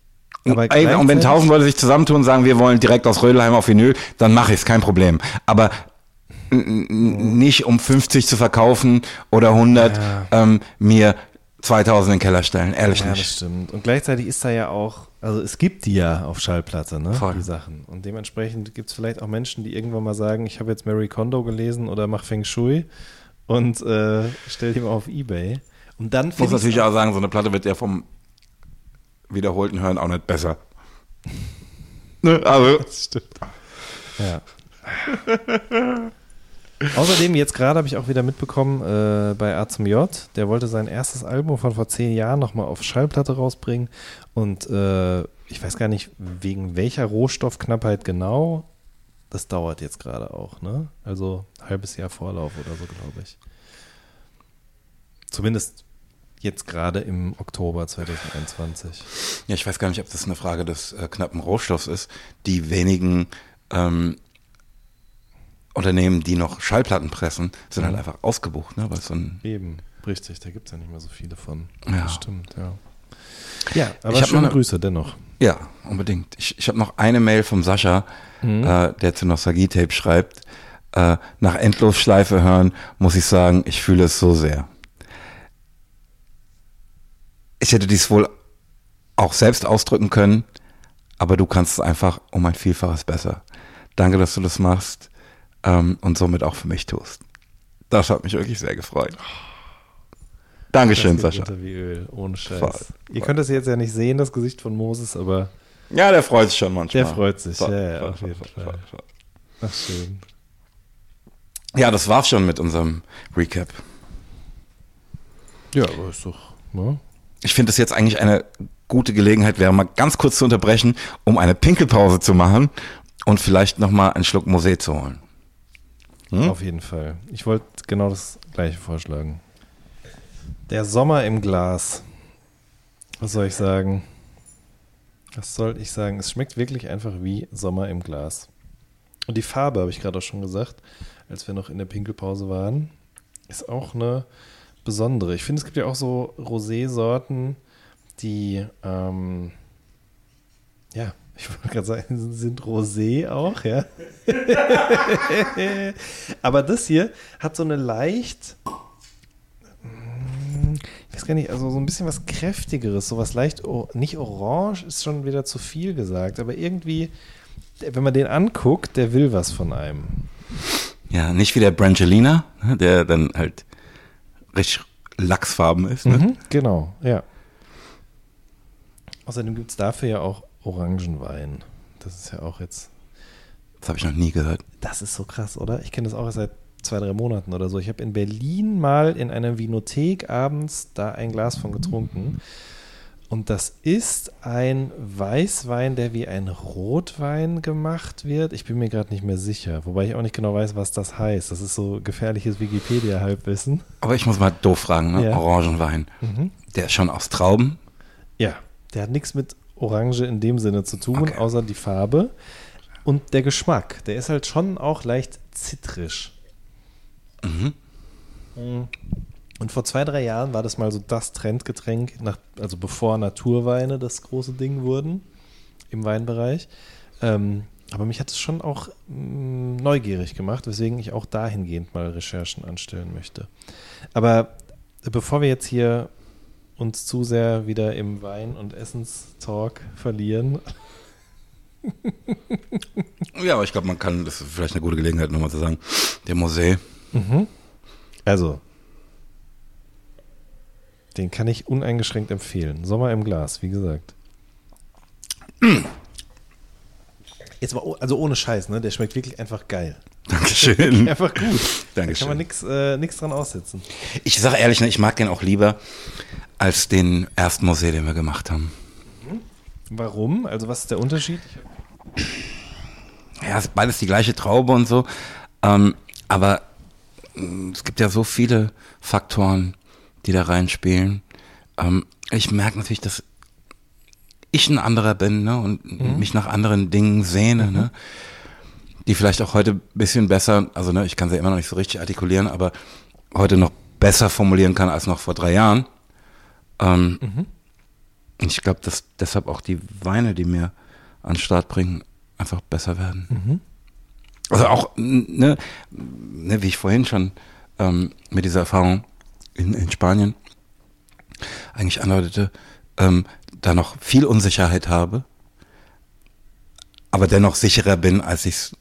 Aber Ey, und wenn tausend Leute sich zusammentun und sagen, wir wollen direkt aus Rödelheim auf Vinyl, dann mache ich es, kein Problem. Aber nicht um 50 zu verkaufen oder 100 ähm, mir 2000 in den Keller stellen, ehrlich Ja, das nicht. stimmt. Und gleichzeitig ist da ja auch, also es gibt die ja auf Schallplatte, ne? Voll. Die Sachen. Und dementsprechend gibt es vielleicht auch Menschen, die irgendwann mal sagen, ich habe jetzt Mary Kondo gelesen oder mach Feng Shui und äh, stell die mal auf Ebay. Und dann muss natürlich auch sagen, so eine Platte wird ja vom wiederholten Hören auch nicht besser. ne? Also, Das stimmt. Ja. Außerdem, jetzt gerade habe ich auch wieder mitbekommen, äh, bei A zum J, der wollte sein erstes Album von vor zehn Jahren nochmal auf Schallplatte rausbringen. Und äh, ich weiß gar nicht, wegen welcher Rohstoffknappheit genau. Das dauert jetzt gerade auch, ne? Also halbes Jahr Vorlauf oder so, glaube ich. Zumindest jetzt gerade im Oktober 2021. ja, ich weiß gar nicht, ob das eine Frage des äh, knappen Rohstoffs ist. Die wenigen ähm, Unternehmen, die noch Schallplatten pressen, sind halt einfach ausgebucht, ne? Weil so ein Eben, richtig, da gibt es ja nicht mehr so viele von. Ja. Das stimmt, ja. Ja, aber schöne eine- Grüße dennoch. Ja, unbedingt. Ich, ich habe noch eine Mail vom Sascha, äh, der zu Nostalgie-Tape schreibt. Äh, nach Endlosschleife hören muss ich sagen, ich fühle es so sehr. Ich hätte dies wohl auch selbst ausdrücken können, aber du kannst es einfach um ein Vielfaches besser. Danke, dass du das machst ähm, und somit auch für mich tust. Das hat mich wirklich sehr gefreut. Dankeschön, Das Sascha. wie Öl, ohne Scheiß. Voll, Ihr voll. könnt das jetzt ja nicht sehen, das Gesicht von Moses, aber Ja, der freut sich schon manchmal. Der freut sich, Voll, ja, ja, auf jeden Fall. ach schön. Ja, das war's schon mit unserem Recap. Ja, aber ist doch. Ne? Ich finde es jetzt eigentlich eine gute Gelegenheit, wäre mal ganz kurz zu unterbrechen, um eine Pinkelpause zu machen und vielleicht nochmal einen Schluck Mosé zu holen. Hm? Auf jeden Fall. Ich wollte genau das gleiche vorschlagen. Der Sommer im Glas. Was soll ich sagen? Was soll ich sagen? Es schmeckt wirklich einfach wie Sommer im Glas. Und die Farbe, habe ich gerade auch schon gesagt, als wir noch in der Pinkelpause waren, ist auch eine besondere. Ich finde, es gibt ja auch so Rosé-Sorten, die, ähm, ja, ich wollte gerade sagen, sind Rosé auch, ja. Aber das hier hat so eine leicht, mm, ich weiß gar nicht, also so ein bisschen was kräftigeres, so was leicht, nicht orange ist schon wieder zu viel gesagt, aber irgendwie, wenn man den anguckt, der will was von einem. Ja, nicht wie der Brangelina, ne, der dann halt richtig lachsfarben ist. Ne? Mhm, genau, ja. Außerdem gibt es dafür ja auch Orangenwein. Das ist ja auch jetzt Das habe ich noch nie gehört. Das ist so krass, oder? Ich kenne das auch erst seit zwei, drei Monaten oder so. Ich habe in Berlin mal in einer Vinothek abends da ein Glas von getrunken. Und das ist ein Weißwein, der wie ein Rotwein gemacht wird. Ich bin mir gerade nicht mehr sicher, wobei ich auch nicht genau weiß, was das heißt. Das ist so gefährliches Wikipedia-Halbwissen. Aber ich muss mal doof fragen, ne? Ja. Orangenwein. Mhm. Der ist schon aus Trauben. Ja, der hat nichts mit Orange in dem Sinne zu tun, Okay. außer die Farbe und der Geschmack. Der ist halt schon auch leicht zitrisch. Mhm. Mhm. Und vor zwei, drei Jahren war das mal so das Trendgetränk, nach, also bevor Naturweine das große Ding wurden im Weinbereich. Ähm, aber mich hat es schon auch mh, neugierig gemacht, weswegen ich auch dahingehend mal Recherchen anstellen möchte. Aber bevor wir jetzt hier uns zu sehr wieder im Wein- und Essenstalk verlieren, Ja, aber ich glaube, man kann, das ist vielleicht eine gute Gelegenheit, nochmal zu sagen, der Mosé, also den kann ich uneingeschränkt empfehlen. Sommer im Glas, wie gesagt. Jetzt mal, also ohne Scheiß, ne? Der schmeckt wirklich einfach geil. Dankeschön. Einfach gut. Da kann Dankeschön. man nichts äh, nix dran aussetzen. Ich sage ehrlich, ne, ich mag den auch lieber als den ersten Mosé, den wir gemacht haben. Warum? Also was ist der Unterschied? Ja, ist beides die gleiche Traube und so. Ähm, aber mh, es gibt ja so viele Faktoren, die da reinspielen. Ähm, ich merke natürlich, dass ich ein anderer bin ne, und mich nach anderen Dingen sehne, ne, die vielleicht auch heute ein bisschen besser, also ne, ich kann sie immer noch nicht so richtig artikulieren, aber heute noch besser formulieren kann als noch vor drei Jahren. Ähm, Ich glaube, dass deshalb auch die Weine, die mir an den Start bringen, einfach besser werden. Also auch, ne, ne, wie ich vorhin schon ähm, mit dieser Erfahrung in, in Spanien eigentlich andeutete, ähm, da noch viel Unsicherheit habe, aber dennoch sicherer bin, als ich es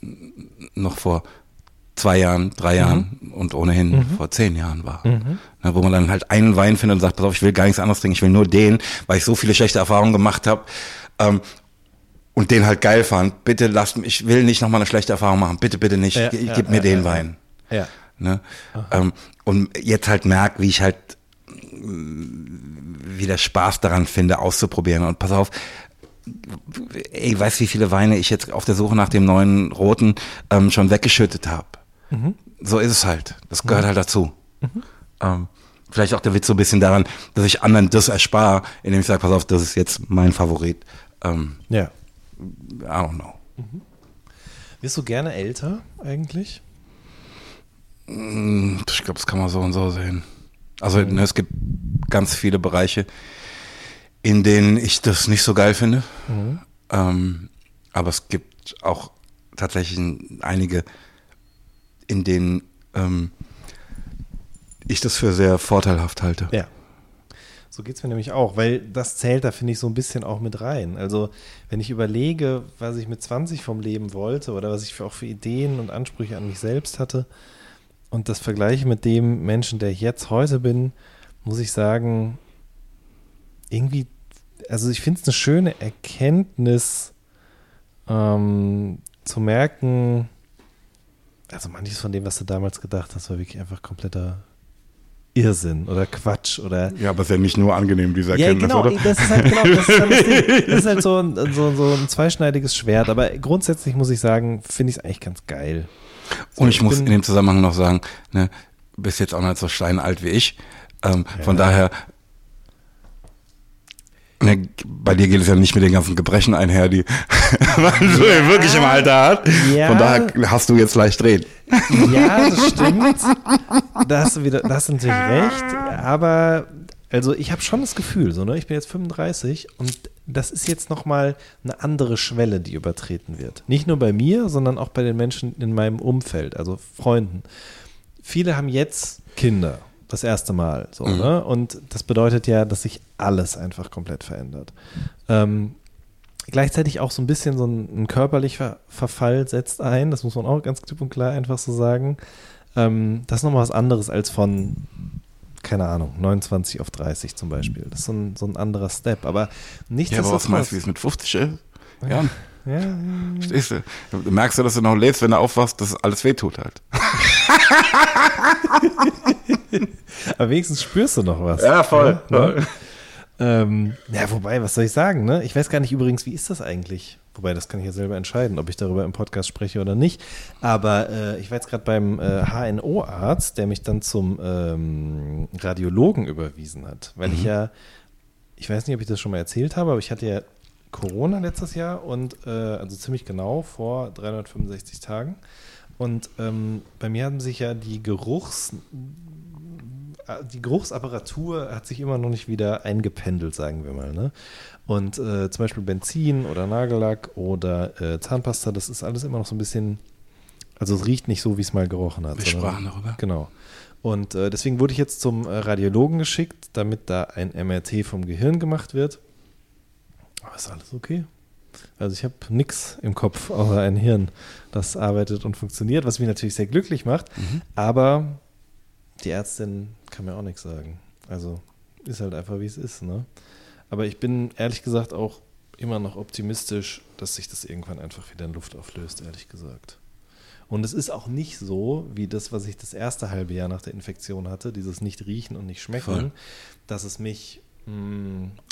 noch vor zwei Jahren, drei Jahren und ohnehin vor zehn Jahren war. Ne, wo man dann halt einen Wein findet und sagt, pass auf, ich will gar nichts anderes trinken, ich will nur den, weil ich so viele schlechte Erfahrungen gemacht habe. Ähm, und den halt geil fand, bitte lasst mich, ich will nicht nochmal eine schlechte Erfahrung machen, bitte, bitte nicht, Ja, ja, gib mir ja, den Wein. Ja. Ne? Ähm, und jetzt halt merk, wie ich halt mm, wieder Spaß daran finde, auszuprobieren. Und pass auf, ey, weißt wie viele Weine ich jetzt auf der Suche nach dem neuen roten ähm, schon weggeschüttet habe. So ist es halt. Das gehört halt dazu. Ähm, vielleicht auch der Witz so ein bisschen daran, dass ich anderen das erspare, indem ich sage, pass auf, das ist jetzt mein Favorit. Ähm, Ja. I don't know. Wirst du gerne älter eigentlich? Ich glaube, das kann man so und so sehen. Also ne, es gibt ganz viele Bereiche, in denen ich das nicht so geil finde. Ähm, aber es gibt auch tatsächlich einige, in denen ähm, ich das für sehr vorteilhaft halte. Ja. So geht es mir nämlich auch, weil das zählt da, finde ich, so ein bisschen auch mit rein. Also, wenn ich überlege, was ich mit 20 vom Leben wollte oder was ich für, auch für Ideen und Ansprüche an mich selbst hatte, und das vergleiche mit dem Menschen, der ich jetzt heute bin, muss ich sagen, irgendwie, also ich finde es eine schöne Erkenntnis ähm, zu merken, also manches von dem, was du damals gedacht hast, war wirklich einfach kompletter Irrsinn oder Quatsch oder. Ja, aber es ist ja nicht nur angenehm, diese Ja, Erkenntnis, genau, oder? das ist halt, genau, das ist halt, das Ding. Das ist halt so, ein, so, so ein zweischneidiges Schwert. Aber grundsätzlich muss ich sagen, finde ich es eigentlich ganz geil. So, Und ich muss bin- in dem Zusammenhang noch sagen, ne, du bist jetzt auch nicht so steinalt wie ich. Ähm, Von daher, ne, bei dir geht es ja nicht mit den ganzen Gebrechen einher, die man so wirklich im Alter hat. Ja. Von daher hast du jetzt leicht reden. Ja, das stimmt. Da hast du wieder, da hast du natürlich recht. Aber also ich habe schon das Gefühl, so ne, ich bin jetzt 35 und das ist jetzt noch mal eine andere Schwelle, die übertreten wird. Nicht nur bei mir, sondern auch bei den Menschen in meinem Umfeld, also Freunden. Viele haben jetzt Kinder, das erste Mal, so ne, und das bedeutet ja, dass sich alles einfach komplett verändert. Ähm, gleichzeitig auch so ein bisschen so ein, ein körperlicher Verfall setzt ein. Das muss man auch ganz klipp und klar einfach so sagen. Ähm, das ist nochmal was anderes als von, keine Ahnung, 29 auf 30 zum Beispiel. Das ist so ein, so ein anderer Step. Aber nicht Ja, aber was meinst du, wie es mit 50 ist? Ja, Ja, ja, stehst du. Du merkst ja, dass du noch lebst, wenn du aufwachst, dass alles wehtut halt. aber wenigstens spürst du noch was. Ja, voll. ne? Ähm, ja, wobei, was soll ich sagen, ne? Ich weiß gar nicht übrigens, wie ist das eigentlich? Wobei, das kann ich ja selber entscheiden, ob ich darüber im Podcast spreche oder nicht. Aber äh, ich war jetzt gerade beim äh, HNO-Arzt, der mich dann zum ähm, Radiologen überwiesen hat. Weil ich ja, ich weiß nicht, ob ich das schon mal erzählt habe, aber ich hatte ja Corona letztes Jahr und äh, also ziemlich genau vor 365 Tagen. Und ähm, bei mir haben sich ja die Geruchs, die Geruchsapparatur hat sich immer noch nicht wieder eingependelt, sagen wir mal. Ne? Und äh, zum Beispiel Benzin oder Nagellack oder äh, Zahnpasta, das ist alles immer noch so ein bisschen, also es riecht nicht so, wie es mal gerochen hat. Wir sondern- sprachen darüber. Genau. Und äh, deswegen wurde ich jetzt zum äh, Radiologen geschickt, damit da ein MRT vom Gehirn gemacht wird. Aber ist alles okay. Also ich habe nichts im Kopf, außer ein Hirn, das arbeitet und funktioniert, was mich natürlich sehr glücklich macht. Aber die Ärztin kann mir auch nichts sagen. Also ist halt einfach, wie es ist. Ne? Aber ich bin ehrlich gesagt auch immer noch optimistisch, dass sich das irgendwann einfach wieder in Luft auflöst, ehrlich gesagt. Und es ist auch nicht so, wie das, was ich das erste halbe Jahr nach der Infektion hatte, dieses nicht riechen und nicht schmecken, Voll. dass es mich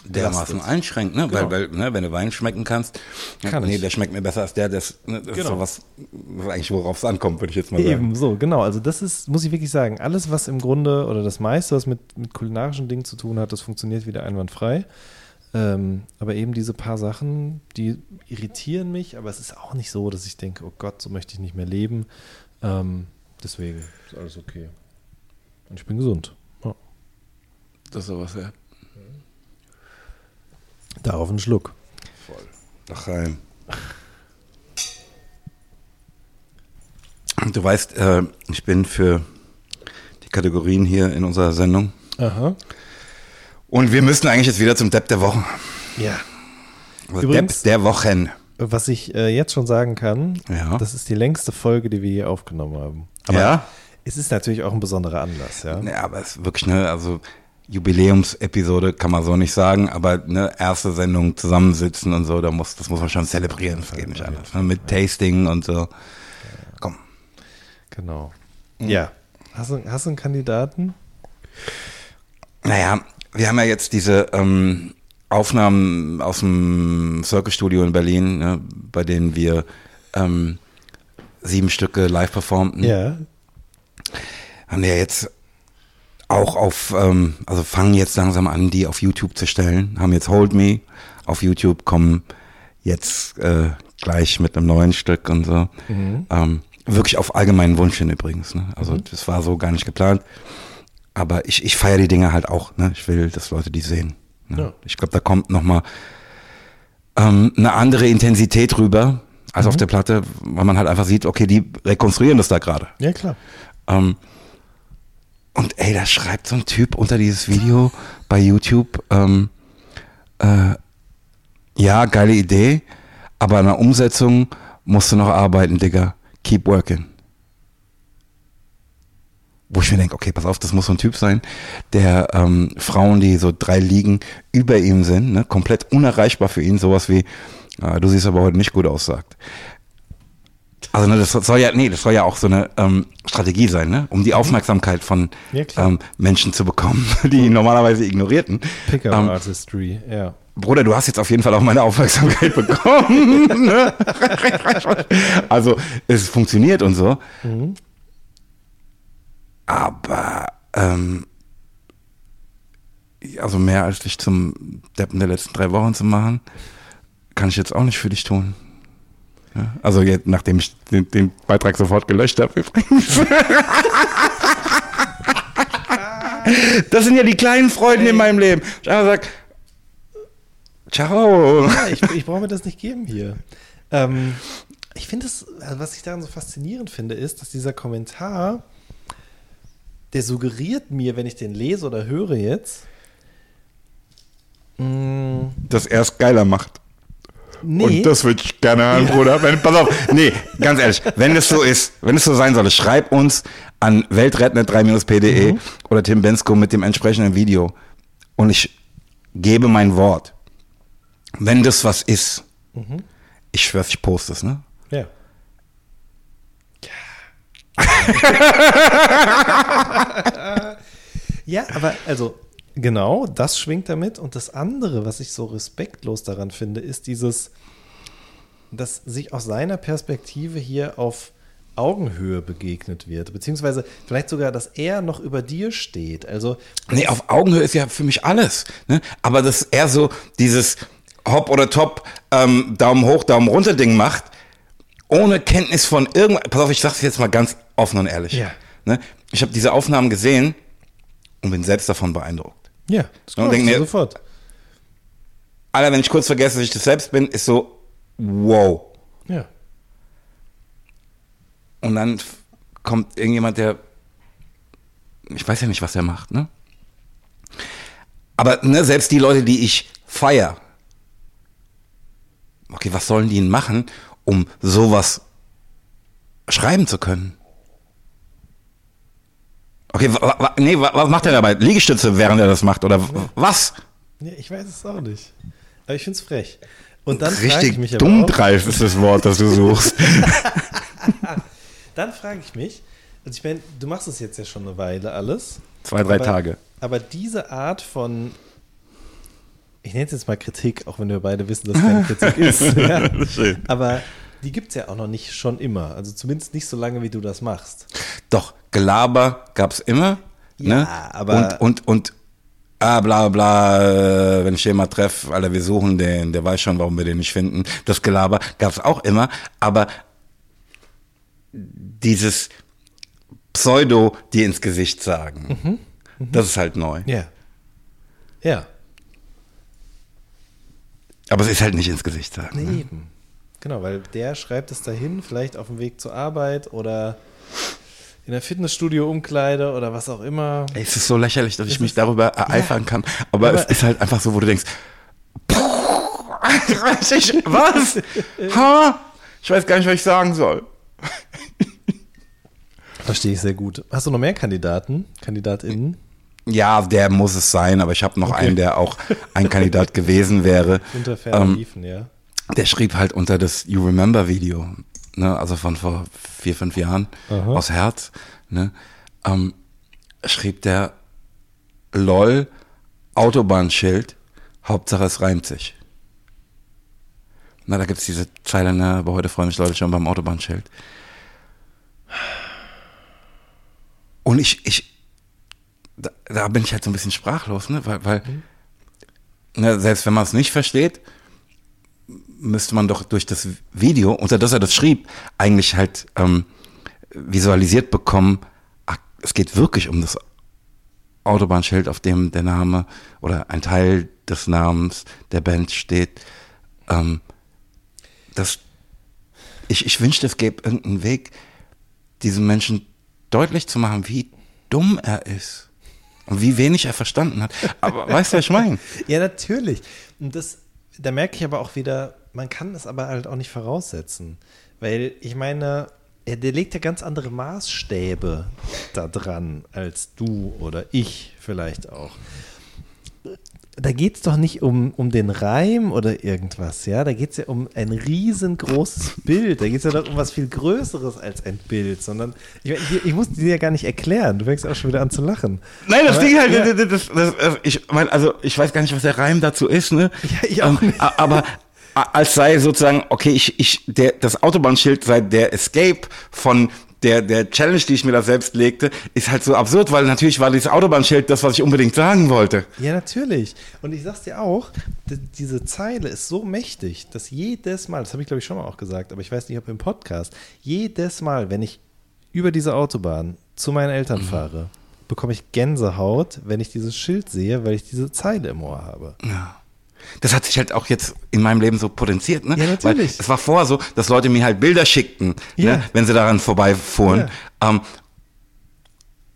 dermaßen einschränkt, ne? Genau. Weil, weil ne, wenn du Wein schmecken kannst, Kann nee, ich. der schmeckt mir besser als der, das, ne, das ist Genau. so was, was eigentlich worauf es ankommt, würde ich jetzt mal sagen. Eben, so, genau. Also das ist, muss ich wirklich sagen, alles, was im Grunde oder das meiste, was mit, mit kulinarischen Dingen zu tun hat, das funktioniert wieder einwandfrei. Ähm, aber eben diese paar Sachen, die irritieren mich, aber es ist auch nicht so, dass ich denke, oh Gott, so möchte ich nicht mehr leben. Ähm, deswegen ist alles okay. Und ich bin gesund. Ja. Das ist sowas, ja. Darauf einen Schluck. Doch rein. Du weißt, äh, ich bin für die Kategorien hier in unserer Sendung. Aha. Und wir müssen eigentlich jetzt wieder zum Depp der Woche. Ja. Also Übrigens- Depp der Wochen. Was ich äh, jetzt schon sagen kann, Ja. das ist die längste Folge, die wir hier aufgenommen haben. Aber Ja? es ist natürlich auch ein besonderer Anlass, ja. Ja, aber es ist wirklich, ne, also Jubiläumsepisode kann man so nicht sagen, aber ne, erste Sendung zusammensitzen und so, da muss, das muss man schon zelebrieren, das geht nicht anders. Ne, mit Tasting und so. Komm. Genau. Ja. Hast du, hast du einen Kandidaten? Naja, wir haben ja jetzt diese ähm, Aufnahmen aus dem Circle Studio in Berlin, ne, bei denen wir ähm, sieben Stücke live performten. Ja. Haben wir jetzt auch auf, ähm, also fangen jetzt langsam an, die auf YouTube zu stellen. Haben jetzt Hold Me auf YouTube, kommen jetzt äh, gleich mit einem neuen Stück und so. Ähm, wirklich auf allgemeinen Wunsch hin übrigens. Ne? Also das war so gar nicht geplant. Aber ich, ich feiere die Dinge halt auch. Ne? Ich will, dass Leute die sehen. Ne? Ja. Ich glaube, da kommt nochmal ähm, eine andere Intensität rüber als auf der Platte, weil man halt einfach sieht, okay, die rekonstruieren das da gerade. Ja, klar. Ähm, und ey, da schreibt so ein Typ unter dieses Video bei YouTube, ähm, äh, ja, geile Idee, aber an der Umsetzung musst du noch arbeiten, Digga. Keep working. wo ich mir denke, okay, pass auf, das muss so ein Typ sein, der ähm, Frauen, die so drei Ligen über ihm sind, ne, komplett unerreichbar für ihn, sowas wie, äh, du siehst aber heute nicht gut aus, sagt. Also ne, das soll ja, nee, das soll ja auch so eine ähm, Strategie sein, ne? um die Aufmerksamkeit von Ja, ähm, Menschen zu bekommen, die ihn normalerweise ignorierten. Pickup Ähm, Artistry, ja. Bruder, du hast jetzt auf jeden Fall auch meine Aufmerksamkeit bekommen. ne? also es funktioniert und so. Aber ähm, also mehr als dich zum Deppen der letzten drei Wochen zu machen, kann ich jetzt auch nicht für dich tun. Also jetzt, nachdem ich den, den Beitrag sofort gelöscht habe übrigens. Das sind ja die kleinen Freuden in meinem Leben. Ich einfach sag, ciao. Ja, ich, ich brauche mir das nicht geben hier. Ähm, ich finde es, also was ich daran so faszinierend finde, ist, dass dieser Kommentar, der suggeriert mir, wenn ich den lese oder höre jetzt, mh, Das erst geiler macht. Nee, Und das würde ich gerne hören, Bruder. Wenn, pass auf, nee, ganz ehrlich, wenn es so ist, wenn es so sein soll, schreib uns an weltrettnet3-pde oder Tim Bensko mit dem entsprechenden Video. Und ich gebe mein Wort. Wenn das was ist, ich schwör's, ich poste es, ne? ja. ja, aber also genau, das schwingt damit. Und das andere, was ich so respektlos daran finde, ist dieses, dass sich aus seiner Perspektive hier auf Augenhöhe begegnet wird, beziehungsweise vielleicht sogar, dass er noch über dir steht. Also Nee, auf Augenhöhe ist ja für mich alles. Ne? Aber das eher so dieses Hop oder Top, ähm, Daumen hoch, Daumen runter Ding macht, ohne Kenntnis von irgendwas. Pass auf, ich sag's jetzt mal ganz offen und ehrlich. Ja. Ne? Ich habe diese Aufnahmen gesehen und bin selbst davon beeindruckt. Ja, das Und glaubst denk du mir- sofort. Alter, wenn ich kurz vergesse, dass ich das selbst bin, ist so, wow. Ja. Und dann kommt irgendjemand, der, ich weiß ja nicht, was er macht, ne? Aber ne, selbst die Leute, die ich feier, okay, was sollen die denn machen, um sowas schreiben zu können? Okay, wa, wa, nee, wa, was macht er dabei? Liegestütze, während er das macht, oder was? ja, ich weiß es auch nicht. Aber ich finde es frech. Und dann frage ich Richtig mich aber dummdreif ist das Wort, das du suchst. dann frage ich mich, also ich meine, du machst es jetzt ja schon eine Weile alles. Zwei, drei aber, Tage. Aber diese Art von, ich nenne es jetzt mal Kritik, auch wenn wir beide wissen, dass es keine Kritik ist. ja. Schön. Aber die gibt es ja auch noch nicht schon immer. Also zumindest nicht so lange, wie du das machst. Doch, Gelaber gab's immer. Ja, ne? aber- Und, und, und, ah, bla, bla, äh, wenn ich den mal treffe, Alter, wir suchen den, der weiß schon, warum wir den nicht finden. Das Gelaber gab's auch immer, aber dieses Pseudo, die ins Gesicht sagen, das ist halt neu. Ja. Ja. Aber es ist halt nicht ins Gesicht sagen. Nee, Ne? eben. Genau, weil der schreibt es dahin, vielleicht auf dem Weg zur Arbeit oder in der Fitnessstudio-Umkleide oder was auch immer. Ey, Es ist so lächerlich, dass ich Es mich ist- darüber ereifern kann. Aber, Aber- es ist halt einfach so, wo du denkst, ich, was? Ha? Ich weiß gar nicht, was ich sagen soll. Verstehe ich sehr gut. Hast du noch mehr Kandidaten, KandidatInnen? Ja, der muss es sein, aber ich habe noch Okay. einen, der auch ein Kandidat gewesen wäre. Unter ferner Ähm, Liefen, ja. Der schrieb halt unter das You Remember Video, ne, also von vor vier, fünf Jahren Aha. aus Herz, ne, ähm, schrieb der LOL Autobahnschild, Hauptsache es reimt sich. Na, da gibt's diese Zeile, ne, aber heute freuen sich Leute schon beim Autobahnschild. Und ich, ich, da, da bin ich halt so ein bisschen sprachlos, ne, weil, weil ne, selbst wenn man es nicht versteht, müsste man doch durch das Video, unter das er das schrieb, eigentlich halt ähm, visualisiert bekommen, ach, es geht wirklich um das Autobahnschild, auf dem der Name oder ein Teil des Namens der Band steht. Ähm, das, ich, ich wünschte, es gäbe irgendeinen Weg, diesem Menschen deutlich zu machen, wie dumm er ist und wie wenig er verstanden hat. Aber weißt du, was ich meine? Ja, natürlich. Und das, da merke ich aber auch wieder, man kann das aber halt auch nicht voraussetzen. Weil ich meine, er, der legt ja ganz andere Maßstäbe da dran als du oder ich vielleicht auch. Da geht es doch nicht um, um den Reim oder irgendwas, ja. Da geht es ja um ein riesengroßes Bild. Da geht es ja doch um was viel Größeres als ein Bild, sondern ich, ich, ich muss dir ja gar nicht erklären. Du fängst auch schon wieder an zu lachen. Nein, das Aber- Ding halt, ja. das, das, das, ich meine, also ich weiß gar nicht, was der Reim dazu ist, ne? Ja, ich auch nicht. a- Aber als sei sozusagen, okay, ich, ich, der, das Autobahnschild sei der Escape von der, der Challenge, die ich mir da selbst legte, ist halt so absurd, weil natürlich war dieses Autobahnschild das, was ich unbedingt sagen wollte. Ja, natürlich. Und ich sag's dir auch, diese Zeile ist so mächtig, dass jedes Mal, das habe ich glaube ich schon mal auch gesagt, aber ich weiß nicht, ob im Podcast, jedes Mal, wenn ich über diese Autobahn zu meinen Eltern fahre, bekomme ich Gänsehaut, wenn ich dieses Schild sehe, weil ich diese Zeile im Ohr habe. Ja. Das hat sich halt auch jetzt in meinem Leben so potenziert, ne? Ja, natürlich. Weil es war vorher so, dass Leute mir halt Bilder schickten, Ja. ne, wenn sie daran vorbeifuhren. Ähm,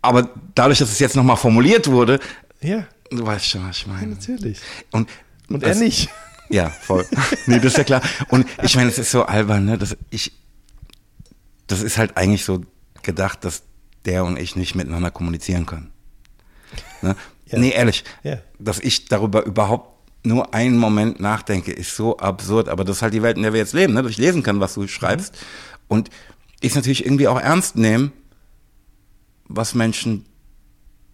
aber dadurch, dass es jetzt nochmal formuliert wurde, Ja, du weißt schon, was ich meine. natürlich. Und, Und er das- nicht. Ja, voll. nee, das ist ja klar. Und ich meine, es ist so albern, ne? dass ich, das ist halt eigentlich so gedacht, dass der und ich nicht miteinander kommunizieren können. Ne? Ja. Nee, ehrlich, Ja. dass ich darüber überhaupt nur einen Moment nachdenke, ist so absurd. Aber das ist halt die Welt, in der wir jetzt leben, ne? dass ich lesen kann, was du schreibst. Und ich natürlich irgendwie auch ernst nehmen, was Menschen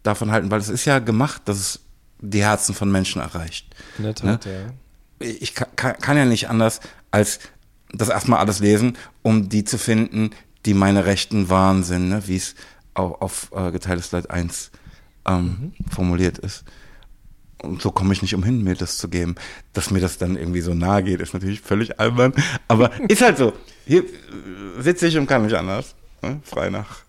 davon halten, weil es ist ja gemacht, dass es die Herzen von Menschen erreicht. In der Tat, ja. Ich kann, kann, kann ja nicht anders, als das erstmal alles lesen, um die zu finden, die meine rechten Waren sind, ne? wie es auch auf äh, geteiltes Slide 1 ähm, formuliert ist. Und so komme ich nicht umhin, mir das zu geben. Dass mir das dann irgendwie so nahe geht, ist natürlich völlig albern. Aber ist halt so. Hier äh, sitze ich und kann nicht anders. Ne? Frei nach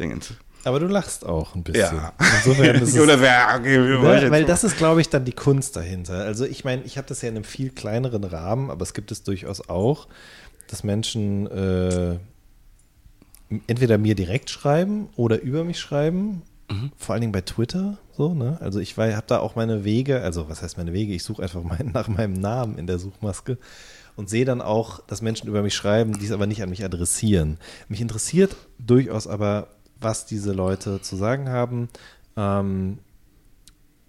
Dingen zu. Aber du lachst auch ein bisschen. Ja. Insofern ist es, Oder wer, okay, Ne? Weil so? das ist, glaube ich, dann die Kunst dahinter. Also ich meine, ich habe das ja in einem viel kleineren Rahmen, aber es gibt es durchaus auch, dass Menschen äh, entweder mir direkt schreiben oder über mich schreiben. Vor allen Dingen bei Twitter, so, ne? Also ich habe da auch meine Wege, also was heißt meine Wege? Ich suche einfach mein, nach meinem Namen in der Suchmaske und sehe dann auch, dass Menschen über mich schreiben, die es aber nicht an mich adressieren. Mich interessiert durchaus aber, was diese Leute zu sagen haben. Ähm,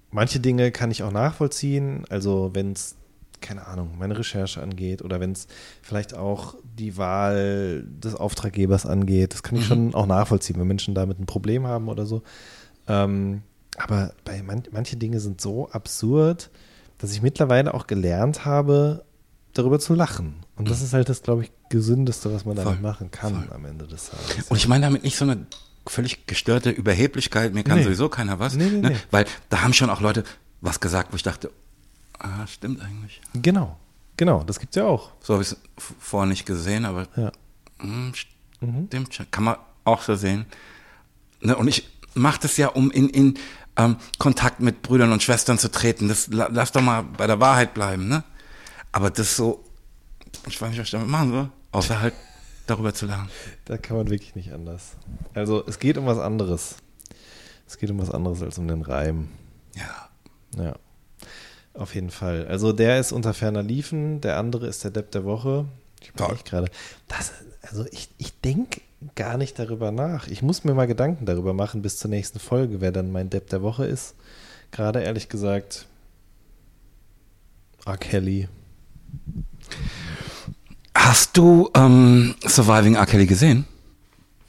manche Dinge kann ich auch nachvollziehen. Also wenn es, keine Ahnung, meine Recherche angeht oder wenn es vielleicht auch die Wahl des Auftraggebers angeht, das kann ich schon auch nachvollziehen, wenn Menschen damit ein Problem haben oder so. Ähm, aber bei man, manche Dinge sind so absurd, dass ich mittlerweile auch gelernt habe, darüber zu lachen. Und das ist halt das, glaube ich, gesündeste, was man damit Voll, machen kann am Ende des Tages. Und ich meine damit nicht so eine völlig gestörte Überheblichkeit, mir kann Nee. sowieso keiner was. Nee, nee, ne? Weil da haben schon auch Leute was gesagt, wo ich dachte, ah, stimmt eigentlich. Genau, genau, das gibt es ja auch. So habe ich es vorher nicht gesehen, aber Ja. hm, stimmt schon. Kann man auch so sehen. Ne? Und ich mache das ja, um in, in ähm, Kontakt mit Brüdern und Schwestern zu treten. Das, la- lass doch mal bei der Wahrheit bleiben. Ne? Aber das so, ich weiß nicht, was ich damit machen soll, außer halt darüber zu lernen. Da kann man wirklich nicht anders. Also es geht um was anderes. Es geht um was anderes als um den Reim. Ja. Ja. Auf jeden Fall. Also der ist unter ferner Liefen, der andere ist der Depp der Woche. Ich Toll. gerade. Das, also ich, ich denke gar nicht darüber nach. Ich muss mir mal Gedanken darüber machen bis zur nächsten Folge, wer dann mein Depp der Woche ist. Gerade ehrlich gesagt, R. Kelly. Hast du ähm, Surviving R. Kelly gesehen?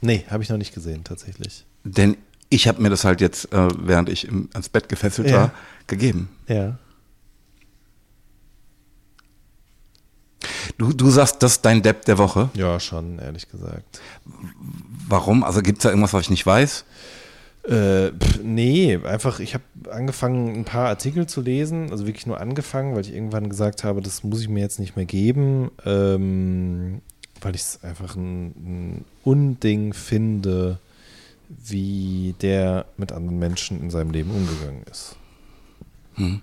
Nee, habe ich noch nicht gesehen, tatsächlich. Denn ich habe mir das halt jetzt, äh, während ich im, ans Bett gefesselt Ja. war, gegeben. Ja. Du, du sagst, das ist dein Depp der Woche. Ja, schon, ehrlich gesagt. Warum? Also gibt es da irgendwas, was ich nicht weiß? Äh, pf, nee, einfach, ich habe angefangen, ein paar Artikel zu lesen, also wirklich nur angefangen, weil ich irgendwann gesagt habe, das muss ich mir jetzt nicht mehr geben, ähm, weil ich es einfach ein, ein Unding finde, wie der mit anderen Menschen in seinem Leben umgegangen ist. Hm.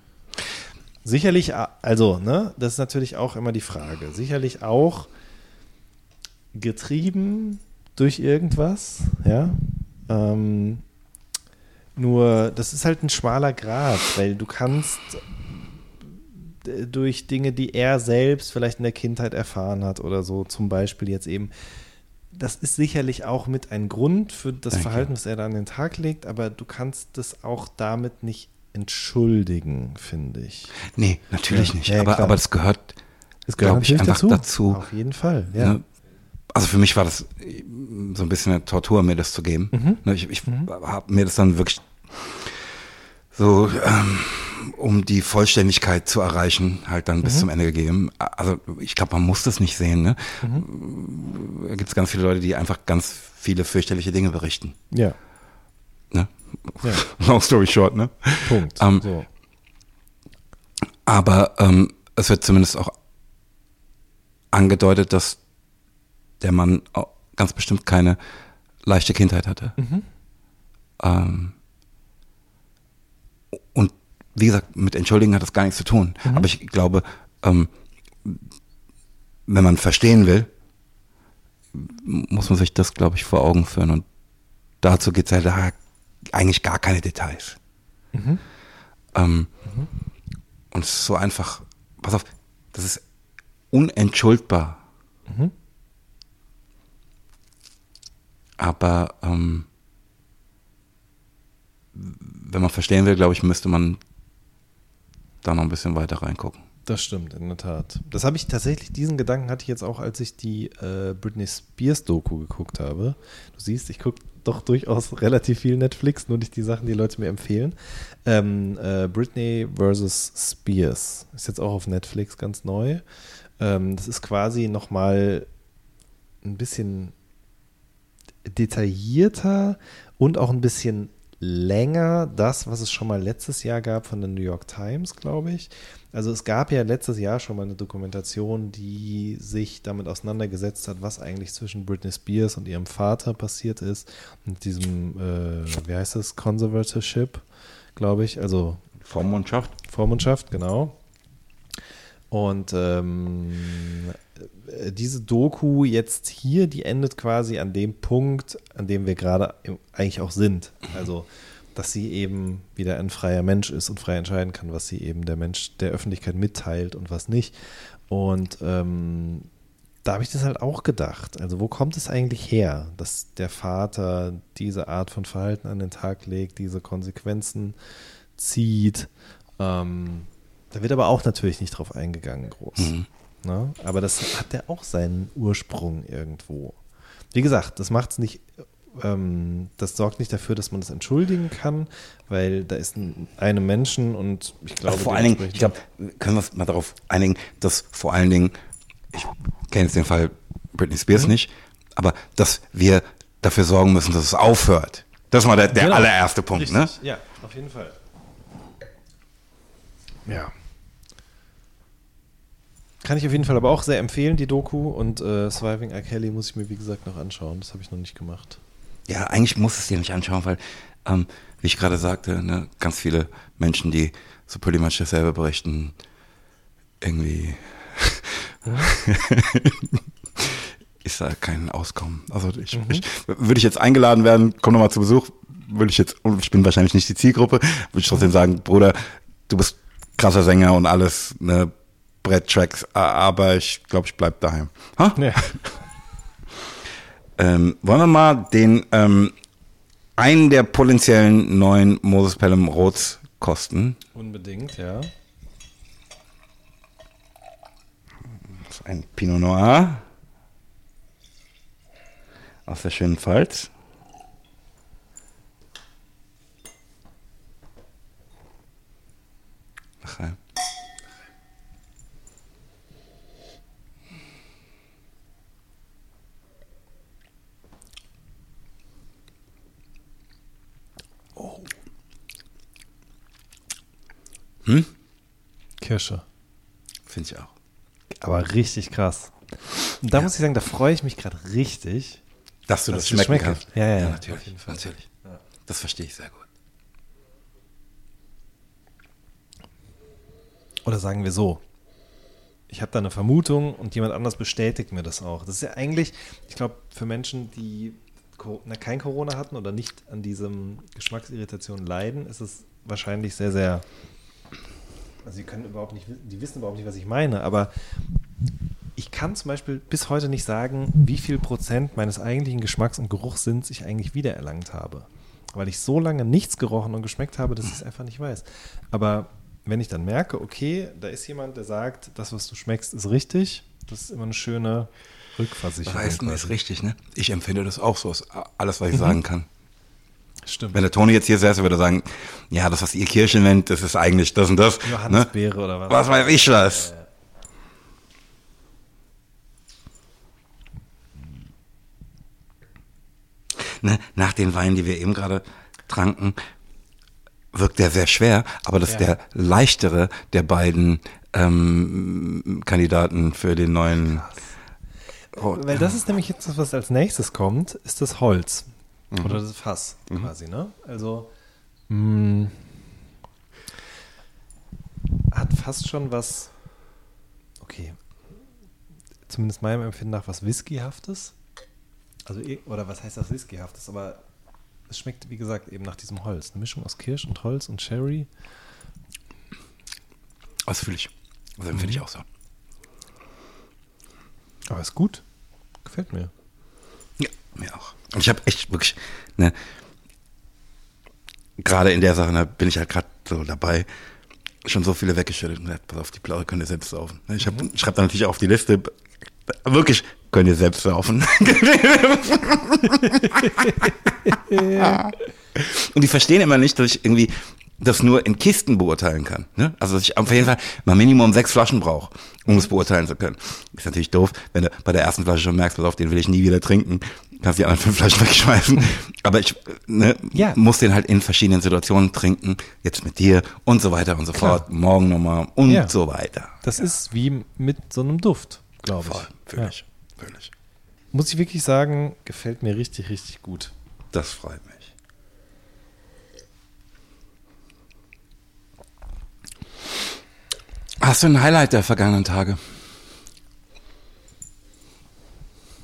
Sicherlich, also, ne, das ist natürlich auch immer die Frage. Sicherlich auch getrieben durch irgendwas, ja. Ähm, nur, das ist halt ein schmaler Grat, weil du kannst äh, durch Dinge, die er selbst vielleicht in der Kindheit erfahren hat oder so, zum Beispiel jetzt eben das ist sicherlich auch mit ein Grund für das Danke. Verhalten, was er da an den Tag legt, aber du kannst das auch damit nicht entschuldigen, finde ich. Nee, natürlich Ja, nicht. ja, aber, klar. aber das gehört, Es glaube ich, einfach dazu. Auf jeden Fall, ja. Ne? Also für mich war das äh, so ein bisschen eine Tortur, mir das zu geben. Mhm. Ne, Ich, ich habe mir das dann wirklich so, ähm, um die Vollständigkeit zu erreichen, halt dann bis Mhm. zum Ende gegeben. Also ich glaube, man muss das nicht sehen. Ne? Mhm. Da gibt es ganz viele Leute, die einfach ganz viele fürchterliche Dinge berichten. Ja, Ne? Ja. Long story short, ne? Punkt. Ähm, so. Aber ähm, es wird zumindest auch angedeutet, dass der Mann ganz bestimmt keine leichte Kindheit hatte. Ähm, und wie gesagt, mit Entschuldigen hat das gar nichts zu tun. Aber ich glaube, ähm, wenn man verstehen will, muss man sich das, glaube ich, vor Augen führen. Und dazu geht es halt da eigentlich gar keine Details. Ähm, und es ist so einfach, pass auf, das ist unentschuldbar. Aber ähm, wenn man verstehen will, glaube ich, müsste man da noch ein bisschen weiter reingucken. Das stimmt, in der Tat. Das habe ich tatsächlich, diesen Gedanken hatte ich jetzt auch, als ich die äh, Britney Spears Doku geguckt habe. Du siehst, ich gucke doch durchaus relativ viel Netflix, nur nicht die Sachen, die Leute mir empfehlen. Ähm, äh, Britney versus Spears ist jetzt auch auf Netflix ganz neu. Ähm, das ist quasi nochmal ein bisschen detaillierter und auch ein bisschen länger das, was es schon mal letztes Jahr gab von der New York Times, glaube ich. Also es gab ja letztes Jahr schon mal eine Dokumentation, die sich damit auseinandergesetzt hat, was eigentlich zwischen Britney Spears und ihrem Vater passiert ist. Mit diesem, äh, wie heißt das, Conservatorship, glaube ich. Also Vormundschaft? Vormundschaft, genau. Und ähm, äh, diese Doku jetzt hier, die endet quasi an dem Punkt, an dem wir gerade eigentlich auch sind. Also, dass sie eben wieder ein freier Mensch ist und frei entscheiden kann, was sie eben der Mensch der Öffentlichkeit mitteilt und was nicht. Und ähm, da habe ich das halt auch gedacht. Also, wo kommt es eigentlich her, dass der Vater diese Art von Verhalten an den Tag legt, diese Konsequenzen zieht? Ähm, da wird aber auch natürlich nicht drauf eingegangen, groß. Ne? Aber das hat ja auch seinen Ursprung irgendwo. Wie gesagt, das macht es nicht, ähm, das sorgt nicht dafür, dass man das entschuldigen kann, weil da ist ein, einem Menschen und ich glaube, Also vor allen Dingen, ich glaube, können wir uns mal darauf einigen, dass vor allen Dingen, ich kenne jetzt den Fall Britney Spears Mhm. nicht, aber dass wir dafür sorgen müssen, dass es aufhört. Das ist mal der, der Genau. allererste Punkt, ne? Richtig, Ja, auf jeden Fall. Ja. Kann ich auf jeden Fall aber auch sehr empfehlen, die Doku. Und äh, Surviving R. Kelly muss ich mir, wie gesagt, noch anschauen. Das habe ich noch nicht gemacht. Ja, eigentlich muss es dir nicht anschauen, weil, ähm, wie ich gerade sagte, ne, ganz viele Menschen, die so pretty much dasselbe berichten, irgendwie ist da kein Auskommen. Also ich, ich würde ich jetzt eingeladen werden, komm nochmal zu Besuch, würde ich jetzt, und ich bin wahrscheinlich nicht die Zielgruppe, würde ich trotzdem sagen, Bruder, du bist krasser Sänger und alles, ne, Bretttracks, aber ich glaube, ich bleib daheim. Ha? Ja. Ähm, wollen wir mal den ähm, einen der potenziellen neuen Moses Pelham Rots kosten? Unbedingt, ja. Das ist ein Pinot Noir aus der schönen Pfalz. Mach rein. Kirsche. Finde ich auch. Aber richtig krass. Und da muss ich sagen, da freue ich mich gerade richtig. Dass du Dass das schmecken schmecke. kannst. Ja, ja, ja, natürlich. natürlich. Das verstehe ich sehr gut. Oder sagen wir so. Ich habe da eine Vermutung und jemand anders bestätigt mir das auch. Das ist ja eigentlich, ich glaube, für Menschen, die na, kein Corona hatten oder nicht an diesem Geschmacksirritation leiden, ist es wahrscheinlich sehr, sehr. Also, sie können überhaupt nicht, die wissen überhaupt nicht, was ich meine, aber ich kann zum Beispiel bis heute nicht sagen, wie viel Prozent meines eigentlichen Geschmacks- und Geruchssinns ich eigentlich wiedererlangt habe. Weil ich so lange nichts gerochen und geschmeckt habe, dass ich es einfach nicht weiß. Aber wenn ich dann merke, okay, da ist jemand, der sagt, das, was du schmeckst, ist richtig, das ist immer eine schöne Rückversicherung. Weißen ist richtig, ne? Ich empfinde das auch so, ist alles, was ich sagen kann. Stimmt. Wenn der Toni jetzt hier säße, würde er sagen, ja, das, was ihr Kirche nennt, das ist eigentlich das und das. Ne? Johannisbeere oder was? Was weiß ich was? Ne? Nach den Weinen, die wir eben gerade tranken, wirkt der sehr schwer, aber das ist Ja. der leichtere der beiden ähm, Kandidaten für den neuen. Oh, Weil das ist nämlich jetzt das, was als nächstes kommt, ist das Holz. Oder das Fass quasi, ne? Also mh, hat fast schon was, okay, zumindest meinem Empfinden nach was Whiskyhaftes. Also, eh- oder was heißt das Whiskyhaftes? Aber es schmeckt, wie gesagt, eben nach diesem Holz. Eine Mischung aus Kirsch und Holz und Cherry. Das fühle ich. Das empfinde ich auch so. Aber ist gut. Gefällt mir. Mir auch. Und ich habe echt wirklich, ne, gerade in der Sache, da bin ich halt gerade so dabei, schon so viele weggeschüttet und gesagt, pass auf, die Blaue könnt ihr selbst saufen. Ne, Ich hab, schreibe da natürlich auf die Liste, wirklich, könnt ihr selbst saufen. und die verstehen immer nicht, dass ich irgendwie das nur in Kisten beurteilen kann. Ne? Also dass ich auf jeden Fall mal Minimum sechs Flaschen brauche, um es beurteilen zu können. Ist natürlich doof, wenn du bei der ersten Flasche schon merkst, pass auf, den will ich nie wieder trinken, kannst die anderen fünf Flaschen wegschmeißen. Aber ich ne, Ja. muss den halt in verschiedenen Situationen trinken, jetzt mit dir und so weiter und so Klar. fort, morgen nochmal und Ja. so weiter. Das ist wie mit so einem Duft, glaube ich. Voll, Ja. fühl ich. Muss ich wirklich sagen, gefällt mir richtig, richtig gut. Das freut mich. Hast du ein Highlight der vergangenen Tage?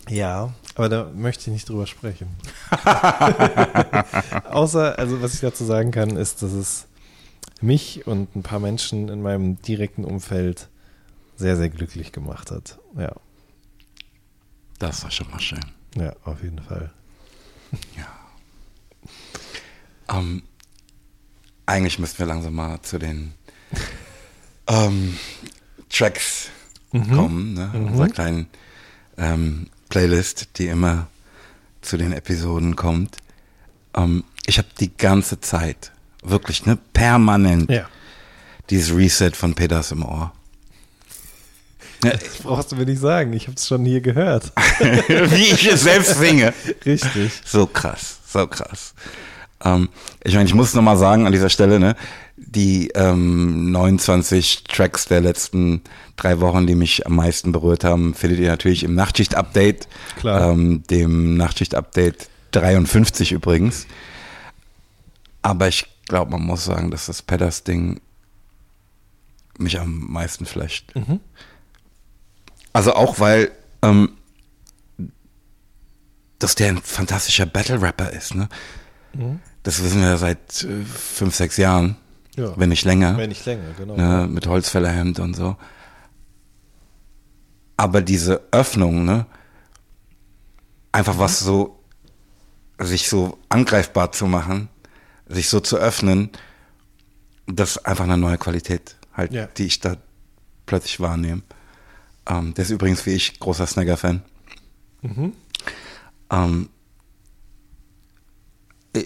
Ja, aber da möchte ich nicht drüber sprechen. Außer, also was ich dazu sagen kann, ist, dass es mich und ein paar Menschen in meinem direkten Umfeld sehr, sehr glücklich gemacht hat. Ja, Das war schon mal schön. ja, auf jeden Fall. Ähm, eigentlich müssten wir langsam mal zu den ähm, Tracks kommen, ne? unserer kleinen ähm, Playlist, die immer zu den Episoden kommt. Ähm, ich habe die ganze Zeit, wirklich, ne, permanent Ja, dieses Reset von Peters im Ohr. Das brauchst du mir nicht sagen. Ich habe es schon hier gehört. Wie ich es selbst singe. Richtig. So krass, so krass. Ähm, ich meine, ich muss nochmal sagen an dieser Stelle, ne, die ähm, 29 Tracks der letzten drei Wochen, die mich am meisten berührt haben, findet ihr natürlich im Nachtschicht-Update. Klar. Ähm, dem Nachtschicht-Update 53 übrigens. Aber ich glaube, man muss sagen, dass das Pedders-Ding mich am meisten flasht. Also auch, weil ähm, dass der ein fantastischer Battle-Rapper ist. Ne? Das wissen wir seit äh, fünf, sechs Jahren, Ja. wenn nicht länger. Wenn nicht länger, genau. ne? Mit Holzfällerhemd und so. Aber diese Öffnung, ne? einfach was so, sich so angreifbar zu machen, sich so zu öffnen, das ist einfach eine neue Qualität, halt, Ja. die ich da plötzlich wahrnehme. Ähm, der ist übrigens wie ich großer Snagger-Fan. Ähm,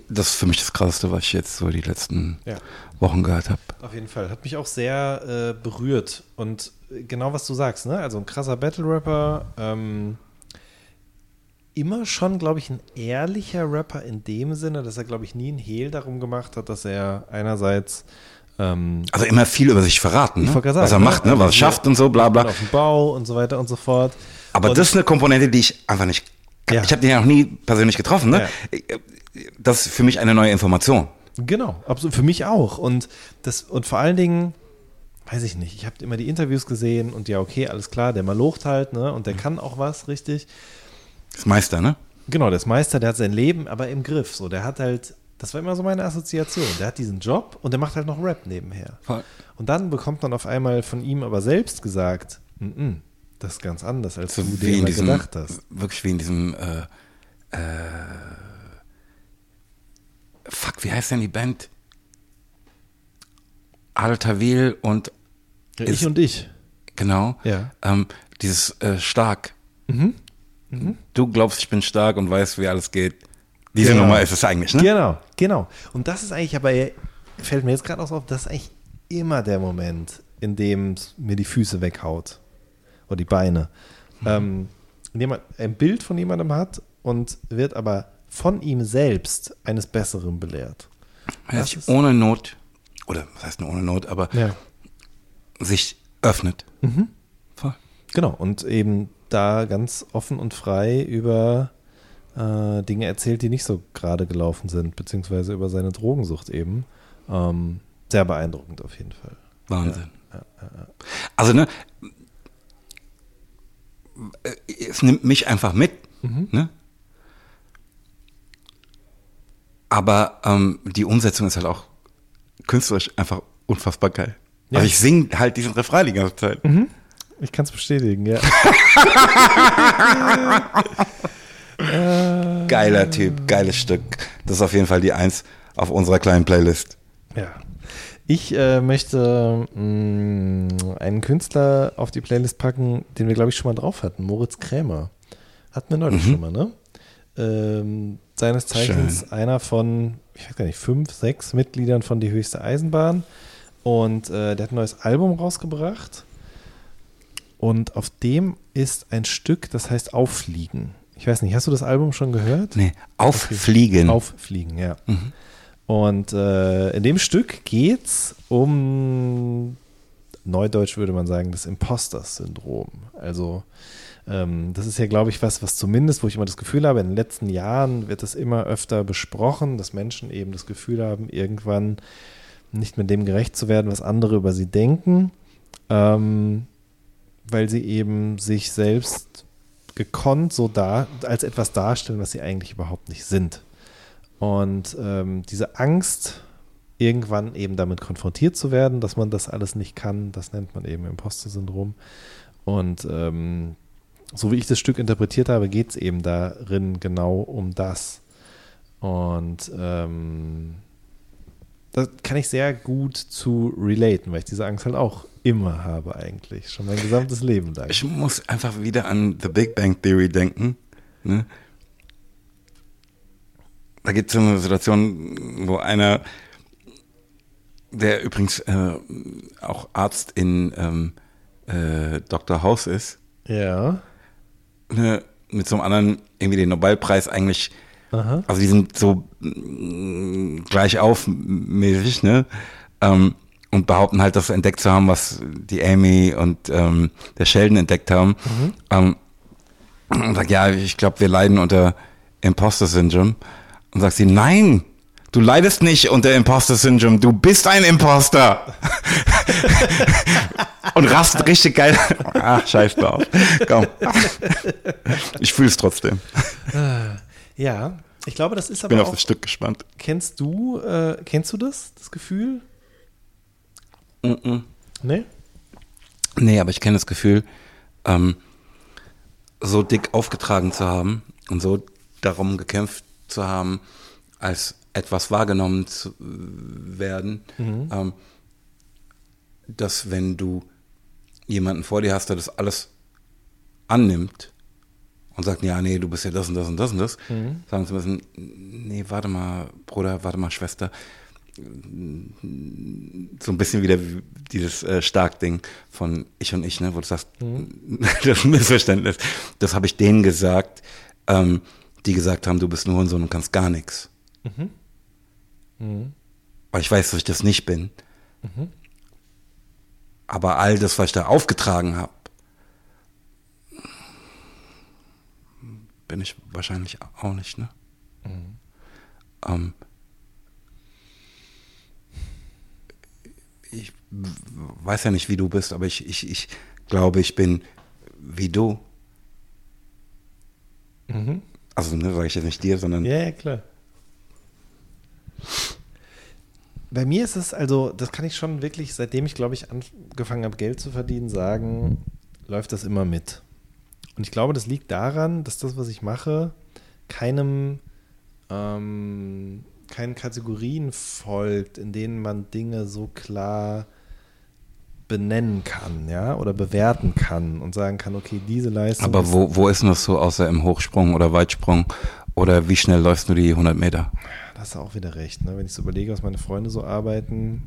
das ist für mich das Krasseste, was ich jetzt so die letzten Ja. Wochen gehört habe. Auf jeden Fall. Hat mich auch sehr äh, berührt. Und äh, genau was du sagst, ne? Also ein krasser Battle-Rapper. Ähm, immer schon, glaube ich, ein ehrlicher Rapper in dem Sinne, dass er, glaube ich, nie einen Hehl darum gemacht hat, dass er einerseits ähm, Also immer viel über sich verraten, ne? gerade was er sagen, macht, ne? ne? was er Also schafft und so, bla bla. auf dem Bau und so weiter und so fort. Aber und, das ist eine Komponente, die ich einfach nicht. Ja. Ich habe den ja noch nie persönlich getroffen. Ne? Das ist für mich eine neue Information. Genau, absolut. Für mich auch. Und, das, und vor allen Dingen, weiß ich nicht, ich habe immer die Interviews gesehen und ja, okay, alles klar, der malocht halt, ne? Und der kann auch was, richtig. Das Meister, ne? Genau, der ist Meister, der hat sein Leben aber im Griff. So, der hat halt, das war immer so meine Assoziation. Der hat diesen Job und der macht halt noch Rap nebenher. Voll. Und dann bekommt man auf einmal von ihm aber selbst gesagt, "Mm, mm, Das ist ganz anders, als So du dir diesem, gedacht hast. wirklich wie in diesem, äh, äh, fuck, wie heißt denn die Band? Altavil und, Ja, ist- ich und ich. genau, Ja. ähm, dieses äh, stark. Mhm. Du glaubst, ich bin stark und weißt, wie alles geht. Diese Genau. Nummer ist es eigentlich, ne? Genau, genau. Und das ist eigentlich, aber fällt mir jetzt gerade auch so auf, das ist eigentlich immer der Moment, in dem es mir die Füße weghaut. Oder die Beine. Ähm, ein Bild von jemandem hat und wird aber von ihm selbst eines Besseren belehrt. Er Das sich ohne Not, oder was heißt nur ohne Not, aber Ja. sich öffnet. Voll. Genau, und eben da ganz offen und frei über äh, Dinge erzählt, die nicht so gerade gelaufen sind, beziehungsweise über seine Drogensucht eben. Ähm, sehr beeindruckend auf jeden Fall. Wahnsinn. Also, ne, es nimmt mich einfach mit, ne? Aber ähm, die Umsetzung ist halt auch künstlerisch einfach unfassbar geil. Ja. Also ich singe halt diesen Refrain die ganze Zeit. Ich kann es bestätigen, ja. Geiler Typ, geiles Stück. Das ist auf jeden Fall die Eins auf unserer kleinen Playlist. ja. Ich äh, möchte mh, einen Künstler auf die Playlist packen, den wir, glaube ich, schon mal drauf hatten. Moritz Krämer. Hatten wir neulich schon mal, ne? Ähm, seines Zeichens Schön. einer von, ich weiß gar nicht, fünf, sechs Mitgliedern von Die Höchste Eisenbahn. Und äh, der hat ein neues Album rausgebracht. Und auf dem ist ein Stück, das heißt Auffliegen. Ich weiß nicht, hast du das Album schon gehört? Nee, auffliegen. Auffliegen, ja. Und äh, in dem Stück geht's um, neudeutsch würde man sagen, das Imposter-Syndrom. Also ähm, das ist ja, glaube ich, was, was zumindest, wo ich immer das Gefühl habe, in den letzten Jahren wird es immer öfter besprochen, dass Menschen eben das Gefühl haben, irgendwann nicht mit dem gerecht zu werden, was andere über sie denken, ähm, weil sie eben sich selbst gekonnt so da als etwas darstellen, was sie eigentlich überhaupt nicht sind. Und ähm, diese Angst, irgendwann eben damit konfrontiert zu werden, dass man das alles nicht kann, das nennt man eben Imposter-Syndrom. Und ähm, so wie ich das Stück interpretiert habe, geht es eben darin genau um das. Und ähm, das kann ich sehr gut zu relaten, weil ich diese Angst halt auch immer habe eigentlich, schon mein gesamtes Leben lang. Ich muss einfach wieder an The Big Bang Theory denken. Ne? Da gibt es so eine Situation, wo einer, der übrigens äh, auch Arzt in ähm, äh, Dr. House ist, Ja. ne, mit so einem anderen irgendwie den Nobelpreis eigentlich, Aha. also die sind so mm, gleich auf mäßig, ne? Ähm, und behaupten halt, das entdeckt zu haben, was die Amy und ähm, der Sheldon entdeckt haben. Ähm, und sagt, ja, ich glaube, wir leiden unter Imposter-Syndrom. Und sagt sie, nein, du leidest nicht unter Imposter-Syndrom, du bist ein Imposter. und rast richtig geil. Ach, scheiß drauf. Komm. Ich fühle es trotzdem. Ja, ich glaube, das ist Bin aber auf auch. das Stück gespannt. Kennst du, äh, kennst du das, das Gefühl? Mhm. Nee? Nee, aber ich kenne das Gefühl, ähm, so dick aufgetragen zu haben und so darum gekämpft zu haben, als etwas wahrgenommen zu werden, ähm, dass wenn du jemanden vor dir hast, der das alles annimmt und sagt, ja, nee, du bist ja das und das und das und das, sagen zu müssen, nee, warte mal, Bruder, warte mal, Schwester, so ein bisschen wieder wie dieses äh, Stark-Ding von ich und ich, ne, wo du sagst, das Missverständnis, das habe ich denen gesagt, ähm, die gesagt haben, du bist nur Hurensohn und kannst gar nichts. Weil ich weiß, dass ich das nicht bin. Aber all das, was ich da aufgetragen habe, bin ich wahrscheinlich auch nicht, ne? Ähm, ich weiß ja nicht, wie du bist, aber ich, ich, ich glaube, ich bin wie du. Also, ne, sage ich jetzt nicht dir, sondern Ja, ja, klar. Bei mir ist es also, das kann ich schon wirklich, seitdem ich, glaube ich, angefangen habe, Geld zu verdienen, sagen, läuft das immer mit. Und ich glaube, das liegt daran, dass das, was ich mache, keinem, ähm, keinen Kategorien folgt, in denen man Dinge so klar benennen kann, ja, oder bewerten kann und sagen kann, okay, diese Leistung. Aber wo, wo ist denn das so, außer im Hochsprung oder Weitsprung? Oder wie schnell läufst du die 100 Meter? Da hast du auch wieder recht, ne? Wenn ich so überlege, was meine Freunde so arbeiten,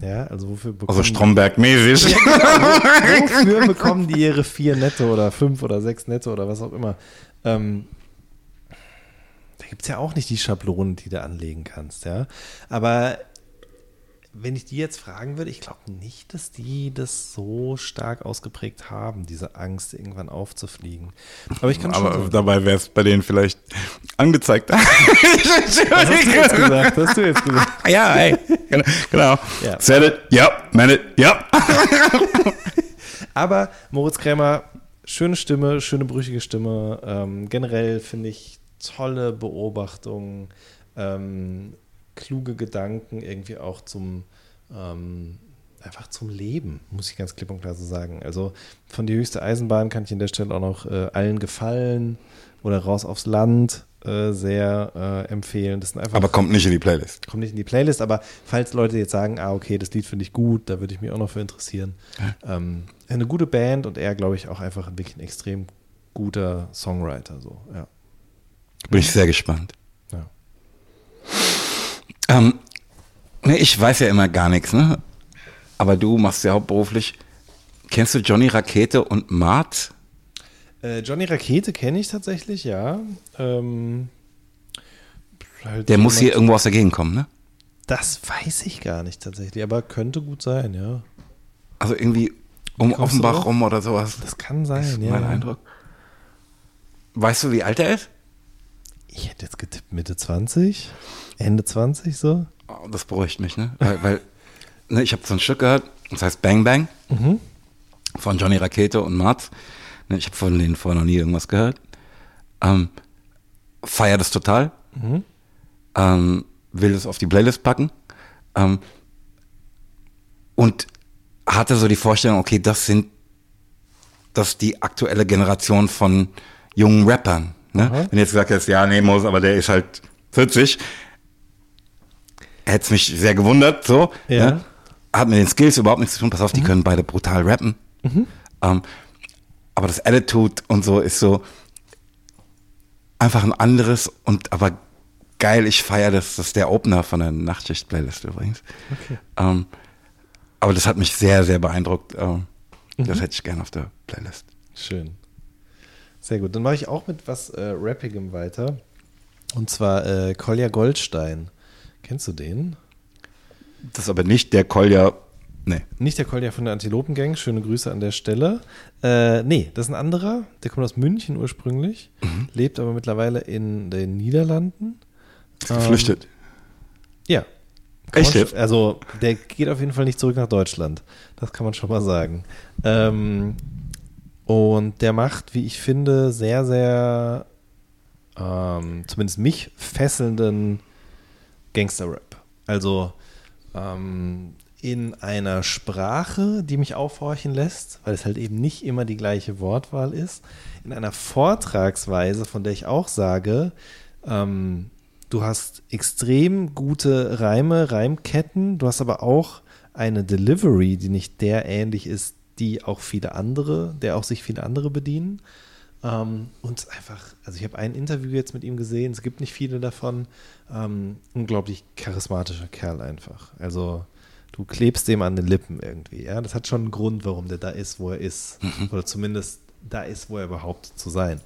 ja, also wofür bekommen Also Stromberg-mäßig. wofür bekommen die ihre vier Netto oder fünf oder sechs Netto oder was auch immer? Ähm, da gibt es ja auch nicht die Schablonen, die du anlegen kannst, ja. Aber wenn ich die jetzt fragen würde, ich glaube nicht, dass die das so stark ausgeprägt haben, diese Angst, irgendwann aufzufliegen. Aber ich kann schon Aber so- dabei wäre es bei denen vielleicht angezeigt. Was hast du jetzt gesagt? Hast du jetzt gesagt? ja, ey. Genau. genau. Ja. Said it. Ja. Man it. Ja. Aber Moritz Krämer, schöne Stimme, schöne brüchige Stimme. Ähm, generell finde ich tolle Beobachtungen, ähm, kluge Gedanken irgendwie auch zum ähm, einfach zum Leben, muss ich ganz klipp und klar so sagen. Also von die höchste Eisenbahn kann ich an der Stelle auch noch äh, allen gefallen oder raus aufs Land äh, sehr äh, empfehlen. Das sind einfach Aber kommt nicht in die Playlist. kommt nicht in die Playlist, aber falls Leute jetzt sagen, ah, okay, das Lied finde ich gut, da würde ich mich auch noch für interessieren. Ähm, eine gute Band und er, glaube ich, auch einfach wirklich ein extrem guter Songwriter. So, ja. Bin ich sehr gespannt. ja. Ähm, ne, ich weiß ja immer gar nichts, ne? Aber du machst ja hauptberuflich. Kennst du Johnny Rakete und Mart? Äh, Johnny Rakete kenne ich tatsächlich, ja. Ähm, halt Der muss hier irgendwo aus der Gegend kommen, ne? Das weiß ich gar nicht tatsächlich, aber könnte gut sein, ja. Also irgendwie um Offenbach rum oder sowas. Das kann sein, ist ja. mein. Eindruck. Weißt du, wie alt er ist? Ich hätte jetzt getippt Mitte 20, Ende 20 so. Oh, das beruhigt mich, ne? Weil, weil ne, ich habe so ein Stück gehört, das heißt Bang Bang von Johnny Rakete und Mart. Ne, ich habe von denen vorher noch nie irgendwas gehört. Ähm, feier das total. Ähm, will das auf die Playlist packen. Ähm, und hatte so die Vorstellung, okay, das sind das ist die aktuelle Generation von jungen Rappern. Ne? Aha. Wenn jetzt gesagt hättest, ja, nee, muss, aber der ist halt 40, hätte es mich sehr gewundert, so. Ja. Ne? Hat mit den Skills überhaupt nichts zu tun. Pass auf, die können beide brutal rappen. Ähm, aber das Attitude und so ist so einfach ein anderes und aber geil, ich feiere das. Das ist der Opener von der Nachtschicht-Playlist übrigens. Ähm, aber das hat mich sehr, sehr beeindruckt. Ähm, Das hätte ich gerne auf der Playlist. Schön. Sehr gut. Dann mache ich auch mit was äh, Rappigem weiter. Und zwar äh, Kolja Goldstein. Kennst du den? Das ist aber nicht der Kolja. Nee. Nicht der Kolja von der Antilopengang. Schöne Grüße an der Stelle. Äh, nee, das ist ein anderer. Der kommt aus München ursprünglich. Lebt aber mittlerweile in den Niederlanden. Ist geflüchtet. Ja. Echt Kann schon- Also, der geht auf jeden Fall nicht zurück nach Deutschland. Das kann man schon mal sagen. Ähm, und der macht, wie ich finde, sehr, sehr, ähm, zumindest mich fesselnden Gangster-Rap. Also ähm, in einer Sprache, die mich aufhorchen lässt, weil es halt eben nicht immer die gleiche Wortwahl ist. In einer Vortragsweise, von der ich auch sage, ähm, du hast extrem gute Reime, Reimketten, du hast aber auch eine Delivery, die nicht der ähnlich ist, die auch viele andere, der auch sich viele andere bedienen. Ähm, und einfach, also ich habe ein Interview jetzt mit ihm gesehen, es gibt nicht viele davon. Ähm, unglaublich charismatischer Kerl einfach. Also du klebst dem an den Lippen irgendwie. Ja, das hat schon einen Grund, warum der da ist, wo er ist. Oder zumindest da ist, wo er behauptet zu sein.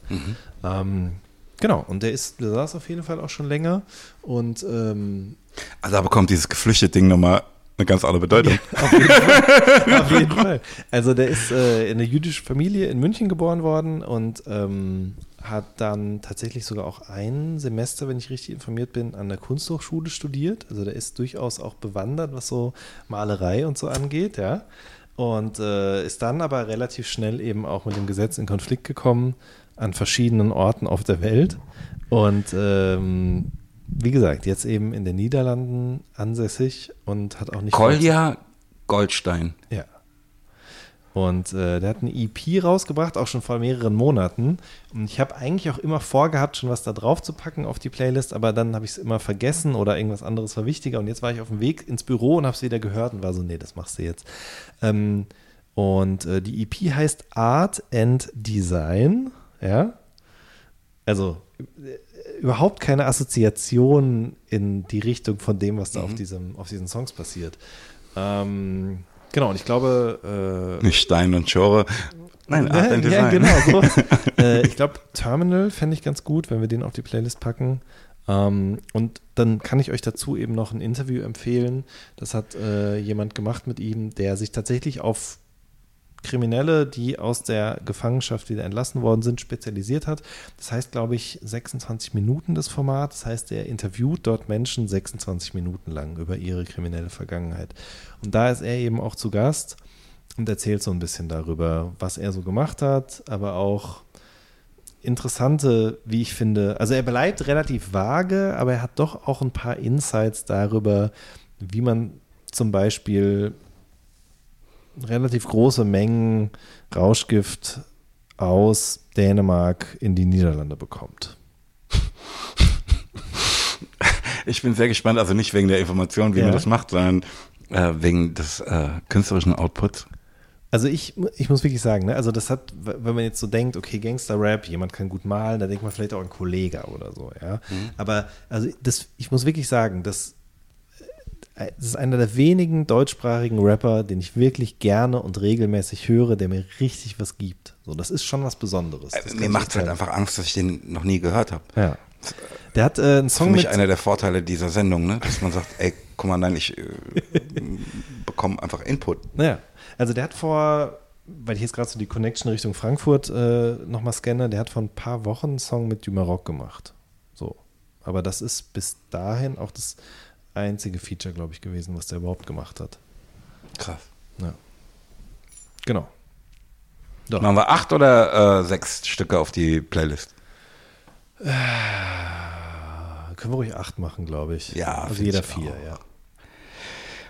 Ähm, genau, und der ist, der saß auf jeden Fall auch schon länger. Und ähm, Also da bekommt dieses geflüchtete Ding nochmal eine ganz andere Bedeutung. auf jeden Fall. Auf jeden Fall. Also der ist äh, in einer jüdischen Familie in München geboren worden und ähm, hat dann tatsächlich sogar auch ein Semester, wenn ich richtig informiert bin, an der Kunsthochschule studiert. Also der ist durchaus auch bewandert, was so Malerei und so angeht, ja. Und äh, ist dann aber relativ schnell eben auch mit dem Gesetz in Konflikt gekommen an verschiedenen Orten auf der Welt. Und ähm, wie gesagt, jetzt eben in den Niederlanden ansässig und hat auch nicht Kolja Goldstein. ja. Und äh, der hat eine EP rausgebracht, auch schon vor mehreren Monaten. Und ich habe eigentlich auch immer vorgehabt, schon was da drauf zu packen auf die Playlist, aber dann habe ich es immer vergessen oder irgendwas anderes war wichtiger. Und jetzt war ich auf dem Weg ins Büro und habe es wieder gehört und war so, nee, das machst du jetzt. Ähm, und äh, die EP heißt Art and Design, ja. Also äh, überhaupt keine Assoziation in die Richtung von dem, was da auf, diesem, auf diesen Songs passiert. Ähm, genau, und ich glaube. Äh, Nicht Stein und Schore. Nein, Art and ja, Design. genau. So. äh, ich glaube, Terminal fände ich ganz gut, wenn wir den auf die Playlist packen. Ähm, und dann kann ich euch dazu eben noch ein Interview empfehlen. Das hat äh, jemand gemacht mit ihm, der sich tatsächlich auf Kriminelle, die aus der Gefangenschaft wieder entlassen worden sind, spezialisiert hat. Das heißt, glaube ich, 26 Minuten das Format. Das heißt, er interviewt dort Menschen 26 Minuten lang über ihre kriminelle Vergangenheit. Und da ist er eben auch zu Gast und erzählt so ein bisschen darüber, was er so gemacht hat, aber auch interessante, wie ich finde. Also er bleibt relativ vage, aber er hat doch auch ein paar Insights darüber, wie man zum Beispiel relativ große Mengen Rauschgift aus Dänemark in die Niederlande bekommt. Ich bin sehr gespannt, also nicht wegen der Information, wie Ja. man das macht, sondern äh, wegen des äh, künstlerischen Outputs. Also ich, ich muss wirklich sagen, ne, also das hat, wenn man jetzt so denkt, okay, Gangster-Rap, jemand kann gut malen, da denkt man vielleicht auch an Kollege oder so, ja. Aber also das, ich muss wirklich sagen, das, äh, das ist einer der wenigen deutschsprachigen Rapper, den ich wirklich gerne und regelmäßig höre, der mir richtig was gibt. So, das ist schon was Besonderes. Das Äh, kann mir macht es halt einfach Angst, dass ich den noch nie gehört habe. Ja. Der hat äh, einen Für Song mich mit, einer der Vorteile dieser Sendung, ne? dass man sagt, ey, guck mal, nein, ich äh, bekomme einfach Input. Naja, also der hat vor, weil ich jetzt gerade so die Connection Richtung Frankfurt äh, nochmal scanne, der hat vor ein paar Wochen einen Song mit Dumaroc gemacht. So. Aber das ist bis dahin auch das einzige Feature, glaube ich, gewesen, was der überhaupt gemacht hat. Krass. Ja. Genau. Doch. Machen wir acht oder äh, sechs Stücke auf die Playlist? Können wir ruhig acht machen, glaube ich. Ja, also jeder vier, auch. ja.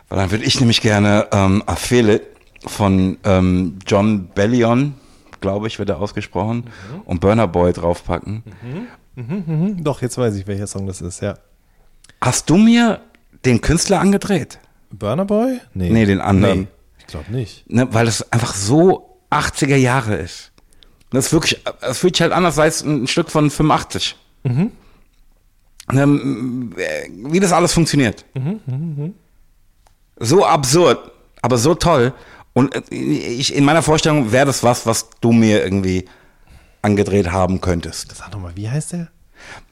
Weil dann würde ich nämlich gerne ähm, It von ähm, John Bellion, glaube ich, wird er ausgesprochen, und Burner Boy draufpacken. Mhm, doch, jetzt weiß ich, welcher Song das ist, ja. Hast du mir den Künstler angedreht? Burner Boy? Nee. Nee, den anderen. Nee, ich glaube nicht. Ne, weil es einfach so 80er Jahre ist. Das ist wirklich, es fühlt sich halt anders als ein Stück von 85. Ne, wie das alles funktioniert. So absurd, aber so toll. Und äh, ich, in meiner Vorstellung wäre das was, was du mir irgendwie angedreht haben könntest. Sag nochmal, wie heißt der?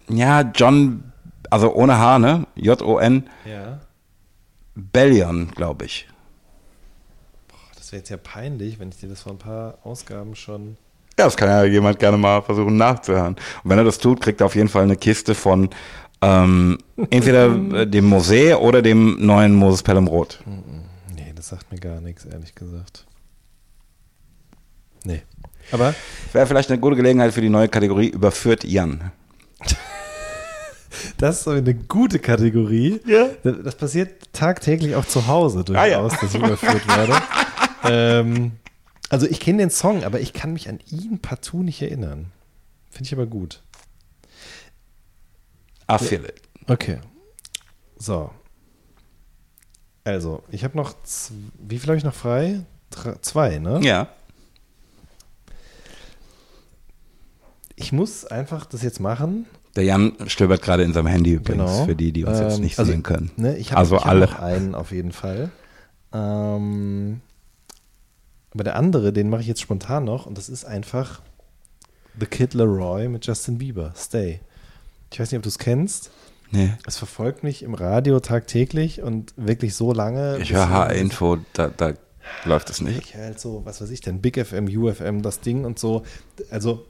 Ja, John, also ohne H, ne? J-O-N, Ja. Bellion, glaube ich. Das wäre jetzt ja peinlich, wenn ich dir das vor ein paar Ausgaben schon. Ja, das kann ja jemand gerne mal versuchen nachzuhören. Und wenn er das tut, kriegt er auf jeden Fall eine Kiste von ähm, entweder äh, dem Musee oder dem neuen Moses Pelham Rot. Nee, das sagt mir gar nichts, ehrlich gesagt. Nee. Aber Wäre vielleicht eine gute Gelegenheit für die neue Kategorie Überführt Jan. Das ist so eine gute Kategorie. Ja. Das passiert tagtäglich auch zu Hause durchaus, Ah, ja. dass ich überführt werde. ähm, also ich kenne den Song, aber ich kann mich an ihn partout nicht erinnern. Finde ich aber gut. I feel it. Okay. So. Also, ich habe noch, wie viel habe ich noch frei? Dr zwei, ne? Ja. Ich muss einfach das jetzt machen. Der Jan stöbert gerade in seinem Handy übrigens, Genau. für die, die uns jetzt Ähm, nicht also, sehen können. Ne, ich hab, also ich alle. noch einen auf jeden Fall. Ähm, aber der andere, den mache ich jetzt spontan noch und das ist einfach The Kid Leroy mit Justin Bieber. Stay. Ich weiß nicht, ob du es kennst. Nee. Es verfolgt mich im Radio tagtäglich und wirklich so lange. Ich höre H-Info, da, da läuft es nicht. Ich höre halt so, was weiß ich denn, Big FM, UFM, das Ding und so. Also,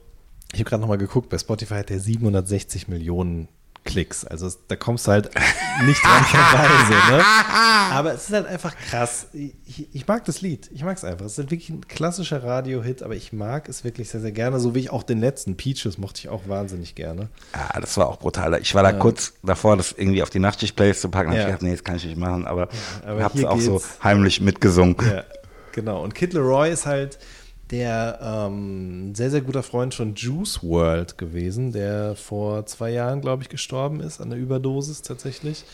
ich habe gerade nochmal geguckt, bei Spotify hat der 760 Millionen Klicks. Also, es- da kommst du halt nicht dran vorbei. So, ne? Aber es ist halt einfach krass. Ich, ich mag das Lied. Ich mag es einfach. Es ist halt wirklich ein klassischer Radio-Hit, aber ich mag es wirklich sehr, sehr gerne. So wie ich auch den letzten Peaches mochte ich auch wahnsinnig gerne. Ja, das war auch brutal. Ich war da kurz davor, das irgendwie auf die Nachtschicht-Playlist zu packen. Ja. ich gedacht, nee, das kann ich nicht machen, aber, aber hab's hier auch so heimlich mitgesungen. Ja. Genau. Und Kid Leroy ist halt der ähm, sehr, sehr guter Freund von Juice World gewesen, der vor zwei Jahren, glaube ich, gestorben ist an der Überdosis tatsächlich.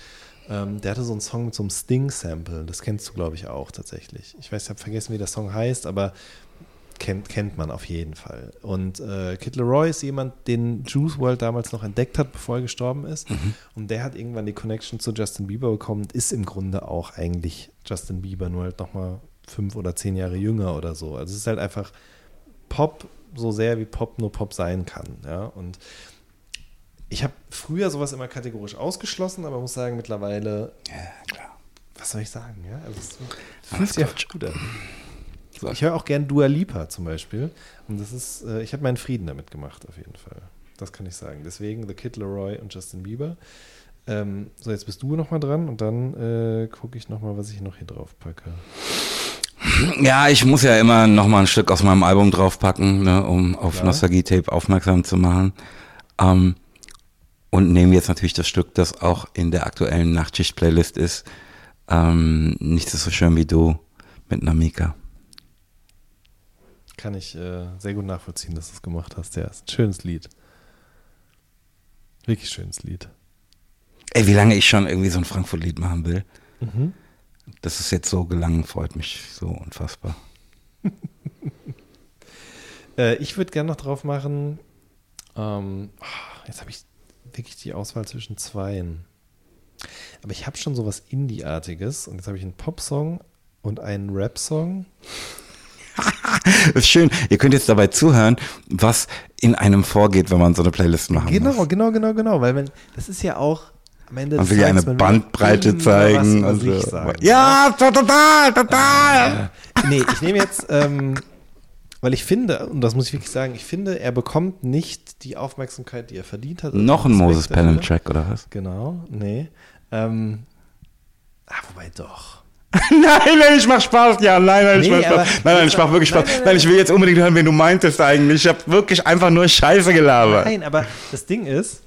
Ähm, der hatte so einen Song mit so einem Sting-Sample. Das kennst du, glaube ich, auch tatsächlich. Ich weiß, ich habe vergessen, wie der Song heißt, aber kennt, kennt man auf jeden Fall. Und äh, Kid Leroy ist jemand, den Juice World damals noch entdeckt hat, bevor er gestorben ist. Mhm. Und der hat irgendwann die Connection zu Justin Bieber bekommen und ist im Grunde auch eigentlich Justin Bieber, nur halt nochmal fünf oder zehn Jahre jünger oder so. Also es ist halt einfach Pop so sehr wie Pop nur Pop sein kann. Ja? Und ich habe früher sowas immer kategorisch ausgeschlossen, aber muss sagen, mittlerweile, Ja, klar. was soll ich sagen? Ja? Also es fühlt sich einfach gut an. Ich höre auch gern Dua Lipa zum Beispiel. Und das ist, äh, ich habe meinen Frieden damit gemacht, auf jeden Fall. Das kann ich sagen. Deswegen The Kid Leroy und Justin Bieber. Ähm, so, jetzt bist du nochmal dran und dann äh, gucke ich nochmal, was ich noch hier drauf packe. Ja, ich muss ja immer noch mal ein Stück aus meinem Album draufpacken, ne, um auf Klar. Nostalgie-Tape aufmerksam zu machen. Ähm, und nehme jetzt natürlich das Stück, das auch in der aktuellen Nachtschicht-Playlist ist. Ähm, Nichts ist so schön wie du mit Namika. Kann ich äh, sehr gut nachvollziehen, dass du es gemacht hast. Ja, ist ein schönes Lied. Wirklich schönes Lied. Ey, wie lange ich schon irgendwie so ein Frankfurt-Lied machen will. Mhm. Das ist jetzt so gelangen, freut mich so unfassbar. Äh, ich würde gerne noch drauf machen. Ähm, ah, jetzt habe ich wirklich die Auswahl zwischen zweien. Aber ich habe schon sowas Indie-artiges und jetzt habe ich einen Popsong und einen Rap-Song. Ist schön. Ihr könnt jetzt dabei zuhören, was in einem vorgeht, wenn man so eine Playlist machen Genau, muss. genau, genau, genau. Weil wenn, das ist ja auch Man will ja eine man Bandbreite zeigen. Was und über sich so. sagen. Ja, total, total. Nee, ich nehme jetzt, ähm, weil ich finde, und das muss ich wirklich sagen, ich finde, er bekommt nicht die Aufmerksamkeit, die er verdient hat. Noch ein Moses. Pelham Track oder was? Genau, nee. Ähm, ah, wobei doch. nein, nein, ich mach Spaß, ja, nein, nein, ich Nee, mach Spaß. Nein, nein, ich mach wirklich Spaß. Nein, Nein, nein, nein. ich will jetzt unbedingt hören, wen du meintest eigentlich. Ich habe wirklich einfach nur Scheiße gelabert. Nein, aber das Ding ist,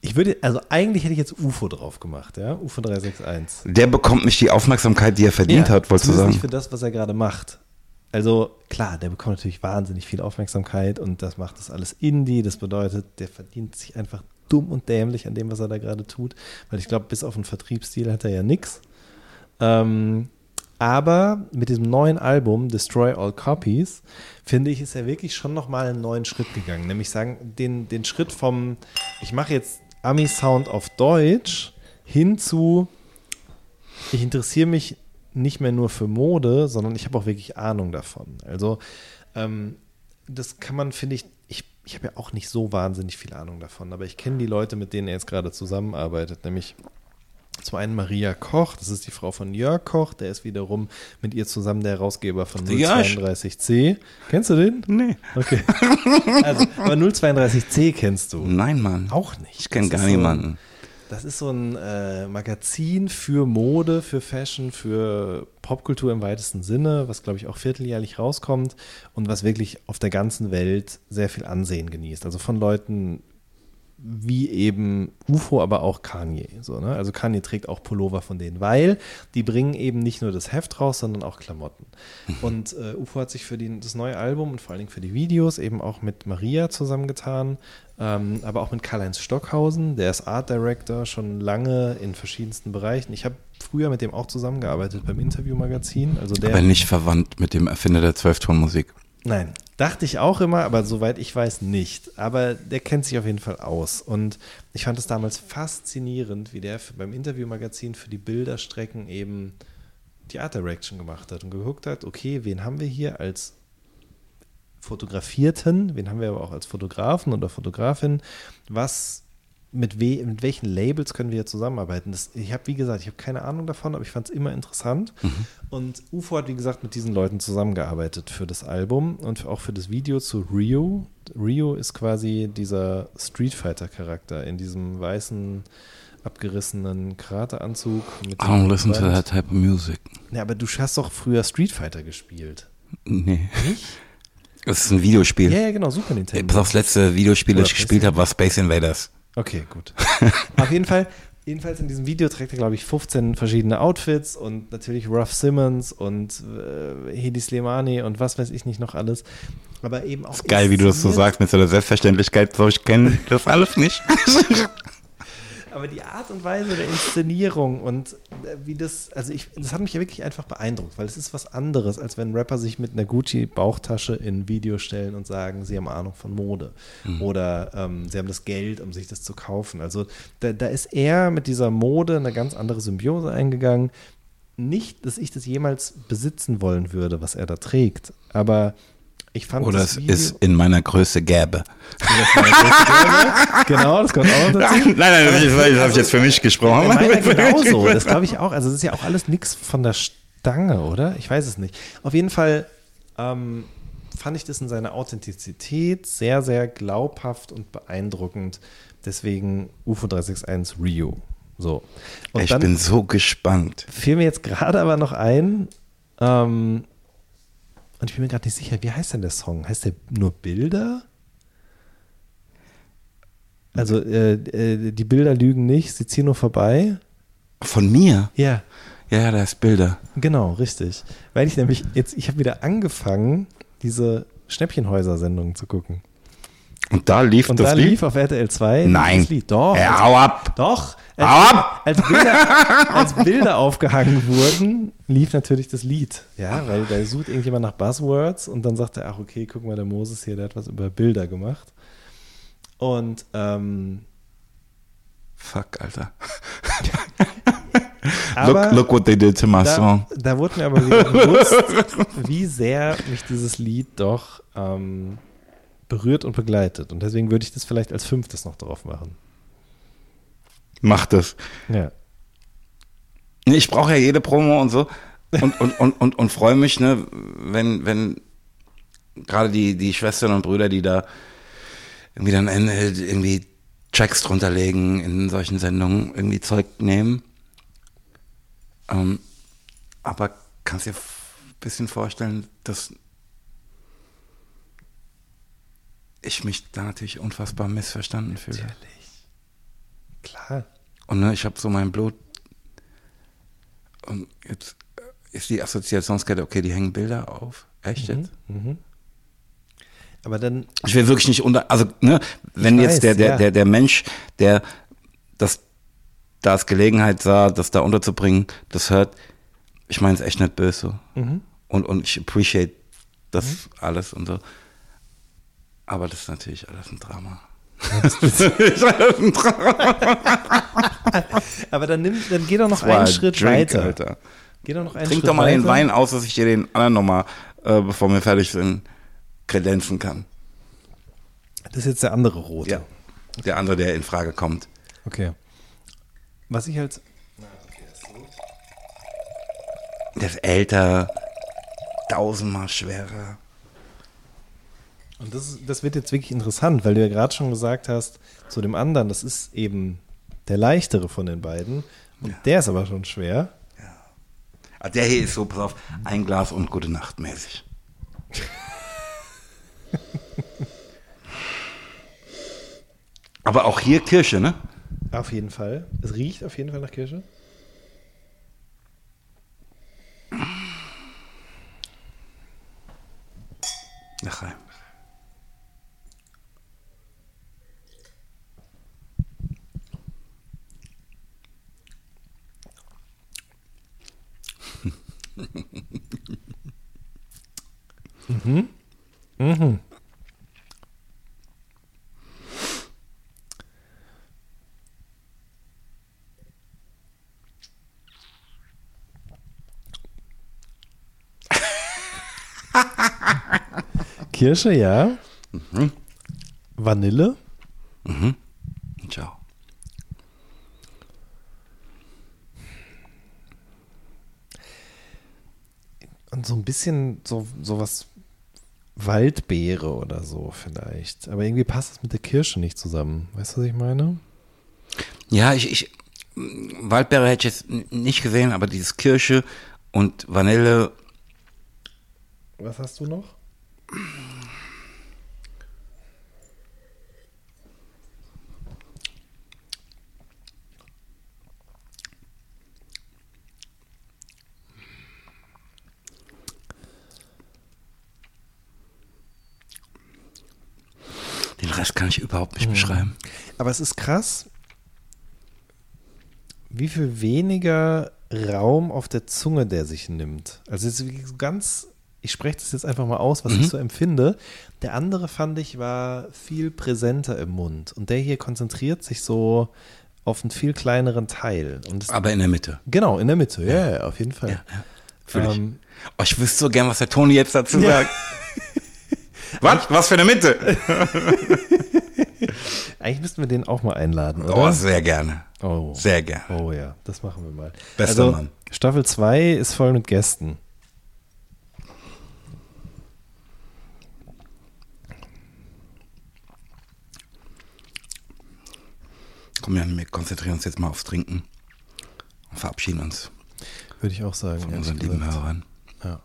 ich würde, also eigentlich hätte ich jetzt UFO drauf gemacht, ja, UFO 361. Der bekommt nicht die Aufmerksamkeit, die er verdient Ja, hat, wolltest du sagen. nicht für das, was er gerade macht. Also klar, der bekommt natürlich wahnsinnig viel Aufmerksamkeit und das macht das alles Indie. Das bedeutet, der verdient sich einfach dumm und dämlich an dem, was er da gerade tut. Weil ich glaube, bis auf einen Vertriebsstil hat er ja nichts. Ähm, aber mit diesem neuen Album Destroy All Copies finde ich, ist er wirklich schon nochmal einen neuen Schritt gegangen. Nämlich sagen, den, den Schritt vom, ich mache jetzt Ami-Sound auf Deutsch hin zu, ich interessiere mich nicht mehr nur für Mode, sondern ich habe auch wirklich Ahnung davon. Also ähm, das kann man, finde ich, ich, ich habe ja auch nicht so wahnsinnig viel Ahnung davon, aber ich kenne die Leute, mit denen er jetzt gerade zusammenarbeitet, nämlich zum einen Maria Koch, das ist die Frau von Jörg Koch, der ist wiederum mit ihr zusammen der Herausgeber von Jörg. 032C. Kennst du den? Nee. Okay. Also, aber 032C kennst du. Nein, Mann. Auch nicht. Ich kenne gar so- niemanden. Das ist so ein äh, Magazin für Mode, für Fashion, für Popkultur im weitesten Sinne, was, glaube ich, auch vierteljährlich rauskommt und was wirklich auf der ganzen Welt sehr viel Ansehen genießt. Also von Leuten wie eben UFO, aber auch Kanye. So, ne? Also Kanye trägt auch Pullover von denen, weil die bringen eben nicht nur das Heft raus, sondern auch Klamotten. Und äh, UFO hat sich für die, das neue Album und vor allen Dingen für die Videos eben auch mit Maria zusammengetan, ähm, aber auch mit Karl-Heinz Stockhausen, der ist Art Director schon lange in verschiedensten Bereichen. Ich habe früher mit dem auch zusammengearbeitet beim Interview-Magazin. Also der, Aber nicht verwandt mit dem Erfinder der Zwölftonmusik. Nein, dachte ich auch immer, aber soweit ich weiß nicht. Aber der kennt sich auf jeden Fall aus. Und ich fand es damals faszinierend, wie der für, beim Interviewmagazin für die Bilderstrecken eben die Art Direction gemacht hat und geguckt hat, okay, wen haben wir hier als Fotografierten, wen haben wir aber auch als Fotografen oder Fotografin, was mit, we mit welchen Labels können wir zusammenarbeiten? Das, ich habe, wie gesagt, ich habe keine Ahnung davon, aber ich fand es immer interessant. Und UFO hat, wie gesagt, mit diesen Leuten zusammengearbeitet für das Album und auch für das Video zu Rio. Rio ist quasi dieser Street Fighter-Charakter in diesem weißen, abgerissenen Karateanzug. mit I don't listen to that type of music. Ja, aber du hast doch früher Street Fighter gespielt. Nee. Das ist ein Videospiel. Ja, ja, genau, Super Nintendo. Das letzte Videospiel, das ich gespielt habe, war Space Invaders. Okay, gut. Auf jeden Fall, Jedenfalls in diesem Video trägt er, glaube ich, 15 verschiedene Outfits und natürlich Ruff Simmons und äh, Hedi Slimani und was weiß ich nicht noch alles. Aber eben auch. Ist geil, wie du das so sagst, mit so einer Selbstverständlichkeit. So, ich kenne das alles nicht. Aber die Art und Weise der Inszenierung und äh, wie das, also ich, das hat mich ja wirklich einfach beeindruckt, weil es ist was anderes, als wenn Rapper sich mit einer Gucci-Bauchtasche in ein Video stellen und sagen, sie haben Ahnung von Mode oder ähm, sie haben das Geld, um sich das zu kaufen. Also da, da ist er mit dieser Mode eine ganz andere Symbiose eingegangen. Nicht, dass ich das jemals besitzen wollen würde, was er da trägt, aber ich fand Oder es ist in meiner Größe gäbe. genau, das kommt auch dazu. Nein, nein, das, das habe ich jetzt für mich gesprochen. Ja, meiner genauso. Das glaube ich auch. Also, das ist ja auch alles nichts von der Stange, oder? Ich weiß es nicht. Auf jeden Fall ähm, fand ich das in seiner Authentizität sehr, sehr glaubhaft und beeindruckend. Deswegen UFO 361 Rio. So. Und ich bin so gespannt. fiel mir jetzt gerade aber noch ein, ähm, und ich bin mir gerade nicht sicher, wie heißt denn der Song? Heißt der nur Bilder? Also, äh, äh, die Bilder lügen nicht, sie ziehen nur vorbei. Von mir? Ja. Ja, ja, da ist Bilder. Genau, richtig. Weil ich nämlich jetzt, ich habe wieder angefangen, diese Schnäppchenhäuser-Sendungen zu gucken. Und da lief Und das da Lied? lief auf RTL 2 Nein. das Lied. Doch. Ja, hau ab. doch. Hau Als, ab. als, Bilder, als Bilder aufgehangen wurden, lief natürlich das Lied. Ja, weil da sucht irgendjemand nach Buzzwords und dann sagt er, ach okay, guck mal, der Moses hier, der hat was über Bilder gemacht. Und ähm, Fuck, Alter. look, look what they did to my da, song. da wurde mir aber wieder bewusst, wie sehr mich dieses Lied doch ähm, berührt und begleitet. Und deswegen würde ich das vielleicht als fünftes noch drauf machen. Mach das. Ja. Nee, Ich brauche ja jede Promo und so. Und, und, und, und, und freue mich, ne, wenn, wenn gerade die, die Schwestern und Brüder, die da irgendwie dann irgendwie Tracks drunter legen in solchen Sendungen, irgendwie Zeug nehmen. Ähm, aber kannst dir ein bisschen vorstellen, dass ich mich da natürlich unfassbar missverstanden fühle. Natürlich. Klar. Und ne, ich habe so mein Blut. Und jetzt ist die Assoziationskette, okay, die hängen Bilder auf. Echt jetzt? Aber dann, Ich will wirklich nicht unter. Also, ne, wenn jetzt weiß, der, der, ja. der, der Mensch, der das da als Gelegenheit sah, das da unterzubringen, das hört, ich meine es echt nicht böse. Mhm. Und, und ich appreciate das alles und so. Aber das ist natürlich alles ein Drama. das ist alles ein Drama. aber dann, nimm, dann geh doch noch einen ein Schritt Drink, weiter. Alter. Geh doch noch einen Trink Schritt doch mal den weiter. Wein aus, dass ich dir den anderen nochmal, äh, bevor wir fertig sind, kredenzen kann. Das ist jetzt der andere rote. Ja. Der andere, der in Frage kommt. Okay. Was ich halt. Der ist älter, tausendmal schwerer. Und das, das wird jetzt wirklich interessant, weil du ja gerade schon gesagt hast, zu dem anderen, das ist eben der leichtere von den beiden. Und der ist aber schon schwer. Ah, Der hier ist so, pass auf, ein Glas und gute Nacht mäßig. Aber auch hier Kirsche, ne? Auf jeden Fall. Es riecht auf jeden Fall nach Kirsche. Nach rein. Kirsche, ja. Vanille. Ciao. Und so ein bisschen so, so was Waldbeere oder so vielleicht. Aber irgendwie passt das mit der Kirsche nicht zusammen. Weißt du, was ich meine? Ja, ich, ich Waldbeere hätte ich jetzt nicht gesehen, aber dieses Kirsche und Vanille, Was hast du noch? Rest kann ich überhaupt nicht beschreiben. Aber es ist krass, wie viel weniger Raum auf der Zunge der sich nimmt. Also es ist ganz, ich spreche das jetzt einfach mal aus, was ich so empfinde. Der andere fand ich war viel präsenter im Mund und der hier konzentriert sich so auf einen viel kleineren Teil. Und das, Aber in der Mitte. genau, in der Mitte, ja, ja, auf jeden Fall. Ja, ja. Fühl ich. Ähm, Oh, ich wüsste so gern, was der Toni jetzt dazu sagt. was? Was für eine Mitte? Eigentlich müssten wir den auch mal einladen, oder? Oh, sehr gerne. Oh. Sehr gerne. Oh ja, das machen wir mal. Bester also, Mann. Staffel 2 ist voll mit Gästen. Komm, Jan, wir konzentrieren uns jetzt mal aufs Trinken und verabschieden uns Würde ich auch sagen. von unseren lieben. Hörern. Ja.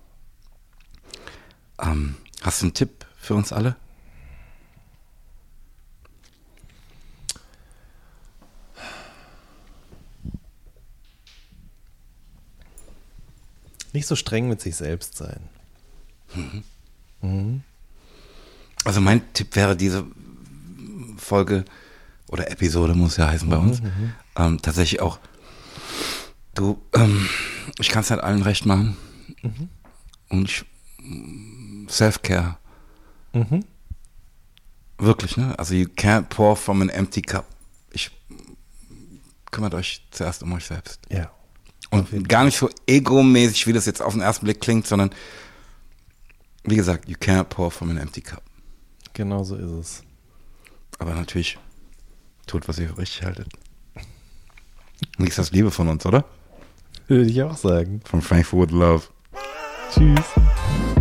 Ähm, hast du einen Tipp für uns alle? Nicht so streng mit sich selbst sein. Also mein Tipp wäre diese Folge oder Episode muss ja heißen bei uns. Ähm, tatsächlich auch, du, ähm, ich kann es nicht allen recht machen. Und ich, Self-Care. Mhm. Wirklich, ne? Also you can't pour from an empty cup. Ich kümmert euch zuerst um euch selbst. Ja. Und gar nicht so egomäßig, wie das jetzt auf den ersten Blick klingt, sondern wie gesagt, you can't pour from an empty cup. Genau so ist es. Aber natürlich tut, was ihr für richtig haltet. Nichts das Liebe von uns, oder? Würde ich auch sagen. Von Frankfurt Love. Tschüss.